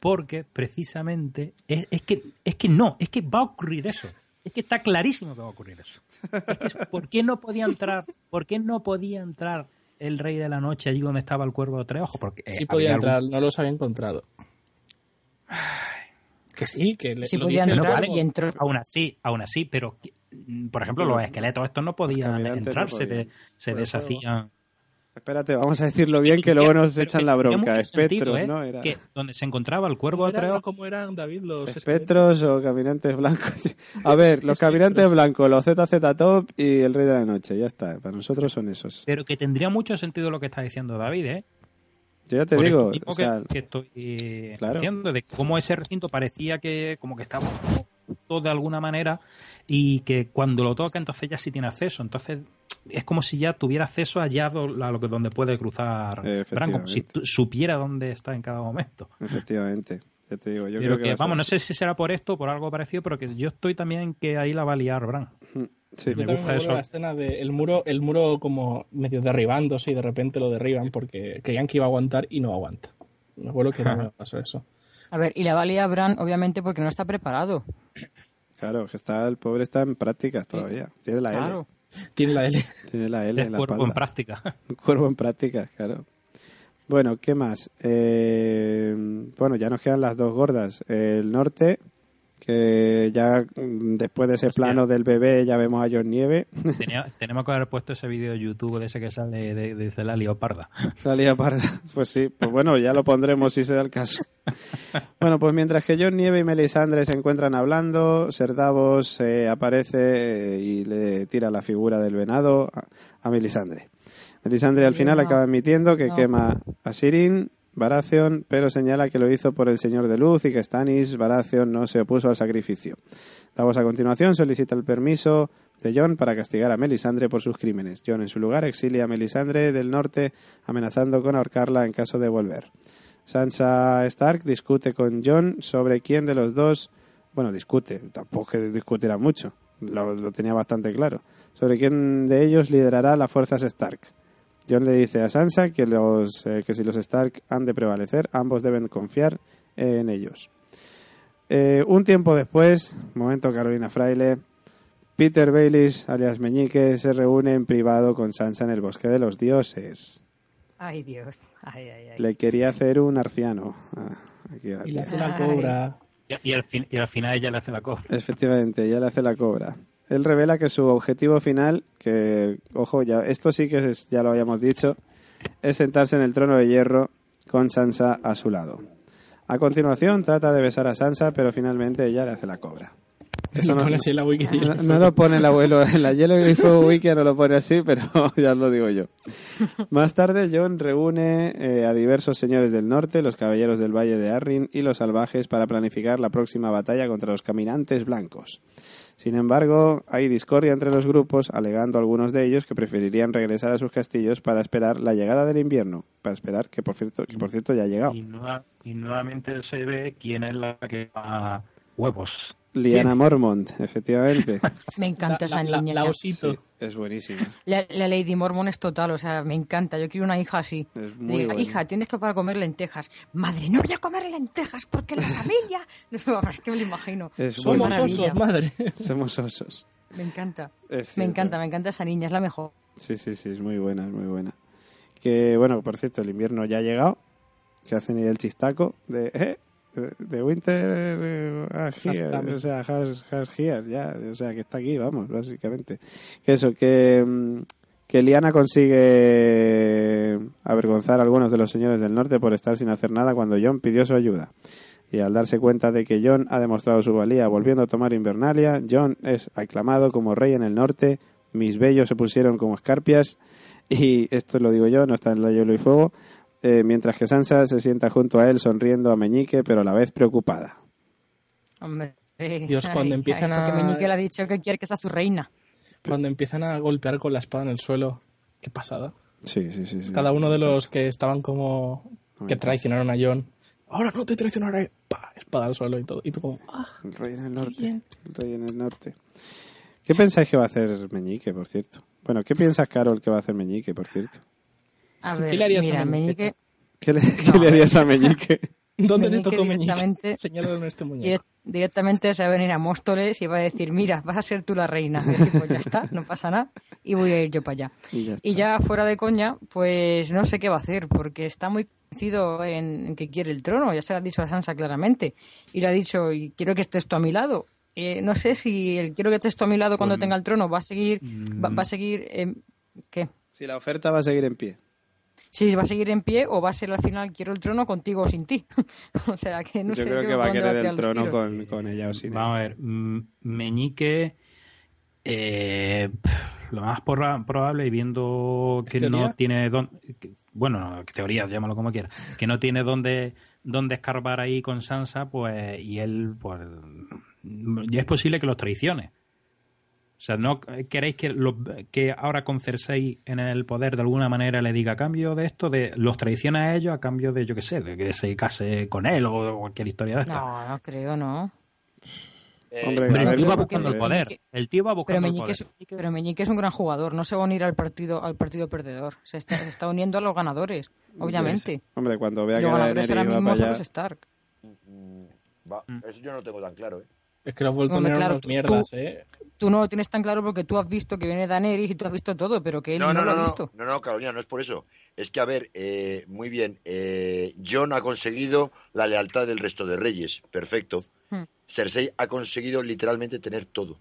E: porque precisamente es, es que es que no, es que va a ocurrir eso. Es que está clarísimo que va a ocurrir eso. Es que es- ¿Por qué no podía entrar? ¿Por qué no podía entrar el Rey de la Noche allí donde estaba el Cuervo de Tres Ojos? Porque eh,
B: Sí podía
E: algún-
B: entrar, no los había encontrado. Que sí, que le,
C: Sí
B: lo
C: podía entrar y entró.
E: Aún así, aún así, pero mm, por ejemplo, los esqueletos estos no podían
A: caminantes no
E: entrar, se, se deshacían.
A: Espérate, vamos a decirlo bien, que luego nos
E: Pero
A: echan
E: que
A: la bronca. Espectros,
E: sentido, ¿eh?
A: ¿no? Era...
E: Que donde se encontraba el cuervo
B: ¿Cómo
E: de tres
B: eran,
E: ojos,
B: cómo eran, David, los?
A: Espectros o caminantes blancos. *laughs* A ver, los caminantes blancos, los ZZ Top y el Rey de la Noche. Ya está. Para nosotros son esos.
E: pero que tendría mucho sentido lo que está diciendo David, ¿eh?
A: Yo ya te
E: Por
A: digo,
E: esto mismo
A: o sea,
E: que, que estoy
A: Claro.
E: diciendo, de cómo ese recinto parecía que como que estaba todo de alguna manera y que cuando lo toca entonces ya sí tiene acceso. Entonces es como si ya tuviera acceso allá a lo que donde puede cruzar Bran, como si supiera dónde está en cada momento.
A: efectivamente. Ya te digo, yo
E: Pero
A: creo que,
E: que,
A: va a
E: vamos, no sé si será por esto o por algo parecido, pero que yo estoy también que ahí la va a liar Bran.
A: Sí.
B: Yo
E: me gusta
B: me acuerdo
E: eso.
B: la escena de el muro, el muro como medio derribándose y de repente lo derriban porque creían que iba a aguantar y no aguanta. Me acuerdo que *laughs* no me pasó eso.
C: A ver, y la valía Bran, obviamente, porque no está preparado.
A: Claro, que está, el pobre está en prácticas todavía. Tiene la
C: Claro.
A: L.
B: Tiene la L.
A: Tiene la L en la
E: cuerpo en práctica. *laughs*
A: Un cuervo en prácticas, claro. Bueno, ¿qué más? Eh, bueno, ya nos quedan las dos gordas. El norte, que ya mm, después de ese
E: Hostia.
A: plano del bebé ya vemos a John Nieve.
E: Tenía- *laughs* tenemos que haber puesto ese vídeo de YouTube de ese que sale de, de, de *laughs* la leoparda.
A: La lía parda. Pues sí, pues bueno, ya lo pondremos si se da el caso. *laughs* Bueno, pues mientras que John Nieve y Melisandre se encuentran hablando, Ser Davos eh, aparece eh, y le tira la figura del venado a, a Melisandre. Melisandre al final
C: No.
A: acaba admitiendo que
C: No.
A: quema a Sirin, Baratheon, pero señala que lo hizo por el Señor de Luz y que Stannis Baratheon no se opuso al sacrificio. Davos a continuación solicita el permiso de John para castigar a Melisandre por sus crímenes. John en su lugar exilia a Melisandre del norte amenazando con ahorcarla en caso de volver. Sansa Stark discute con John sobre quién de los dos, bueno, discute, tampoco que discutiera mucho, lo, lo tenía bastante claro, sobre quién de ellos liderará las fuerzas Stark. John le dice a Sansa que, los, eh, que si los Stark han de prevalecer, ambos deben confiar en ellos. Eh, un tiempo después, momento Carolina Fraile, Peter Baylis, alias Meñique, se reúne en privado con Sansa en el bosque de los dioses.
C: Ay, Dios. Ay, ay, ay.
A: Le quería hacer un arciano. Ah, aquí
B: Y le hace la cobra.
E: Y, y al, fin- y al final ella le hace la cobra.
A: Efectivamente, ya le hace la cobra. Él revela que su objetivo final, que, ojo, ya, esto sí que es- ya lo habíamos dicho, es sentarse en el trono de hierro con Sansa a su lado. A continuación trata de besar a Sansa, pero finalmente ella le hace la cobra. Eso no,
B: pone así en la wiki.
A: no- no lo pone el abuelo en la Hielo y Fuego Wiki, no lo pone así, pero *laughs* ya lo digo yo. Más tarde, John reúne eh, a diversos señores del norte, los caballeros del Valle de Arryn y los salvajes para planificar la próxima batalla contra los caminantes blancos. Sin embargo, hay discordia entre los grupos, alegando algunos de ellos que preferirían regresar a sus castillos para esperar la llegada del invierno. Para esperar, que por cierto, que por cierto ya ha llegado.
E: Y, y nuevamente se ve quién es la que da huevos.
A: Liana Mormont, efectivamente. *laughs*
C: Me encanta esa
B: la,
C: niña.
B: La
C: ya.
B: osito.
A: Sí, es buenísima.
C: La, la Lady Mormon es total, o sea, me encanta. Yo quiero una hija así.
A: Es muy
C: hija, tienes que para comer lentejas. Madre, no voy a comer lentejas porque la familia. *laughs* No, es que me lo imagino.
A: Es
B: Somos
C: maravilla.
B: osos, madre. *laughs*
A: Somos osos.
C: Me encanta.
A: Es
C: Me encanta, me encanta esa niña, es la mejor.
A: Sí, sí, sí, es muy buena, es muy buena. Que bueno, por cierto, el invierno ya ha llegado. Que hacen ahí el chistaco de, eh, de- Winter eh, here,
B: Has
A: o sea, has, has here, ya, o sea, que está aquí, vamos, básicamente. Que eso, que, mm, que Liana consigue avergonzar a algunos de los señores del norte por estar sin hacer nada cuando John pidió su ayuda. Y al darse cuenta de que John ha demostrado su valía volviendo a tomar Invernalia, John es aclamado como rey en el norte, mis bellos se pusieron como escarpias, y esto lo digo yo, no está en la hielo y fuego, eh, mientras que Sansa se sienta junto a él sonriendo a Meñique, pero a la vez preocupada.
C: Hombre.
B: Dios, cuando empiezan
C: Porque
B: a-
C: Meñique le ha dicho que quiere que sea su reina.
B: Cuando empiezan a golpear con la espada en el suelo. Qué pasada.
A: Sí, sí, sí. sí.
B: Cada uno de los que estaban como... Que traicionaron a John. Ahora no te traicionaré. Pa, espada al suelo y todo. Y tú como... ah,
A: El rey en el norte.
B: bien.
A: El rey en el norte. ¿Qué pensáis que va a hacer Meñique, por cierto? Bueno, ¿qué piensas, Carol, que va a hacer Meñique, por cierto?
C: A
B: ¿Qué
C: ver,
B: le harías a Meñique?
C: Meñique
A: ¿Qué le, qué le harías a Meñique? *laughs*
B: ¿Dónde te tocó Meñique? *laughs* este muñeco.
C: directamente se va a venir a Móstoles y va a decir, mira, vas a ser tú la reina. Y decir, pues ya está, no pasa nada. Y voy a ir yo para allá.
A: Y ya está.
C: Y ya fuera de coña, pues no sé qué va a hacer, porque está muy convencido en, en que quiere el trono, ya se lo ha dicho a Sansa claramente. Y le ha dicho, y quiero que estés tú a mi lado. Eh, no sé si el quiero que estés tú a mi lado cuando tenga el trono va a seguir, va, va a seguir, eh, ¿qué?
A: Si la oferta va a seguir en pie.
C: Si va a seguir en pie o va a ser al final quiero el trono contigo o sin ti. *laughs* o sea, que no
A: Yo
C: sé
A: creo
C: yo
A: que va a querer el trono con, con ella o sin ella.
E: Vamos a ver, mm, Meñique, eh, lo más probable, y viendo que no tiene don, que- bueno, no, que teoría, llámalo como quieras, que no tiene dónde, dónde escarbar ahí con Sansa, pues, y él, pues, ya es posible que los traicione. O sea, ¿no queréis que, lo- que ahora con Cersei en el poder de alguna manera le diga a cambio de esto, de los traiciona a ellos a cambio de, yo qué sé, de que se case con él o cualquier historia de esta?
C: No, no creo, no.
D: Eh,
A: Hombre, a
E: el tío va buscando el poder. El tío va
C: Pero
E: buscando el
C: Meñique,
E: poder.
C: es, pero Meñique es un gran jugador, no se va a unir al partido al partido perdedor. Se está, se está uniendo a los ganadores, obviamente.
A: Hombre, cuando vea
C: Y
A: que
C: los ganadores ahora mismo son los Stark.
D: mm, va, Eso yo no lo tengo tan claro, ¿eh?
B: Es que lo has vuelto
C: Hombre,
B: a
C: claro,
B: unas
C: tú-
B: mierdas, ¿eh?
C: Tú no lo tienes tan claro porque tú has visto que viene Daenerys y tú has visto todo, pero que él no,
D: No, no,
C: lo
D: no,
C: ha visto.
D: no, no, Carolina, no es por eso. Es que, a ver, eh, muy bien, eh, John ha conseguido la lealtad del resto de reyes, perfecto.
C: Hmm.
D: Cersei ha conseguido literalmente tener todo.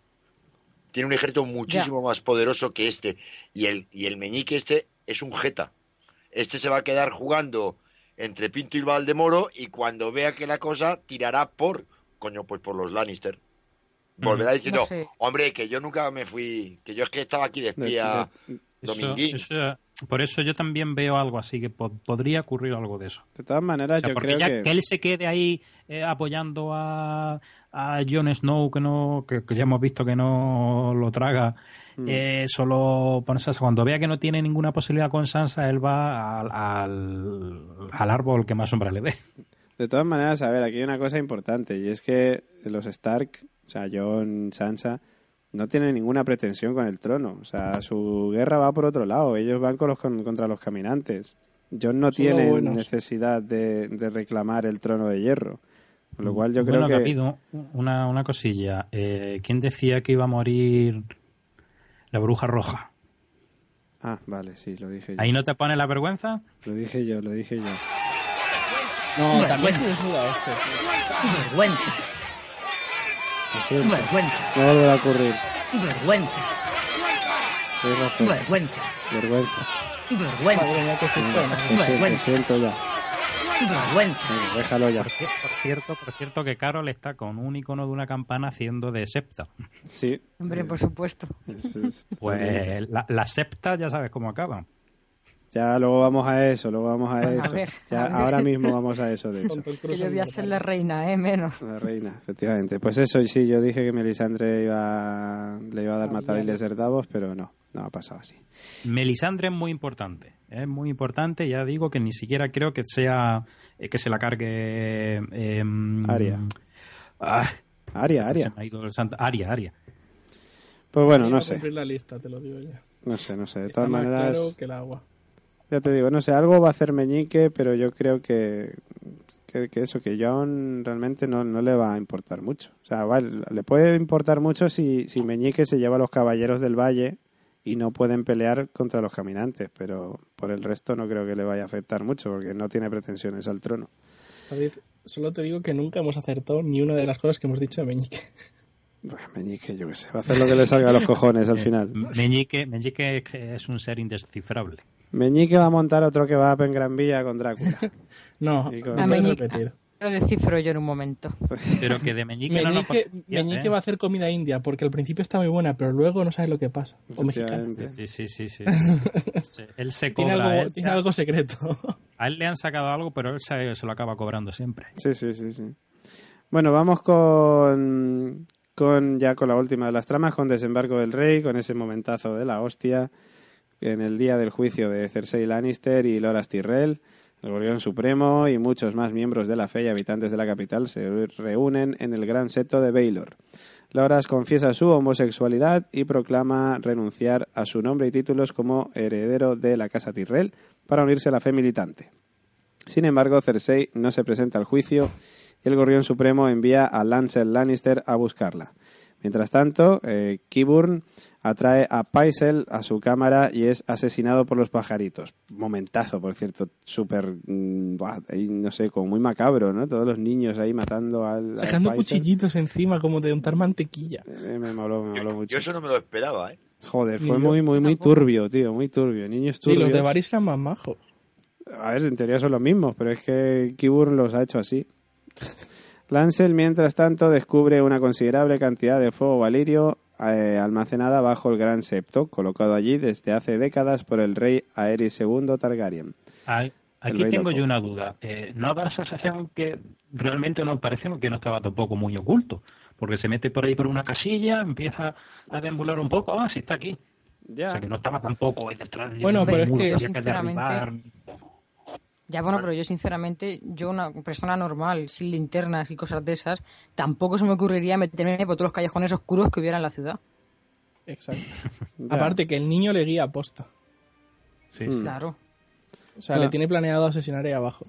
D: Tiene un ejército muchísimo más poderoso que este. Y el, y el meñique este es un jeta. Este se va a quedar jugando entre Pinto y Valdemoro y cuando vea que la cosa tirará por, coño, pues por los Lannister. Volverá diciendo,
C: No sé.
D: hombre, que yo nunca me fui, que yo es que estaba aquí de espía dominguín.
E: eso- por eso yo también veo algo así, que po- podría ocurrir algo de eso.
A: De todas maneras,
E: O sea,
A: yo
E: porque
A: creo
E: ya
A: que...
E: que... él se quede ahí eh, apoyando a, a Jon Snow, que no que, que ya hemos visto que no lo traga,
A: Mm.
E: eh, solo ponerse cuando vea que no tiene ninguna posibilidad con Sansa, él va al, al, al árbol que más sombra le dé.
A: De todas maneras, a ver, aquí hay una cosa importante y es que los Stark, o sea, Jon, Sansa, no tienen ninguna pretensión con el trono. O sea, su guerra va por otro lado. Ellos van con los, con- contra los caminantes. Jon no
B: Son
A: tiene necesidad de, de reclamar el trono de hierro. Con lo cual yo
E: bueno,
A: creo que...
E: Gabido, una, una cosilla. Eh, ¿Quién decía que iba a morir la bruja roja?
A: Ah, vale, sí, lo dije yo.
E: ¿Ahí no te pone la vergüenza?
A: Lo dije yo, lo dije yo.
B: No,
F: Bueno,
B: también
F: bueno.
B: se desnuda este.
F: Vergüenza. Vergüenza.
A: No volverá a ocurrir.
F: Vergüenza.
A: Tienes razón.
F: Vergüenza.
A: Vergüenza.
F: Vergüenza.
B: Madre mía,
F: Vergüenza.
A: siento ya.
F: Vergüenza.
A: Venga, déjalo ya.
E: Por cierto, por cierto que Carol está con un icono de una campana haciendo de septa.
A: Sí.
C: Hombre, por supuesto.
A: Es- es-
E: Pues la, la septa ya sabes cómo acaban.
A: Ya luego vamos a eso, luego vamos *laughs* a eso.
C: ver,
A: ya,
C: a ver.
A: ahora mismo vamos a eso, de *laughs* hecho.
C: Que yo voy a ser la reina, ¿eh? Menos.
A: La reina, efectivamente. Pues eso, y sí, yo dije que Melisandre iba, le iba a dar matar a Iles Davos, pero no, no ha pasado así.
E: Melisandre es muy importante. Es muy importante. Ya digo que ni siquiera creo que sea eh, que se la cargue. eh,
A: Aria.
E: ah,
A: Aria,
E: se
A: Aria.
E: me ha ido el santo- Aria, Aria.
A: Pues bueno, no sé,
B: cumplir la lista, te lo digo ya.
A: no sé, no sé. De
B: Está
A: todas
B: más
A: maneras,
B: claro que el agua.
A: Ya te digo, no sé, algo va a hacer Meñique, pero yo creo que, que, que eso, que John realmente no, no le va a importar mucho. O sea, vale, le puede importar mucho si, si Meñique se lleva a los caballeros del valle y no pueden pelear contra los caminantes, pero por el resto no creo que le vaya a afectar mucho, porque no tiene pretensiones al trono.
B: David, solo te digo que nunca hemos acertado ni una de las cosas que hemos dicho de Meñique. *laughs*
A: Meñique, yo qué sé, va a hacer lo que le salga a los cojones al final.
E: Meñique, Meñique es un ser indescifrable.
A: Meñique va a montar otro que va en Gran Vía con Drácula. *laughs*
B: No,
A: con-
B: no
C: A
B: puedes
C: Meñique-
B: repetir.
C: Lo descifro yo en un momento. *laughs*
E: Pero que de Meñique, no nos
B: Meñique,
E: podemos
B: Meñique va a
E: ¿eh?
B: hacer comida india porque al principio está muy buena, pero luego no sabes lo que pasa. O mexicana.
E: Sí, sí, sí, sí. *laughs* Se- él se
B: Tiene
E: cobra.
B: algo,
E: él-
B: tiene algo secreto.
E: A él le han sacado algo, pero él se, se lo acaba cobrando siempre.
A: Sí, sí, sí, sí. Bueno, vamos con, con ya con la última de las tramas, con Desembarco del Rey, con ese momentazo de la hostia, en el día del juicio de Cersei Lannister y Loras Tyrell, el Gorrión Supremo y muchos más miembros de la fe y habitantes de la capital se reúnen en el gran seto de Baylor. Loras confiesa su homosexualidad y proclama renunciar a su nombre y títulos como heredero de la casa Tyrell para unirse a la fe militante. Sin embargo, Cersei no se presenta al juicio y el Gorrión Supremo envía a Lancel Lannister a buscarla. Mientras tanto, eh, Qyburn atrae a Pycelle a su cámara y es asesinado por los pajaritos. Momentazo, por cierto, súper, mm, no sé, como muy macabro, ¿no? Todos los niños ahí matando al,
B: Sacando cuchillitos encima como de untar mantequilla.
A: Eh, me moló, me moló
D: Yo,
A: mucho.
D: yo eso no me lo esperaba, ¿eh?
A: Joder, fue muy, muy, muy turbio, tío, muy turbio. Niños
B: Sí,
A: turbios.
B: los de Varys eran más majos.
A: A ver, en teoría son los mismos, pero es que Kiburn los ha hecho así. *laughs* Lancel, mientras tanto, descubre una considerable cantidad de fuego valirio eh, almacenada bajo el Gran Septo, colocado allí desde hace décadas por el rey Aerys II Targaryen.
E: Ay, Aquí tengo
A: loco.
E: yo una duda. Eh, ¿No da la sensación que realmente nos parece que no estaba tampoco muy oculto? Porque se mete por ahí por una casilla, empieza a deambular un poco, ah, sí está aquí.
A: Ya.
E: O sea, que no estaba tampoco ahí detrás de
B: Bueno, pero es que,
C: sinceramente. Ya, bueno, pero yo sinceramente, yo una persona normal, sin linternas y cosas de esas, tampoco se me ocurriría meterme por todos los callejones oscuros que hubiera en la ciudad.
B: Exacto. *laughs* Aparte que el niño le guía a posta.
E: Sí,
A: Mm.
E: sí.
C: Claro.
B: O sea,
A: Ah.
B: le tiene planeado asesinar ahí abajo.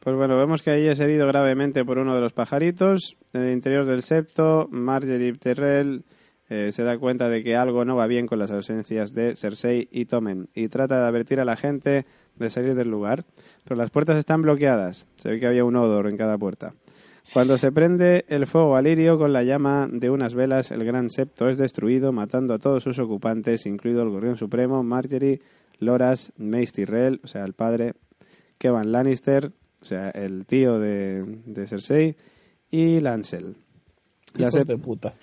A: Pues bueno, vemos que ahí es herido gravemente por uno de los pajaritos. En el interior del septo, Marjorie Tyrell eh, se da cuenta de que algo no va bien con las ausencias de Cersei y Tommen y trata de advertir a la gente de salir del lugar, pero las puertas están bloqueadas. Se ve que había un odor en cada puerta. Cuando se prende el fuego a lirio con la llama de unas velas, el gran septo es destruido, matando a todos sus ocupantes, incluido el Gorrión Supremo, Marjorie, Loras, Mace Tyrell, o sea, el padre, Kevan Lannister, o sea, el tío de, de Cersei, y Lancel. La sep-
B: de puta.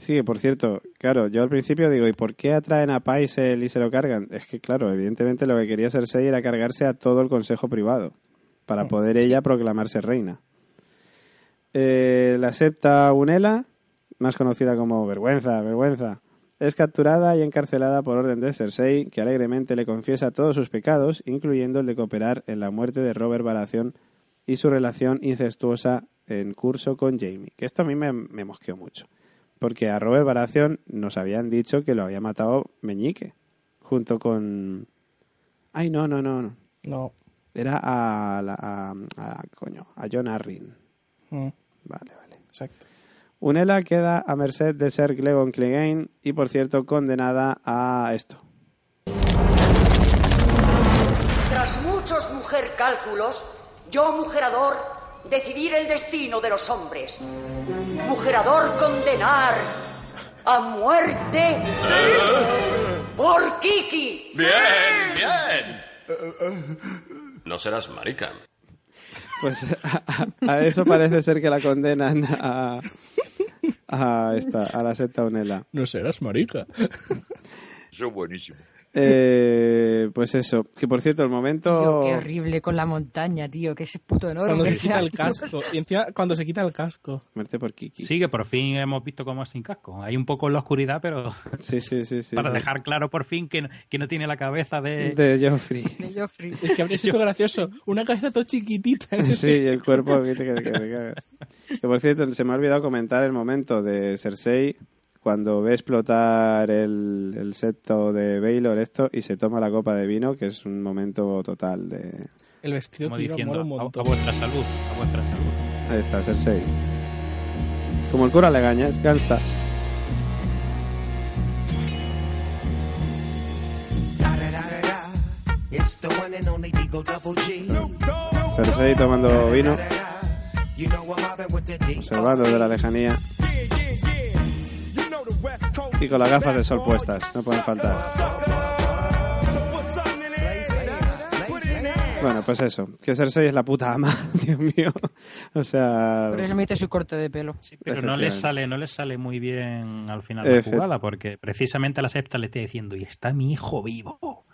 A: Sí, por cierto, claro, yo al principio digo, ¿y por qué atraen a Paisel y se lo cargan? Es que, claro, evidentemente lo que quería Cersei era cargarse a todo el consejo privado, para poder ella proclamarse reina. Eh, la septa Unela, más conocida como Vergüenza, Vergüenza, es capturada y encarcelada por orden de Cersei, que alegremente le confiesa todos sus pecados, incluyendo el de cooperar en la muerte de Robert Baratheon y su relación incestuosa en curso con Jamie. Que esto a mí me, me mosqueó mucho. Porque a Robert Baratheon nos habían dicho que lo había matado Meñique. Junto con... Ay, no, no, no. no.
B: No.
A: Era a, la- a, a- coño, a John Arryn.
B: Mm,
A: Vale, vale.
B: exacto.
A: Unela queda a merced de Ser Glegon Clegane y, por cierto, condenada a esto.
F: Tras muchos mujer cálculos, yo, mujerador, decidir el destino de los hombres. Mujerador condenar a muerte por Kiki.
I: Bien, bien. No serás marica.
A: Pues a, a eso parece ser que la condenan a, a, esta, a la secta Unela.
B: No serás marica.
D: Eso es buenísimo.
A: Eh, pues eso, que por cierto, el
C: Tío,
A: momento...
C: qué horrible con la montaña, tío, que ese puto enorme.
B: Cuando se quita el casco. Y encima, cuando se quita el casco.
A: Muerte por Kiki.
E: Sí, que por fin hemos visto cómo es sin casco. Hay un poco en la oscuridad, pero *laughs*
A: Sí, sí, sí. sí,
E: para
A: sí.
E: dejar claro por fin que, no- que no tiene la cabeza de...
A: De Joffrey.
C: de Joffrey.
B: Es que habría sido gracioso. Una cabeza todo chiquitita. *laughs*
A: Sí, y el cuerpo que te, que te- que te cagas. Que por cierto, se me ha olvidado comentar el momento de Cersei cuando ve explotar el, el septo de Baylor esto y se toma la copa de vino, que es un momento total de...
B: El vestido
E: Como
B: que
E: diciendo,
B: un
E: a, vuestra salud, a vuestra salud.
A: Ahí está, Cersei. Como el cura Legañas, Gansta. Cersei tomando vino, observando desde la lejanía. Y con las gafas de sol puestas, no pueden faltar. Bueno, pues eso, que Cersei es la puta ama, *laughs* Dios mío. O sea,
C: Por eso me su corte de pelo.
E: Pero no les sale, no les sale muy bien al final la
A: Efe-
E: jugada, porque precisamente la septa le está diciendo, y está mi hijo vivo.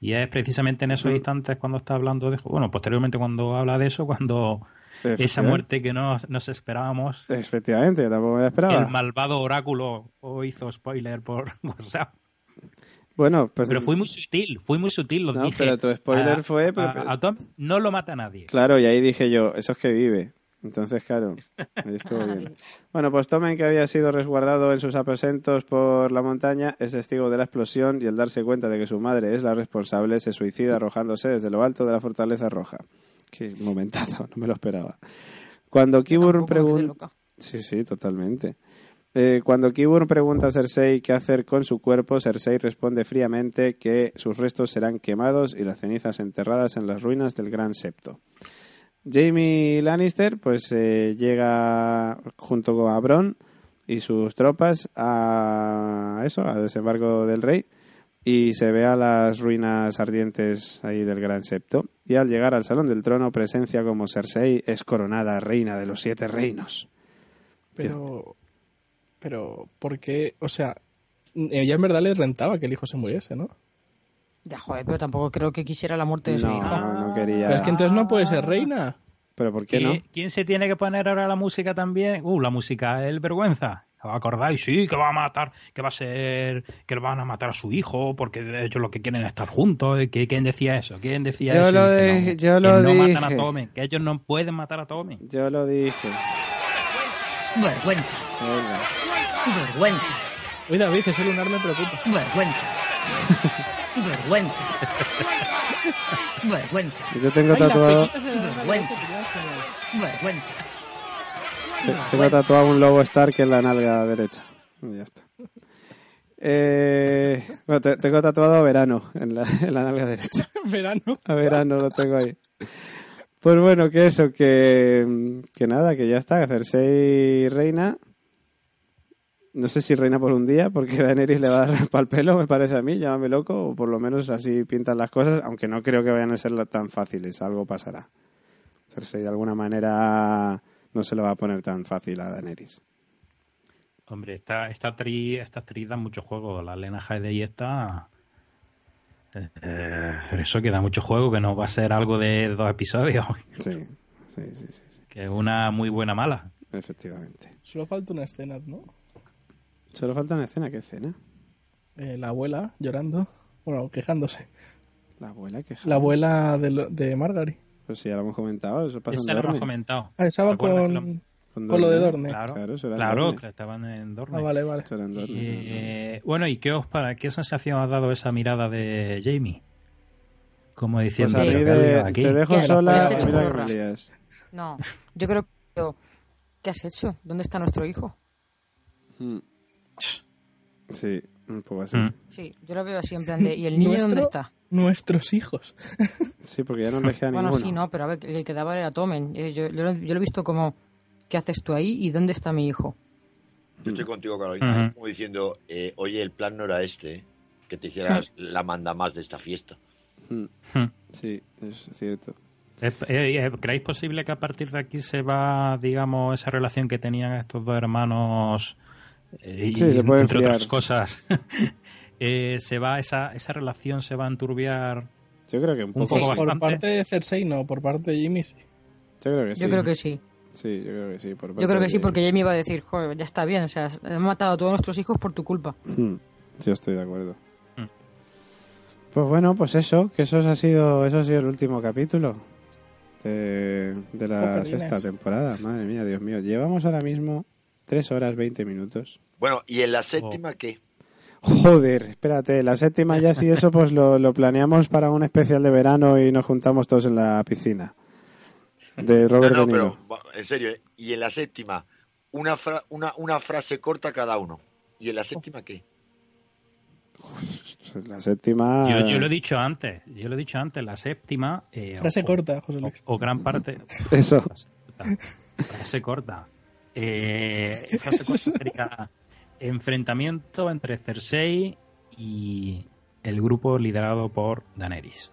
E: Y es precisamente en esos
A: Mm.
E: instantes cuando está hablando de bueno, posteriormente cuando habla de eso, cuando esa muerte que no nos esperábamos,
A: efectivamente, yo tampoco me la
E: el
A: esperaba.
E: malvado oráculo o hizo spoiler por *laughs* WhatsApp.
A: Bueno, pues
E: Pero fui muy sutil, fui muy sutil, lo
A: No,
E: dije.
A: pero tu spoiler
E: A-
A: fue- pero-
E: a- a Tom no lo mata nadie.
A: Claro, y ahí dije yo, eso es que vive. Entonces, claro, ahí *laughs* estuvo bien. Bueno, pues Tomen, que había sido resguardado en sus aposentos por la montaña, es testigo de la explosión y al darse cuenta de que su madre es la responsable, se suicida arrojándose desde lo alto de la fortaleza roja. Qué momentazo, no me lo esperaba. Cuando Kiburn pregunta... Sí, sí, totalmente. Eh, cuando Kiburn pregunta a Cersei qué hacer con su cuerpo, Cersei responde fríamente que sus restos serán quemados y las cenizas enterradas en las ruinas del Gran Septo. Jamie Lannister pues eh, llega junto con a Bronn y sus tropas a eso, a desembarco del rey y se ve a las ruinas ardientes ahí del Gran Septo y al llegar al Salón del Trono presencia como Cersei es coronada reina de los siete reinos.
B: Pero. Pero, ¿por qué? O sea, ella en verdad le rentaba que el hijo se muriese, ¿no?
C: Ya, joder, pero tampoco creo que quisiera la muerte de su
A: No,
C: hija.
A: no quería.
B: Pero es que entonces no puede ser reina.
A: ¿Pero por qué no?
E: ¿Quién, quién se tiene que poner ahora la música también? Uh, la música, el vergüenza. ¿Os acordáis? Sí, que va a matar, que va a ser, que le van a matar a su hijo, porque ellos lo que quieren es estar juntos. ¿Qui- ¿Quién decía eso? ¿Quién decía
A: Yo
E: eso?
A: lo dije,
E: no,
A: yo
E: que
A: lo
E: no matan a
A: dije.
E: Tommen, que ellos no pueden matar a Tommen.
A: Yo lo dije.
F: Vergüenza. Vergüenza.
B: Oye, David, ese lunar me preocupa.
F: Vergüenza. Vergüenza. Vergüenza.
A: Yo tengo tatuado,
B: de
F: Vergüenza. Vergüenza.
A: Te- tengo tatuado un lobo Stark en la nalga derecha. Y ya está. Eh, bueno, te- tengo tatuado verano en la, en la nalga derecha. *laughs*
B: Verano.
A: A verano lo tengo ahí. Pues bueno, que eso, que, que nada, que ya está, Cersei reina. No sé si reina por un día, porque Daenerys le va a dar *laughs* pal pelo, me parece a mí, llámame loco, o por lo menos así pintan las cosas, aunque no creo que vayan a ser tan fáciles, algo pasará. Cersei de alguna manera no se lo va a poner tan fácil a Daenerys.
E: Hombre, esta, esta actriz, esta actriz da mucho juego. La Lena Headey está... Eh, eso que da mucho juego, que no va a ser algo de dos episodios. *laughs*
A: Sí, sí, sí, sí,
E: Que es una muy buena mala.
A: efectivamente.
B: Solo falta una escena, ¿no?
A: Solo falta una escena, ¿qué escena?
B: Eh, la abuela llorando. Bueno, quejándose.
A: La abuela que
B: La abuela de, lo- de Margaret.
A: Pues sí, ya lo hemos comentado, eso pasa
E: Esa
A: en
E: lo hemos
A: Dorne.
E: comentado.
B: Ah,
E: Recuerda
B: con,
E: que
B: con,
A: Con
B: lo de
A: Dorne.
B: Dorne.
E: Claro,
A: Claro, eso era en
E: claro,
A: Dorne.
E: que estaban en Dorne.
B: Ah, vale, vale.
A: Eso era en Dorne.
E: Eh, bueno, ¿y qué os para qué sensación ha dado esa mirada de Jamie? Como
A: Pues
E: diciendo,
A: a mí
E: "¿Pero qué ha
A: de-
E: aquí?".
A: te dejo sola y mira que
C: zorra.
A: me lías.
C: No, yo creo que... ¿Qué has hecho? ¿Dónde está nuestro hijo?
A: Mm. Sí, un poco así.
C: Sí, yo lo veo así en plan de... ¿Y el niño
B: Nuestro-
C: dónde está?
B: Nuestros hijos. *laughs*
A: Sí, porque ya no le queda
C: Bueno,
A: ninguno.
C: sí, no, pero a ver, el que daba era Tomen. Eh, Yo, yo, lo- yo lo he visto como... ¿Qué haces tú ahí y dónde está mi hijo?
D: Yo estoy contigo, Carolina,
E: Ujú.
D: ¿eh? como diciendo, eh, oye, el plan no era este, ¿eh? que te hicieras la manda más de esta fiesta.
A: Mm. Sí, es cierto.
E: ¿Es- eh, eh, ¿Creéis posible que a partir de aquí se va, digamos, esa relación que tenían estos dos hermanos eh, y,
A: Sí, se puede
E: entre
A: enfriar.
E: otras cosas, *laughs* eh, se va esa, esa relación se va a enturbiar?
A: Yo creo que un
E: Un
A: poco.
E: poco
B: Por parte de Cersei no, por parte de Jimmy sí.
A: Yo creo que sí.
C: Yo creo que sí.
A: Sí, yo creo que sí. por
C: Yo creo que sí, porque Jamie iba a decir, joder, ya está bien, o sea, han matado a todos nuestros hijos por tu culpa.
A: Mm, Yo estoy de acuerdo.
E: Mm.
A: Pues bueno, pues eso, que eso ha sido, eso ha sido el último capítulo de, de la
B: Joder,
A: sexta temporada. Madre mía, Dios mío. Llevamos ahora mismo 3 horas 20 minutos.
D: Bueno, ¿y en la séptima qué?
A: Joder, espérate, la séptima ya si eso pues lo, lo planeamos para un especial de verano y nos juntamos todos en la piscina. De
D: No,
A: Robert
D: no,
A: De Niro.
D: pero en serio, ¿eh? y en la séptima, una, fra- una, una frase corta cada uno. ¿Y en la séptima qué?
A: La séptima...
E: Yo, yo lo he dicho antes, yo lo he dicho antes, la séptima... eh,
B: Frase
E: o-
B: corta, José
E: o,
B: Luis.
E: o gran parte... *laughs*
A: Eso.
E: Frase corta. Eh, frase corta sería enfrentamiento entre Cersei y el grupo liderado por Daenerys.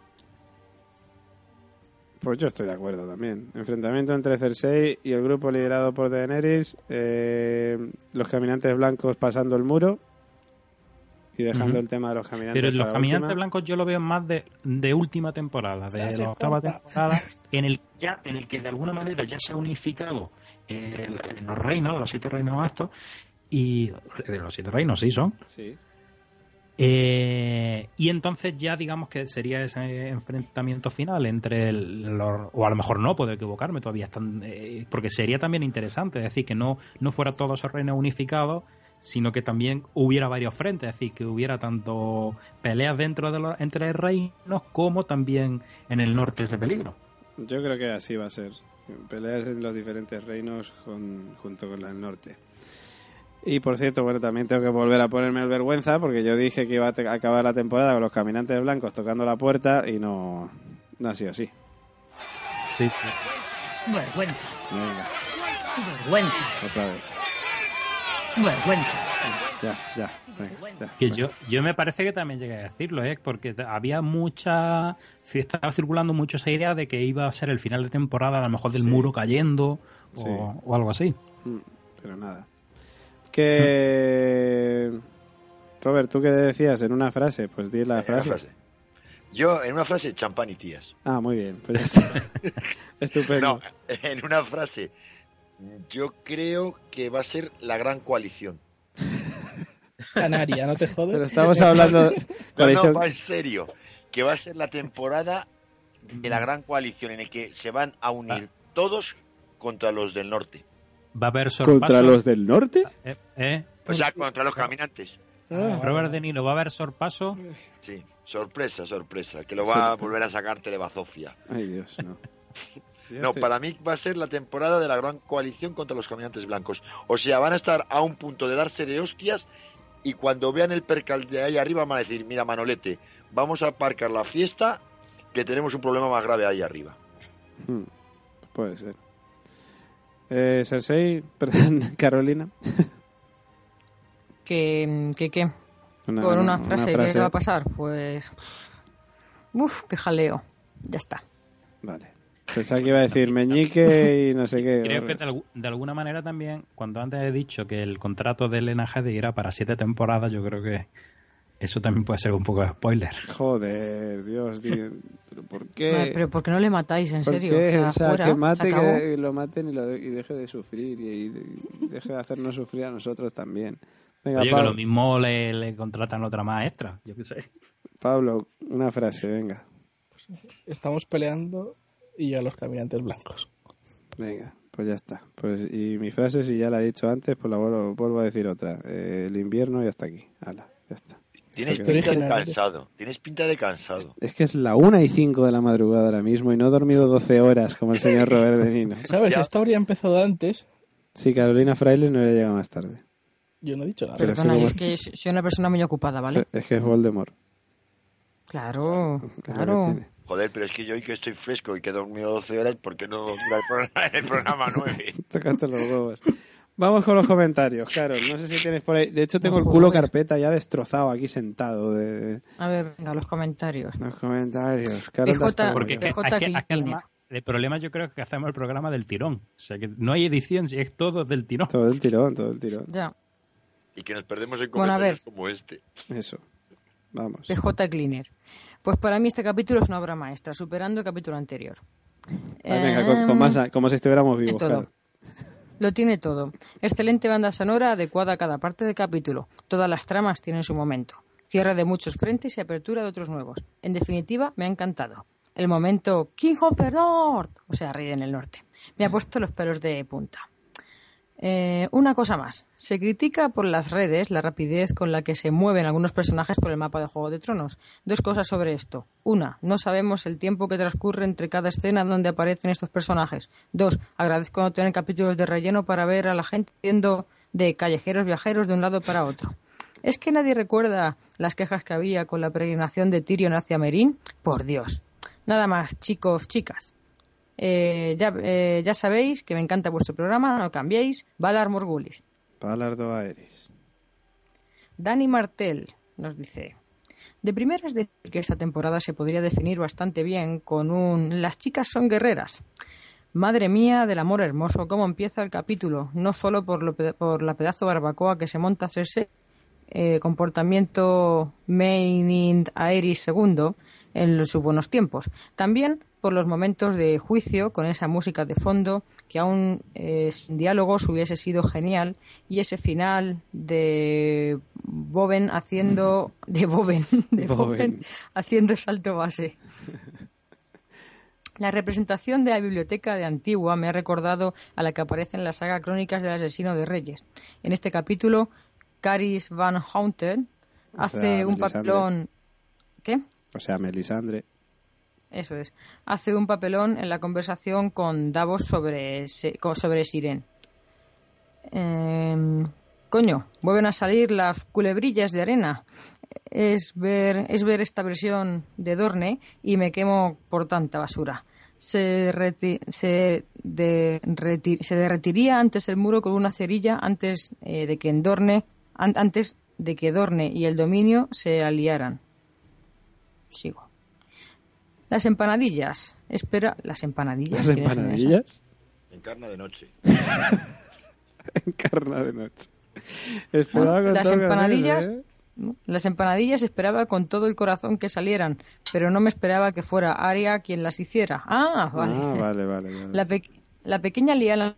A: Pues yo estoy de acuerdo también. Enfrentamiento entre Cersei y el grupo liderado por Daenerys. eh, los caminantes blancos pasando el muro y dejando el tema de los caminantes.
E: Pero los caminantes
A: última.
E: blancos yo lo veo más de, de última temporada, de la octava temporada, *laughs* en el, ya, en el que de alguna manera ya se ha unificado eh, los reinos, los siete reinos estos, y de los siete reinos sí son.
A: Sí.
E: Eh, y entonces ya digamos que sería ese enfrentamiento final entre el- los, o a lo mejor no, puedo equivocarme, todavía están, eh, porque sería también interesante, es decir, que no, no fuera todos esos reinos unificados, sino que también hubiera varios frentes, es decir, que hubiera tanto peleas dentro de los, entre reinos como también en el norte ese peligro.
A: Yo creo que así va a ser. Peleas en los diferentes reinos con- junto con del norte. Y por cierto, bueno, también tengo que volver a ponerme el vergüenza porque yo dije que iba a acabar la temporada con los caminantes blancos tocando la puerta y no, no ha sido así.
E: Sí, sí.
F: Vergüenza.
A: Venga,
F: Vergüenza.
A: otra vez.
F: Vergüenza.
A: Ya, ya, venga, ya.
E: Que yo, yo me parece que también llegué a decirlo, ¿eh? porque había mucha. sí, estaba circulando mucho esa idea de que iba a ser el final de temporada, a lo mejor del
A: Sí.
E: muro cayendo o,
A: Sí.
E: o algo así.
A: Mm, Pero nada. Que... Robert, ¿tú qué decías en una frase? Pues di la frase.
D: frase. Yo, en una frase, champán y tías.
A: Ah, muy bien, pues ya *laughs* está. Estupendo.
D: No, en una frase, yo creo que va a ser la gran coalición. *laughs*
B: Canaria, no te jodes.
A: Pero estamos hablando... *laughs*
D: No,
A: coalición-
D: no, va en serio. Que va a ser la temporada de la gran coalición en el que se van a unir todos contra los del norte.
E: Va a haber sorpaso.
A: ¿Contra los del norte?
E: eh, eh.
D: O sea, contra los caminantes.
E: Robert De Niro, va a haber sorpaso.
D: Sí, sorpresa, sorpresa. Que lo va a volver a sacar Telebazofia.
A: Ay, Dios, no. *laughs*
D: No, para mí va a ser la temporada de la gran coalición contra los caminantes blancos. O sea, van a estar a un punto de darse de hostias y cuando vean el percal de ahí arriba van a decir, mira Manolete, vamos a aparcar la fiesta que tenemos un problema más grave ahí arriba.
A: Hmm, Puede ser. Eh, Cersei, *laughs* perdón, Carolina.
C: ¿Qué, qué, qué?
A: Una-
C: Con una
A: una
C: frase, ¿qué
A: frase.
C: le va a pasar? Pues... Uf, qué jaleo. Ya está.
A: Vale. Pensaba que iba a decir meñique y no sé qué.
E: Creo que de alguna manera también, cuando antes he dicho que el contrato de Elena Headey era para siete temporadas, yo creo que eso también puede ser un poco de spoiler.
A: Joder, Dios, tío. ¿Pero ¿Por qué?
C: Madre, Pero ¿por qué no le matáis, en
A: ¿Por
C: serio?
A: qué?
C: O sea, fuera,
A: que mate, que lo maten y, lo de- y deje de sufrir y, y deje de hacernos sufrir a nosotros también. Venga,
E: Oye, que
A: Pablo,
E: lo mismo le, le contratan otra más extra, yo qué sé.
A: Pablo, una frase, venga.
B: Estamos peleando y ya los caminantes blancos.
A: Venga, pues ya está. Pues, y mi frase, si ya la he dicho antes, pues la vuelvo, vuelvo a decir otra. Eh, el invierno ya está aquí. Hala, ya está.
D: Tienes pinta
A: que-
D: de
B: original eres.
D: cansado, tienes pinta de cansado.
A: Es que es la una y cinco de la madrugada ahora mismo y no he dormido 12 horas como el señor Robert De Nino. *laughs*
B: ¿Sabes?
D: Ya.
B: Esta habría empezado antes.
A: Sí, Carolina Fraile no le llega más tarde.
B: Yo no he dicho nada.
A: Pero-
C: Perdona,
A: como-
C: es que soy una persona muy ocupada, ¿vale? *laughs*
A: Es que es Voldemort.
C: Claro,
A: es que
C: claro.
D: Joder, pero es que yo hoy que estoy fresco y que he dormido 12 horas, ¿por qué no *laughs* el programa, el programa 9?
A: Tócate los huevos. Vamos con los comentarios, Carol. No sé si tienes por ahí. De hecho, tengo el culo carpeta ya destrozado aquí sentado de
C: A ver, venga, los comentarios.
A: los comentarios. Carol
C: PJ,
A: está
E: Porque
A: muy
E: es que-
C: PJ
E: es que- es que el,
C: Cleaner.
E: ma- el problema yo creo que hacemos el programa del tirón. O sea, que no hay edición, es todo del tirón.
A: Todo el tirón, todo el tirón.
C: Ya,
D: Y que nos perdemos en
C: Bueno, a
D: comentarios
C: ver.
D: como este.
A: Eso. Vamos.
C: PJ Cleaner. Pues para mí este capítulo es una obra maestra, superando el capítulo anterior.
A: Ah, venga, con, con más, como si estuviéramos
C: Es
A: vivos,
C: todo.
A: Carol.
C: Lo tiene todo. Excelente banda sonora adecuada a cada parte del capítulo. Todas las tramas tienen su momento. Cierre de muchos frentes y apertura de otros nuevos. En definitiva, me ha encantado. El momento King of the North, o sea, Rey en el Norte, me ha puesto los pelos de punta. Eh, una cosa más. Se critica por las redes la rapidez con la que se mueven algunos personajes por el mapa de Juego de Tronos. Dos cosas sobre esto. Una, no sabemos el tiempo que transcurre entre cada escena donde aparecen estos personajes. Dos, agradezco no tener capítulos de relleno para ver a la gente yendo de callejeros viajeros de un lado para otro. ¿Es que nadie recuerda las quejas que había con la peregrinación de Tyrion hacia Merín? Por Dios. Nada más, chicos, chicas. Eh, ya, eh, ya sabéis que me encanta vuestro programa, no cambiéis. Valar Morgulis.
A: Palardo Aeris.
C: Dani Martel nos dice: De primeras decir que esta temporada se podría definir bastante bien con un Las chicas son guerreras. Madre mía del amor hermoso, cómo empieza el capítulo, no solo por, lo por la pedazo barbacoa que se monta Cersei, eh, comportamiento Main Aeris II en los- sus buenos tiempos. También por los momentos de juicio con esa música de fondo que aún eh, sin diálogos hubiese sido genial y ese final de Boven haciendo de Boven, *laughs* de
A: Boven.
C: Boven haciendo salto base. La representación de la biblioteca de Antigua me ha recordado a la que aparece en la saga Crónicas del Asesino de Reyes. En este capítulo, Caris Van Houten
A: O
C: hace
A: sea,
C: un
A: Melisandre.
C: papelón. ¿Qué?
A: O sea, Melisandre.
C: Eso es. Hace un papelón en la conversación con Davos sobre, sobre Siren. Em, coño, vuelven a salir las culebrillas de arena. Es ver, es ver esta versión de Dorne y me quemo por tanta basura. Se, se, se derretiría antes el muro con una cerilla antes eh, de que en Dorne, an- antes de que Dorne y el dominio se aliaran. Sigo. Las empanadillas. Espera, las empanadillas.
A: Las empanadillas.
D: Encarna de noche. *laughs*
A: Encarna de noche. Esperaba con
C: Las empanadillas,
A: ¿eh?
C: las empanadillas esperaba con todo el corazón que salieran, pero no me esperaba que fuera Aria quien las hiciera. Ah, vale.
A: Ah, vale, vale. vale.
C: La, pe- la pequeña Liana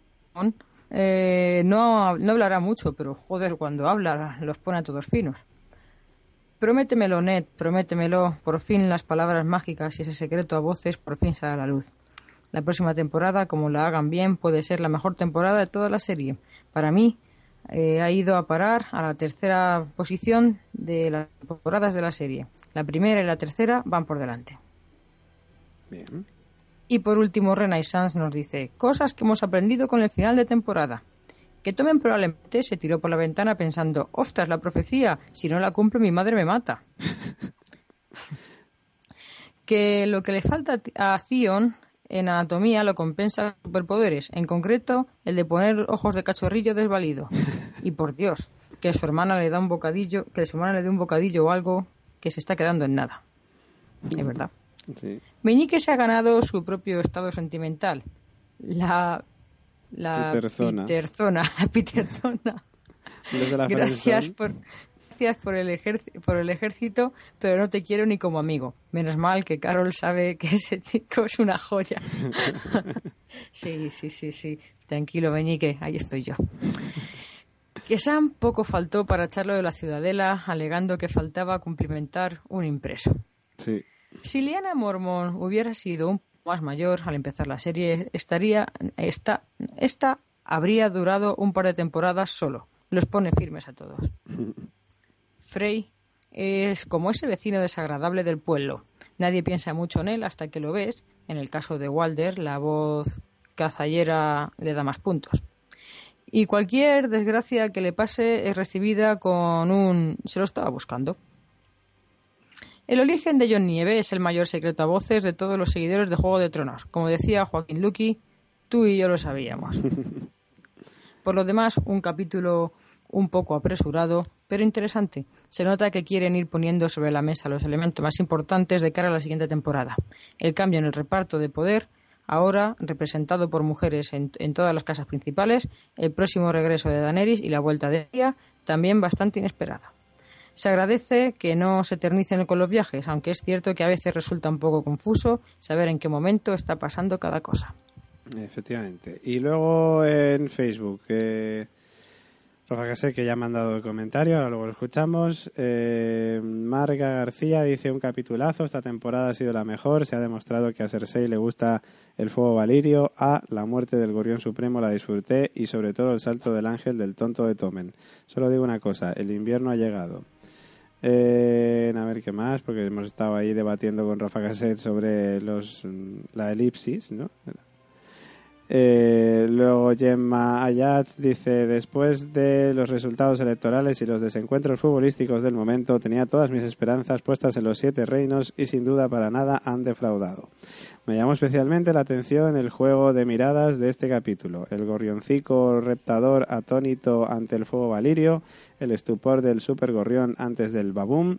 C: eh, no, no hablará mucho, pero joder, cuando habla los pone a todos finos. Prométemelo, Ned, prométemelo. Por fin las palabras mágicas y ese secreto a voces por fin sale a la luz. La próxima temporada, como la hagan bien, puede ser la mejor temporada de toda la serie. Para mí, eh, ha ido a parar a la tercera posición de las temporadas de la serie. La primera y la tercera van por delante.
A: Bien.
C: Y por último, Renaissance nos dice, cosas que hemos aprendido con el final de temporada. Que Tomen probablemente se tiró por la ventana pensando, ostras, la profecía, si no la cumplo mi madre me mata. *laughs* que lo que le falta a Zion en anatomía lo compensa superpoderes, en concreto el de poner ojos de cachorrillo desvalido. Y por Dios, que su hermana le da un bocadillo, que su hermana le dé un bocadillo o algo que se está quedando en nada. Es verdad.
A: Sí.
C: Meñique se ha ganado su propio estado sentimental. La. La
A: Peterzona.
C: Peterzona, *laughs* Peterzona. Gracias por, gracias por el, por el ejército, pero no te quiero ni como amigo. Menos mal que Carol sabe que ese chico es una joya. *laughs* sí, sí, sí, sí. Tranquilo, Meñique, ahí estoy yo. Que Sam poco faltó para echarlo de la ciudadela, alegando que faltaba cumplimentar un impreso.
A: Sí.
C: Si Liana Mormon hubiera sido un más mayor al empezar la serie, estaría esta, esta habría durado un par de temporadas solo. Los pone firmes a todos. *laughs* Frey es como ese vecino desagradable del pueblo. Nadie piensa mucho en él hasta que lo ves. En el caso de Walder, la voz cazallera le da más puntos. Y cualquier desgracia que le pase es recibida con un se lo estaba buscando. El origen de John Nieve es el mayor secreto a voces de todos los seguidores de Juego de Tronos. Como decía Joaquín Luqui, tú y yo lo sabíamos. *laughs* Por lo demás, un capítulo un poco apresurado, pero interesante. Se nota que quieren ir poniendo sobre la mesa los elementos más importantes de cara a la siguiente temporada. El cambio en el reparto de poder, ahora representado por mujeres en, en todas las casas principales, el próximo regreso de Daenerys y la vuelta de ella, también bastante inesperada. Se agradece que no se eternicen con los viajes, aunque es cierto que a veces resulta un poco confuso saber en qué momento está pasando cada cosa.
A: Efectivamente. Y luego en Facebook, eh, Rafa Casé, que ya ha mandado el comentario, ahora luego lo escuchamos. Eh, Marga García dice un capitulazo, esta temporada ha sido la mejor, se ha demostrado que a Cersei le gusta el fuego valirio, a la muerte del Gorrión Supremo la disfruté y sobre todo el salto del ángel del tonto de Tomen. Solo digo una cosa, el invierno ha llegado. Eh, a ver qué más, porque hemos estado ahí debatiendo con Rafa Gasset sobre los, la elipsis, ¿no? Eh, luego Gemma Ayats dice, después de los resultados electorales y los desencuentros futbolísticos del momento, tenía todas mis esperanzas puestas en los siete reinos y sin duda para nada han defraudado. Me llamó especialmente la atención el juego de miradas de este capítulo, el gorrioncico reptador atónito ante el fuego valirio, el estupor del super gorrión antes del babum,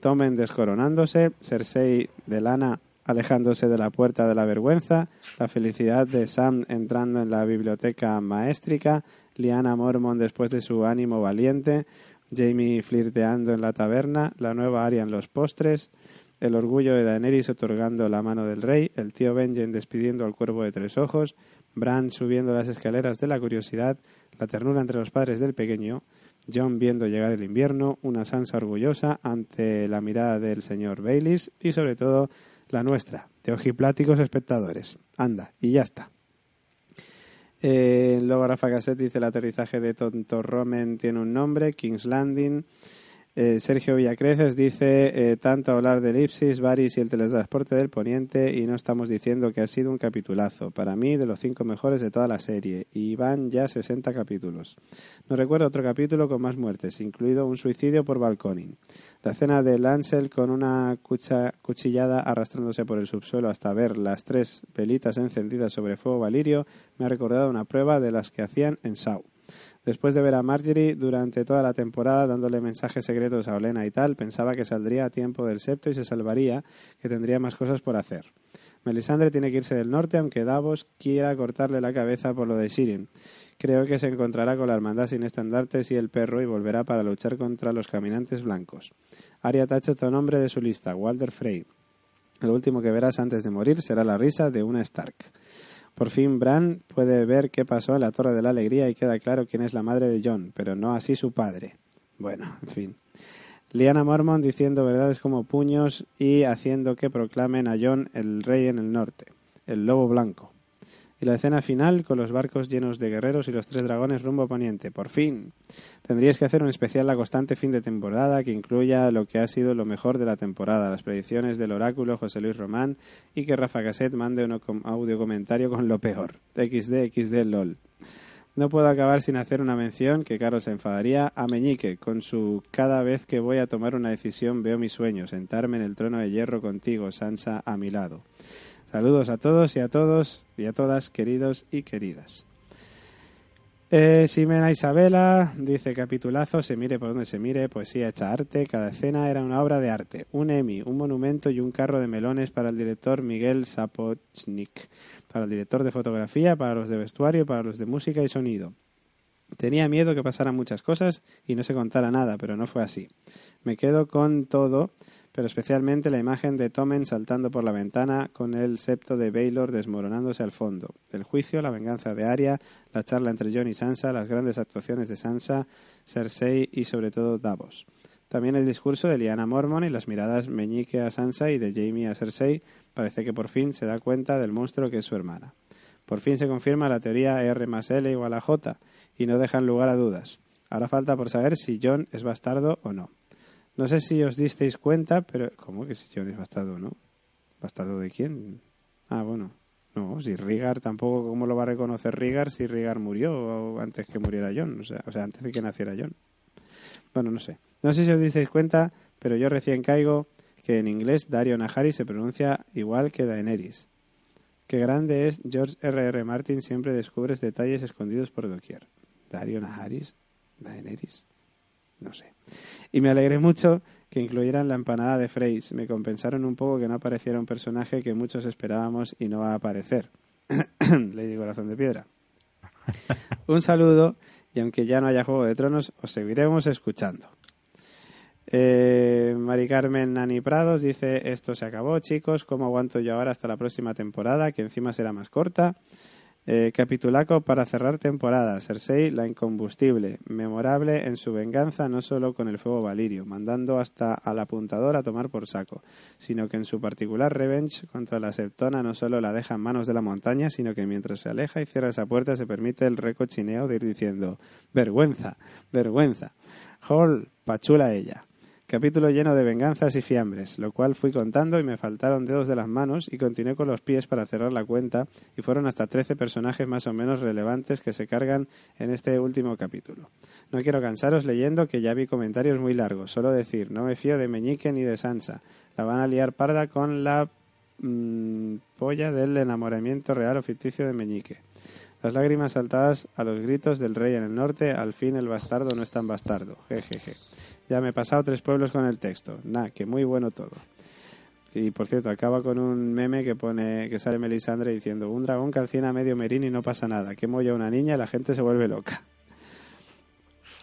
A: Tomen descoronándose, Cersei de lana alejándose de la puerta de la vergüenza, la felicidad de Sam entrando en la biblioteca maestrica, Liana Mormon después de su ánimo valiente, Jamie flirteando en la taberna, la nueva Arya en los postres, el orgullo de Daenerys otorgando la mano del rey, el tío Benjen despidiendo al cuervo de tres ojos, Bran subiendo las escaleras de la curiosidad, la ternura entre los padres del pequeño, John viendo llegar el invierno, una Sansa orgullosa ante la mirada del señor Baileys y sobre todo la nuestra, de ojipláticos espectadores. Anda, y ya está. Eh, luego Rafa Gasset dice el aterrizaje de Tonto Romen tiene un nombre, King's Landing. Eh, Sergio Villacreces dice eh, tanto hablar de Elipsis, Varys y el teletransporte del Poniente y no estamos diciendo que ha sido un capitulazo. Para mí, de los cinco mejores de toda la serie. Y van ya 60 capítulos. No recuerdo otro capítulo con más muertes, incluido un suicidio por balconing. La escena de Lancel con una cuchillada arrastrándose por el subsuelo hasta ver las tres velitas encendidas sobre fuego valirio me ha recordado una prueba de las que hacían en Saw. Después de ver a Marjorie durante toda la temporada dándole mensajes secretos a Olena y tal, pensaba que saldría a tiempo del septo y se salvaría, que tendría más cosas por hacer. Melisandre tiene que irse del norte, aunque Davos quiera cortarle la cabeza por lo de Shirin. Creo que se encontrará con la hermandad sin estandartes y el perro y volverá para luchar contra los caminantes blancos. Arya tacha otro nombre de su lista, Walder Frey. Lo último que verás antes de morir será la risa de una Stark. Por fin Bran puede ver qué pasó en la Torre de la Alegría y queda claro quién es la madre de John, pero no así su padre. Bueno, en fin. Liana Mormon diciendo verdades como puños y haciendo que proclamen a John el rey en el norte, el lobo blanco. Y la escena final con los barcos llenos de guerreros y los tres dragones rumbo a poniente. Por fin. Tendríais que hacer un especial la constante fin de temporada que incluya lo que ha sido lo mejor de la temporada, las predicciones del oráculo José Luis Román y que Rafa Caset mande un audio comentario con lo peor. XD, XD, LOL. No puedo acabar sin hacer una mención que Carlos se enfadaría a Meñique con su cada vez que voy a tomar una decisión veo mi sueño, sentarme en el trono de hierro contigo, Sansa, a mi lado. Saludos a todos y a todos y a todas, queridos y queridas. Eh, Isabela dice capitulazo, se mire por donde se mire, poesía hecha arte, cada escena era una obra de arte, un Emmy, un monumento y un carro de melones para el director Miguel Sapochnik, para el director de fotografía, para los de vestuario, para los de música y sonido. Tenía miedo que pasaran muchas cosas y no se contara nada, pero no fue así. Me quedo con todo, pero especialmente la imagen de Tommen saltando por la ventana con el septo de Baylor desmoronándose al fondo. El juicio, la venganza de Arya, la charla entre Jon y Sansa, las grandes actuaciones de Sansa, Cersei y sobre todo Davos. También el discurso de Lyanna Mormon y las miradas meñique a Sansa y de Jaime a Cersei parece que por fin se da cuenta del monstruo que es su hermana. Por fin se confirma la teoría R más L igual a J y no dejan lugar a dudas. Ahora falta por saber si Jon es bastardo o no. No sé si os disteis cuenta, pero ¿cómo que si Jon es bastardo no? ¿Bastardo de quién? Ah, bueno. No, si Rigar tampoco, ¿cómo lo va a reconocer Rigar si Rigar murió antes que muriera Jon? O sea, antes de que naciera Jon. Bueno, no sé. No sé si os disteis cuenta, pero yo recién caigo que en inglés Dario Nahari se pronuncia igual que Daenerys. Qué grande es George R. R. Martin, siempre descubres detalles escondidos por doquier. Dario Naharis, Daenerys, no sé. Y me alegré mucho que incluyeran la empanada de Freys. Me compensaron un poco que no apareciera un personaje que muchos esperábamos y no va a aparecer. *coughs* Lady Corazón de Piedra. Un saludo y aunque ya no haya Juego de Tronos, os seguiremos escuchando. Eh, Mari Carmen Nani Prados dice, esto se acabó chicos, ¿cómo aguanto yo ahora hasta la próxima temporada, que encima será más corta? Eh, capitulaco para cerrar temporada, Cersei la incombustible, memorable en su venganza no solo con el fuego valirio, mandando hasta al apuntador a tomar por saco, sino que en su particular revenge contra la Septona no solo la deja en manos de la montaña, sino que mientras se aleja y cierra esa puerta se permite el recochineo de ir diciendo vergüenza, vergüenza. Hall, pachula ella. Capítulo lleno de venganzas y fiambres, lo cual fui contando y me faltaron dedos de las manos y continué con los pies para cerrar la cuenta y fueron hasta 13 personajes más o menos relevantes que se cargan en este último capítulo. No quiero cansaros leyendo que ya vi comentarios muy largos, solo decir, no me fío de Meñique ni de Sansa, la van a liar parda con la mm, polla del enamoramiento real o ficticio de Meñique. Las lágrimas saltadas a los gritos del rey en el norte, al fin el bastardo no es tan bastardo. Jejeje. Ya me he pasado tres pueblos con el texto. Nah, que muy bueno todo. Y por cierto, acaba con un meme que pone que sale Melisandre diciendo un dragón calcina medio merín y no pasa nada. Que molla una niña y la gente se vuelve loca.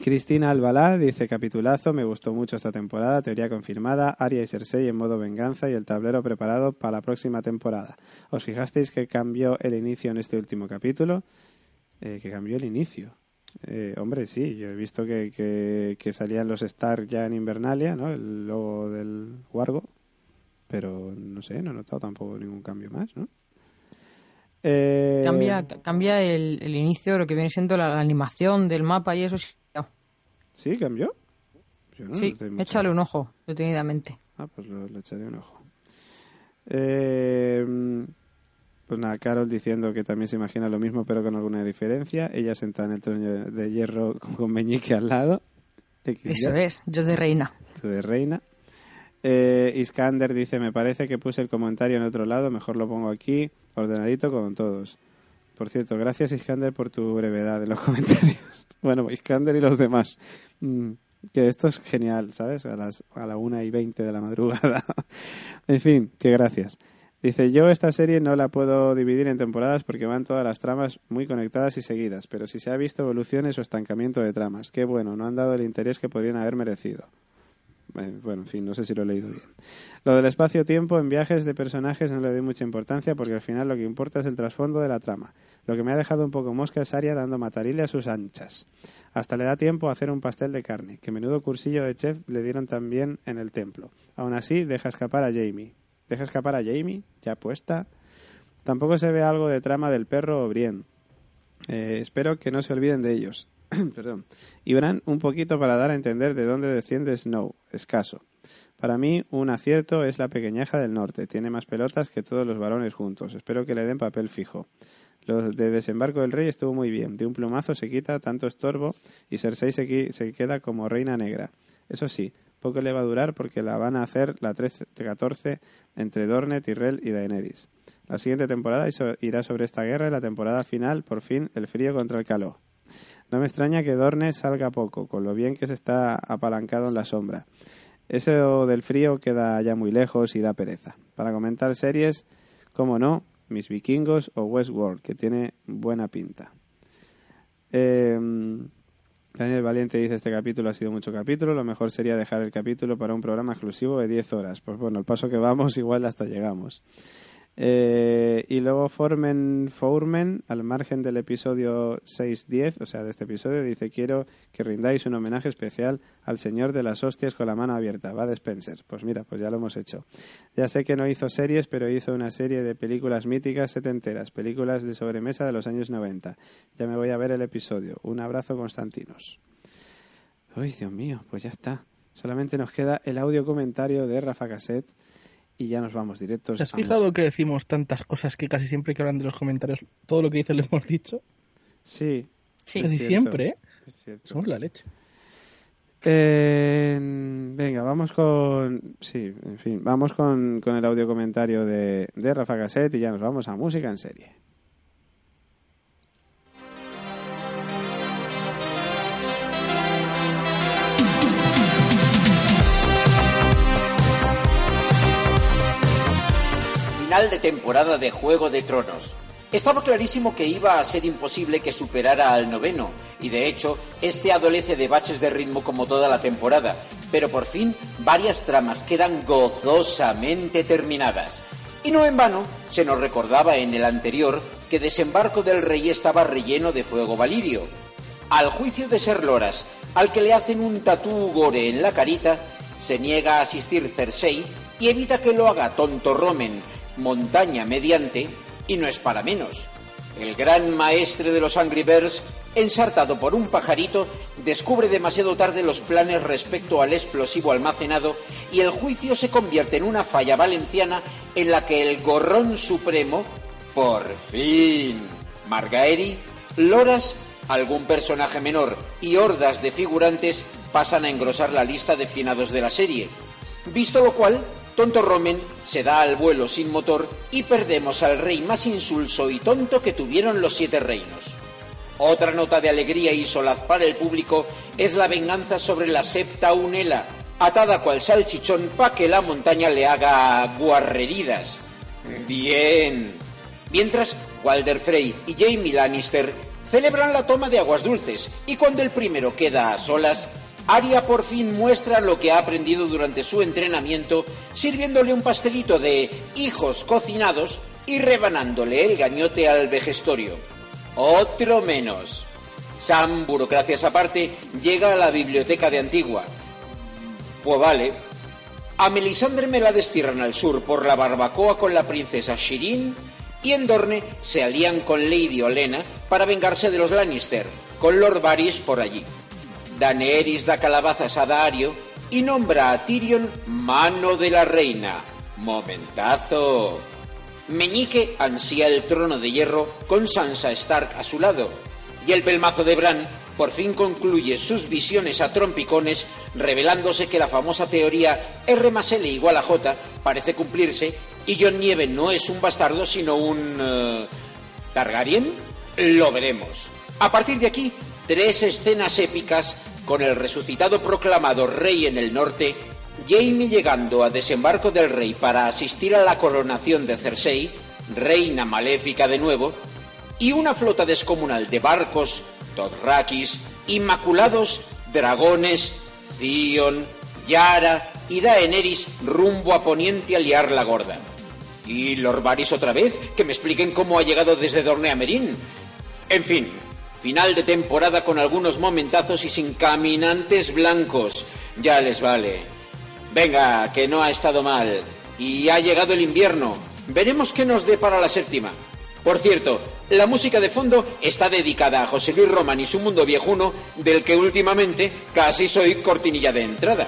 A: Cristina Albalá dice capitulazo, me gustó mucho esta temporada, teoría confirmada, Arya y Cersei en modo venganza y el tablero preparado para la próxima temporada. ¿Os fijasteis que cambió el inicio en este último capítulo? Eh, que cambió el inicio. Eh, hombre, sí, yo he visto que, que, que salían los Stark ya en Invernalia, ¿no? El logo del Wargo, pero no sé, no he notado tampoco ningún cambio más, ¿no? Eh,
C: Cambia, cambia el, el inicio, lo que viene siendo la, la animación del mapa y eso. sí.
A: ¿Sí? ¿Cambió? Yo no
C: sí,
A: mucho.
C: échale un ojo, detenidamente.
A: Ah, pues lo, le echaré un ojo. Eh, pues nada, Carol diciendo que también se imagina lo mismo, pero con alguna diferencia. Ella sentada en el trono de hierro con Meñique al lado. XY,
C: Eso es, yo de reina.
A: de reina. Eh, Iskander dice, me parece que puse el comentario en otro lado, mejor lo pongo aquí, ordenadito con todos. Por cierto, gracias Iskander por tu brevedad en los *laughs* comentarios. bueno, Iskander y los demás. Mm, que esto es genial, ¿sabes? A las a la una y veinte de la madrugada. *laughs* en fin, que gracias. Dice, yo esta serie no la puedo dividir en temporadas porque van todas las tramas muy conectadas y seguidas, pero si se ha visto evoluciones o estancamiento de tramas. Qué bueno, no han dado el interés que podrían haber merecido. Bueno, en fin, no sé si lo he leído bien. Lo del espacio-tiempo en viajes de personajes no le doy mucha importancia porque al final lo que importa es el trasfondo de la trama. Lo que me ha dejado un poco mosca es Aria dando matarile a sus anchas. Hasta le da tiempo a hacer un pastel de carne, que menudo cursillo de chef le dieron también en el templo. Aún así, deja escapar a Jamie. Deja escapar a Jamie, ya puesta. Tampoco se ve algo de trama del perro o Brienne. Eh, espero que no se olviden de ellos. *clears throat* Perdón. Y Bran un poquito para dar a entender de dónde desciende Snow, escaso. Para mí, un acierto es la pequeñaja del norte. Tiene más pelotas que todos los varones juntos. Espero que le den papel fijo. Lo de Desembarco del Rey estuvo muy bien. De un plumazo se quita tanto estorbo y Cersei se queda como reina negra. Eso sí, poco le va a durar porque la van a hacer la 13-14 entre Dorne, Tyrell y Daenerys. La siguiente temporada irá sobre esta guerra y la temporada final, por fin, el frío contra el calor. No me extraña que Dorne salga poco, con lo bien que se está apalancado en la sombra. Eso del frío queda ya muy lejos y da pereza. Para comentar series, como no, Mis Vikingos o Westworld, que tiene buena pinta. Eh, Daniel Valiente dice, este capítulo ha sido mucho capítulo, lo mejor sería dejar el capítulo para un programa exclusivo de 10 horas. Pues bueno, el paso que vamos, *laughs* igual hasta llegamos. Eh, y luego Formen Fourmen, al margen del episodio 6-10, o sea, de este episodio, dice, quiero que rindáis un homenaje especial al señor de las hostias con la mano abierta, va de Spencer. Pues mira, pues ya lo hemos hecho. Ya sé que no hizo series, pero hizo una serie de películas míticas setenteras, películas de sobremesa de los años 90. Ya me voy a ver el episodio. Un abrazo, Constantinos. Uy, Dios mío, pues ya está. Solamente nos queda el audio comentario de Rafa Cassette y ya nos vamos directos.
B: ¿Te has fijado que decimos tantas cosas que casi siempre que hablan de los comentarios, todo lo que dicen lo hemos dicho?
A: Sí.
C: Sí.
B: Casi
A: cierto,
B: siempre, ¿eh? Somos la leche.
A: Eh, venga, vamos con. Sí, en fin, vamos con, con el audio comentario de, de Rafa Cassette y ya nos vamos a música en serie.
J: Final de temporada de Juego de Tronos. Estaba clarísimo que iba a ser imposible que superara al noveno, y de hecho, este adolece de baches de ritmo como toda la temporada, pero por fin varias tramas quedan gozosamente terminadas. Y no en vano, se nos recordaba en el anterior que Desembarco del Rey estaba relleno de fuego valirio. Al juicio de Ser Loras, al que le hacen un tatú gore en la carita, se niega a asistir Cersei y evita que lo haga tonto Romen, montaña mediante, y no es para menos. El gran maestre de los Angry Birds, ensartado por un pajarito, descubre demasiado tarde los planes respecto al explosivo almacenado y el juicio se convierte en una falla valenciana en la que el gorrón supremo, por fin, Margaeri, Loras, algún personaje menor y hordas de figurantes pasan a engrosar la lista de finados de la serie. Visto lo cual, Tonto Romen se da al vuelo sin motor y perdemos al rey más insulso y tonto que tuvieron los siete reinos. Otra nota de alegría y solaz para el público es la venganza sobre la septa unela, atada cual salchichón pa' que la montaña le haga guarreridas. Bien. Mientras, Walder Frey y Jamie Lannister celebran la toma de aguas dulces y cuando el primero queda a solas, Arya por fin muestra lo que ha aprendido durante su entrenamiento, sirviéndole un pastelito de hijos cocinados y rebanándole el gañote al vejestorio. Otro menos. Sam, burocracias aparte, llega a la biblioteca de Antigua. Pues vale. A Melisandre me la destierran al sur por la barbacoa con la princesa Shirin y en Dorne se alían con Lady Olena para vengarse de los Lannister, con Lord Varys por allí. Daenerys da calabazas a Daario y nombra a Tyrion mano de la reina. Momentazo. Meñique ansía el trono de hierro con Sansa Stark a su lado. Y el pelmazo de Bran por fin concluye sus visiones a trompicones, revelándose que la famosa teoría R más L igual a J parece cumplirse y John Nieve no es un bastardo sino un... eh, ¿Targaryen? Lo veremos. A partir de aquí, tres escenas épicas con el resucitado proclamado rey en el norte, Jaime llegando a desembarco del rey para asistir a la coronación de Cersei, reina maléfica de nuevo, y una flota descomunal de barcos, Dothrakis, inmaculados, dragones, Zion, Yara y Daenerys rumbo a poniente a liar la gorda. ¿Y Lord Varys otra vez? Que me expliquen cómo ha llegado desde Dorne a Merín. En fin, final de temporada con algunos momentazos y sin caminantes blancos. Ya les vale. Venga, que no ha estado mal. Y ha llegado el invierno. Veremos qué nos dé para la séptima. Por cierto, la música de fondo está dedicada a José Luis Román y su mundo viejuno, del que últimamente casi soy cortinilla de entrada.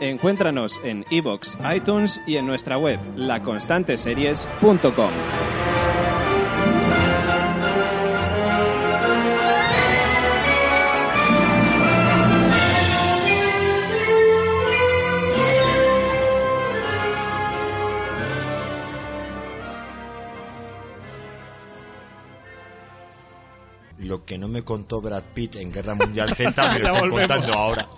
K: Encuéntranos en iBox, iTunes y en nuestra web, laconstanteseries.com.
L: Lo que no me contó Brad Pitt en Guerra Mundial Z *laughs* me lo
E: volvemos.
L: contando ahora.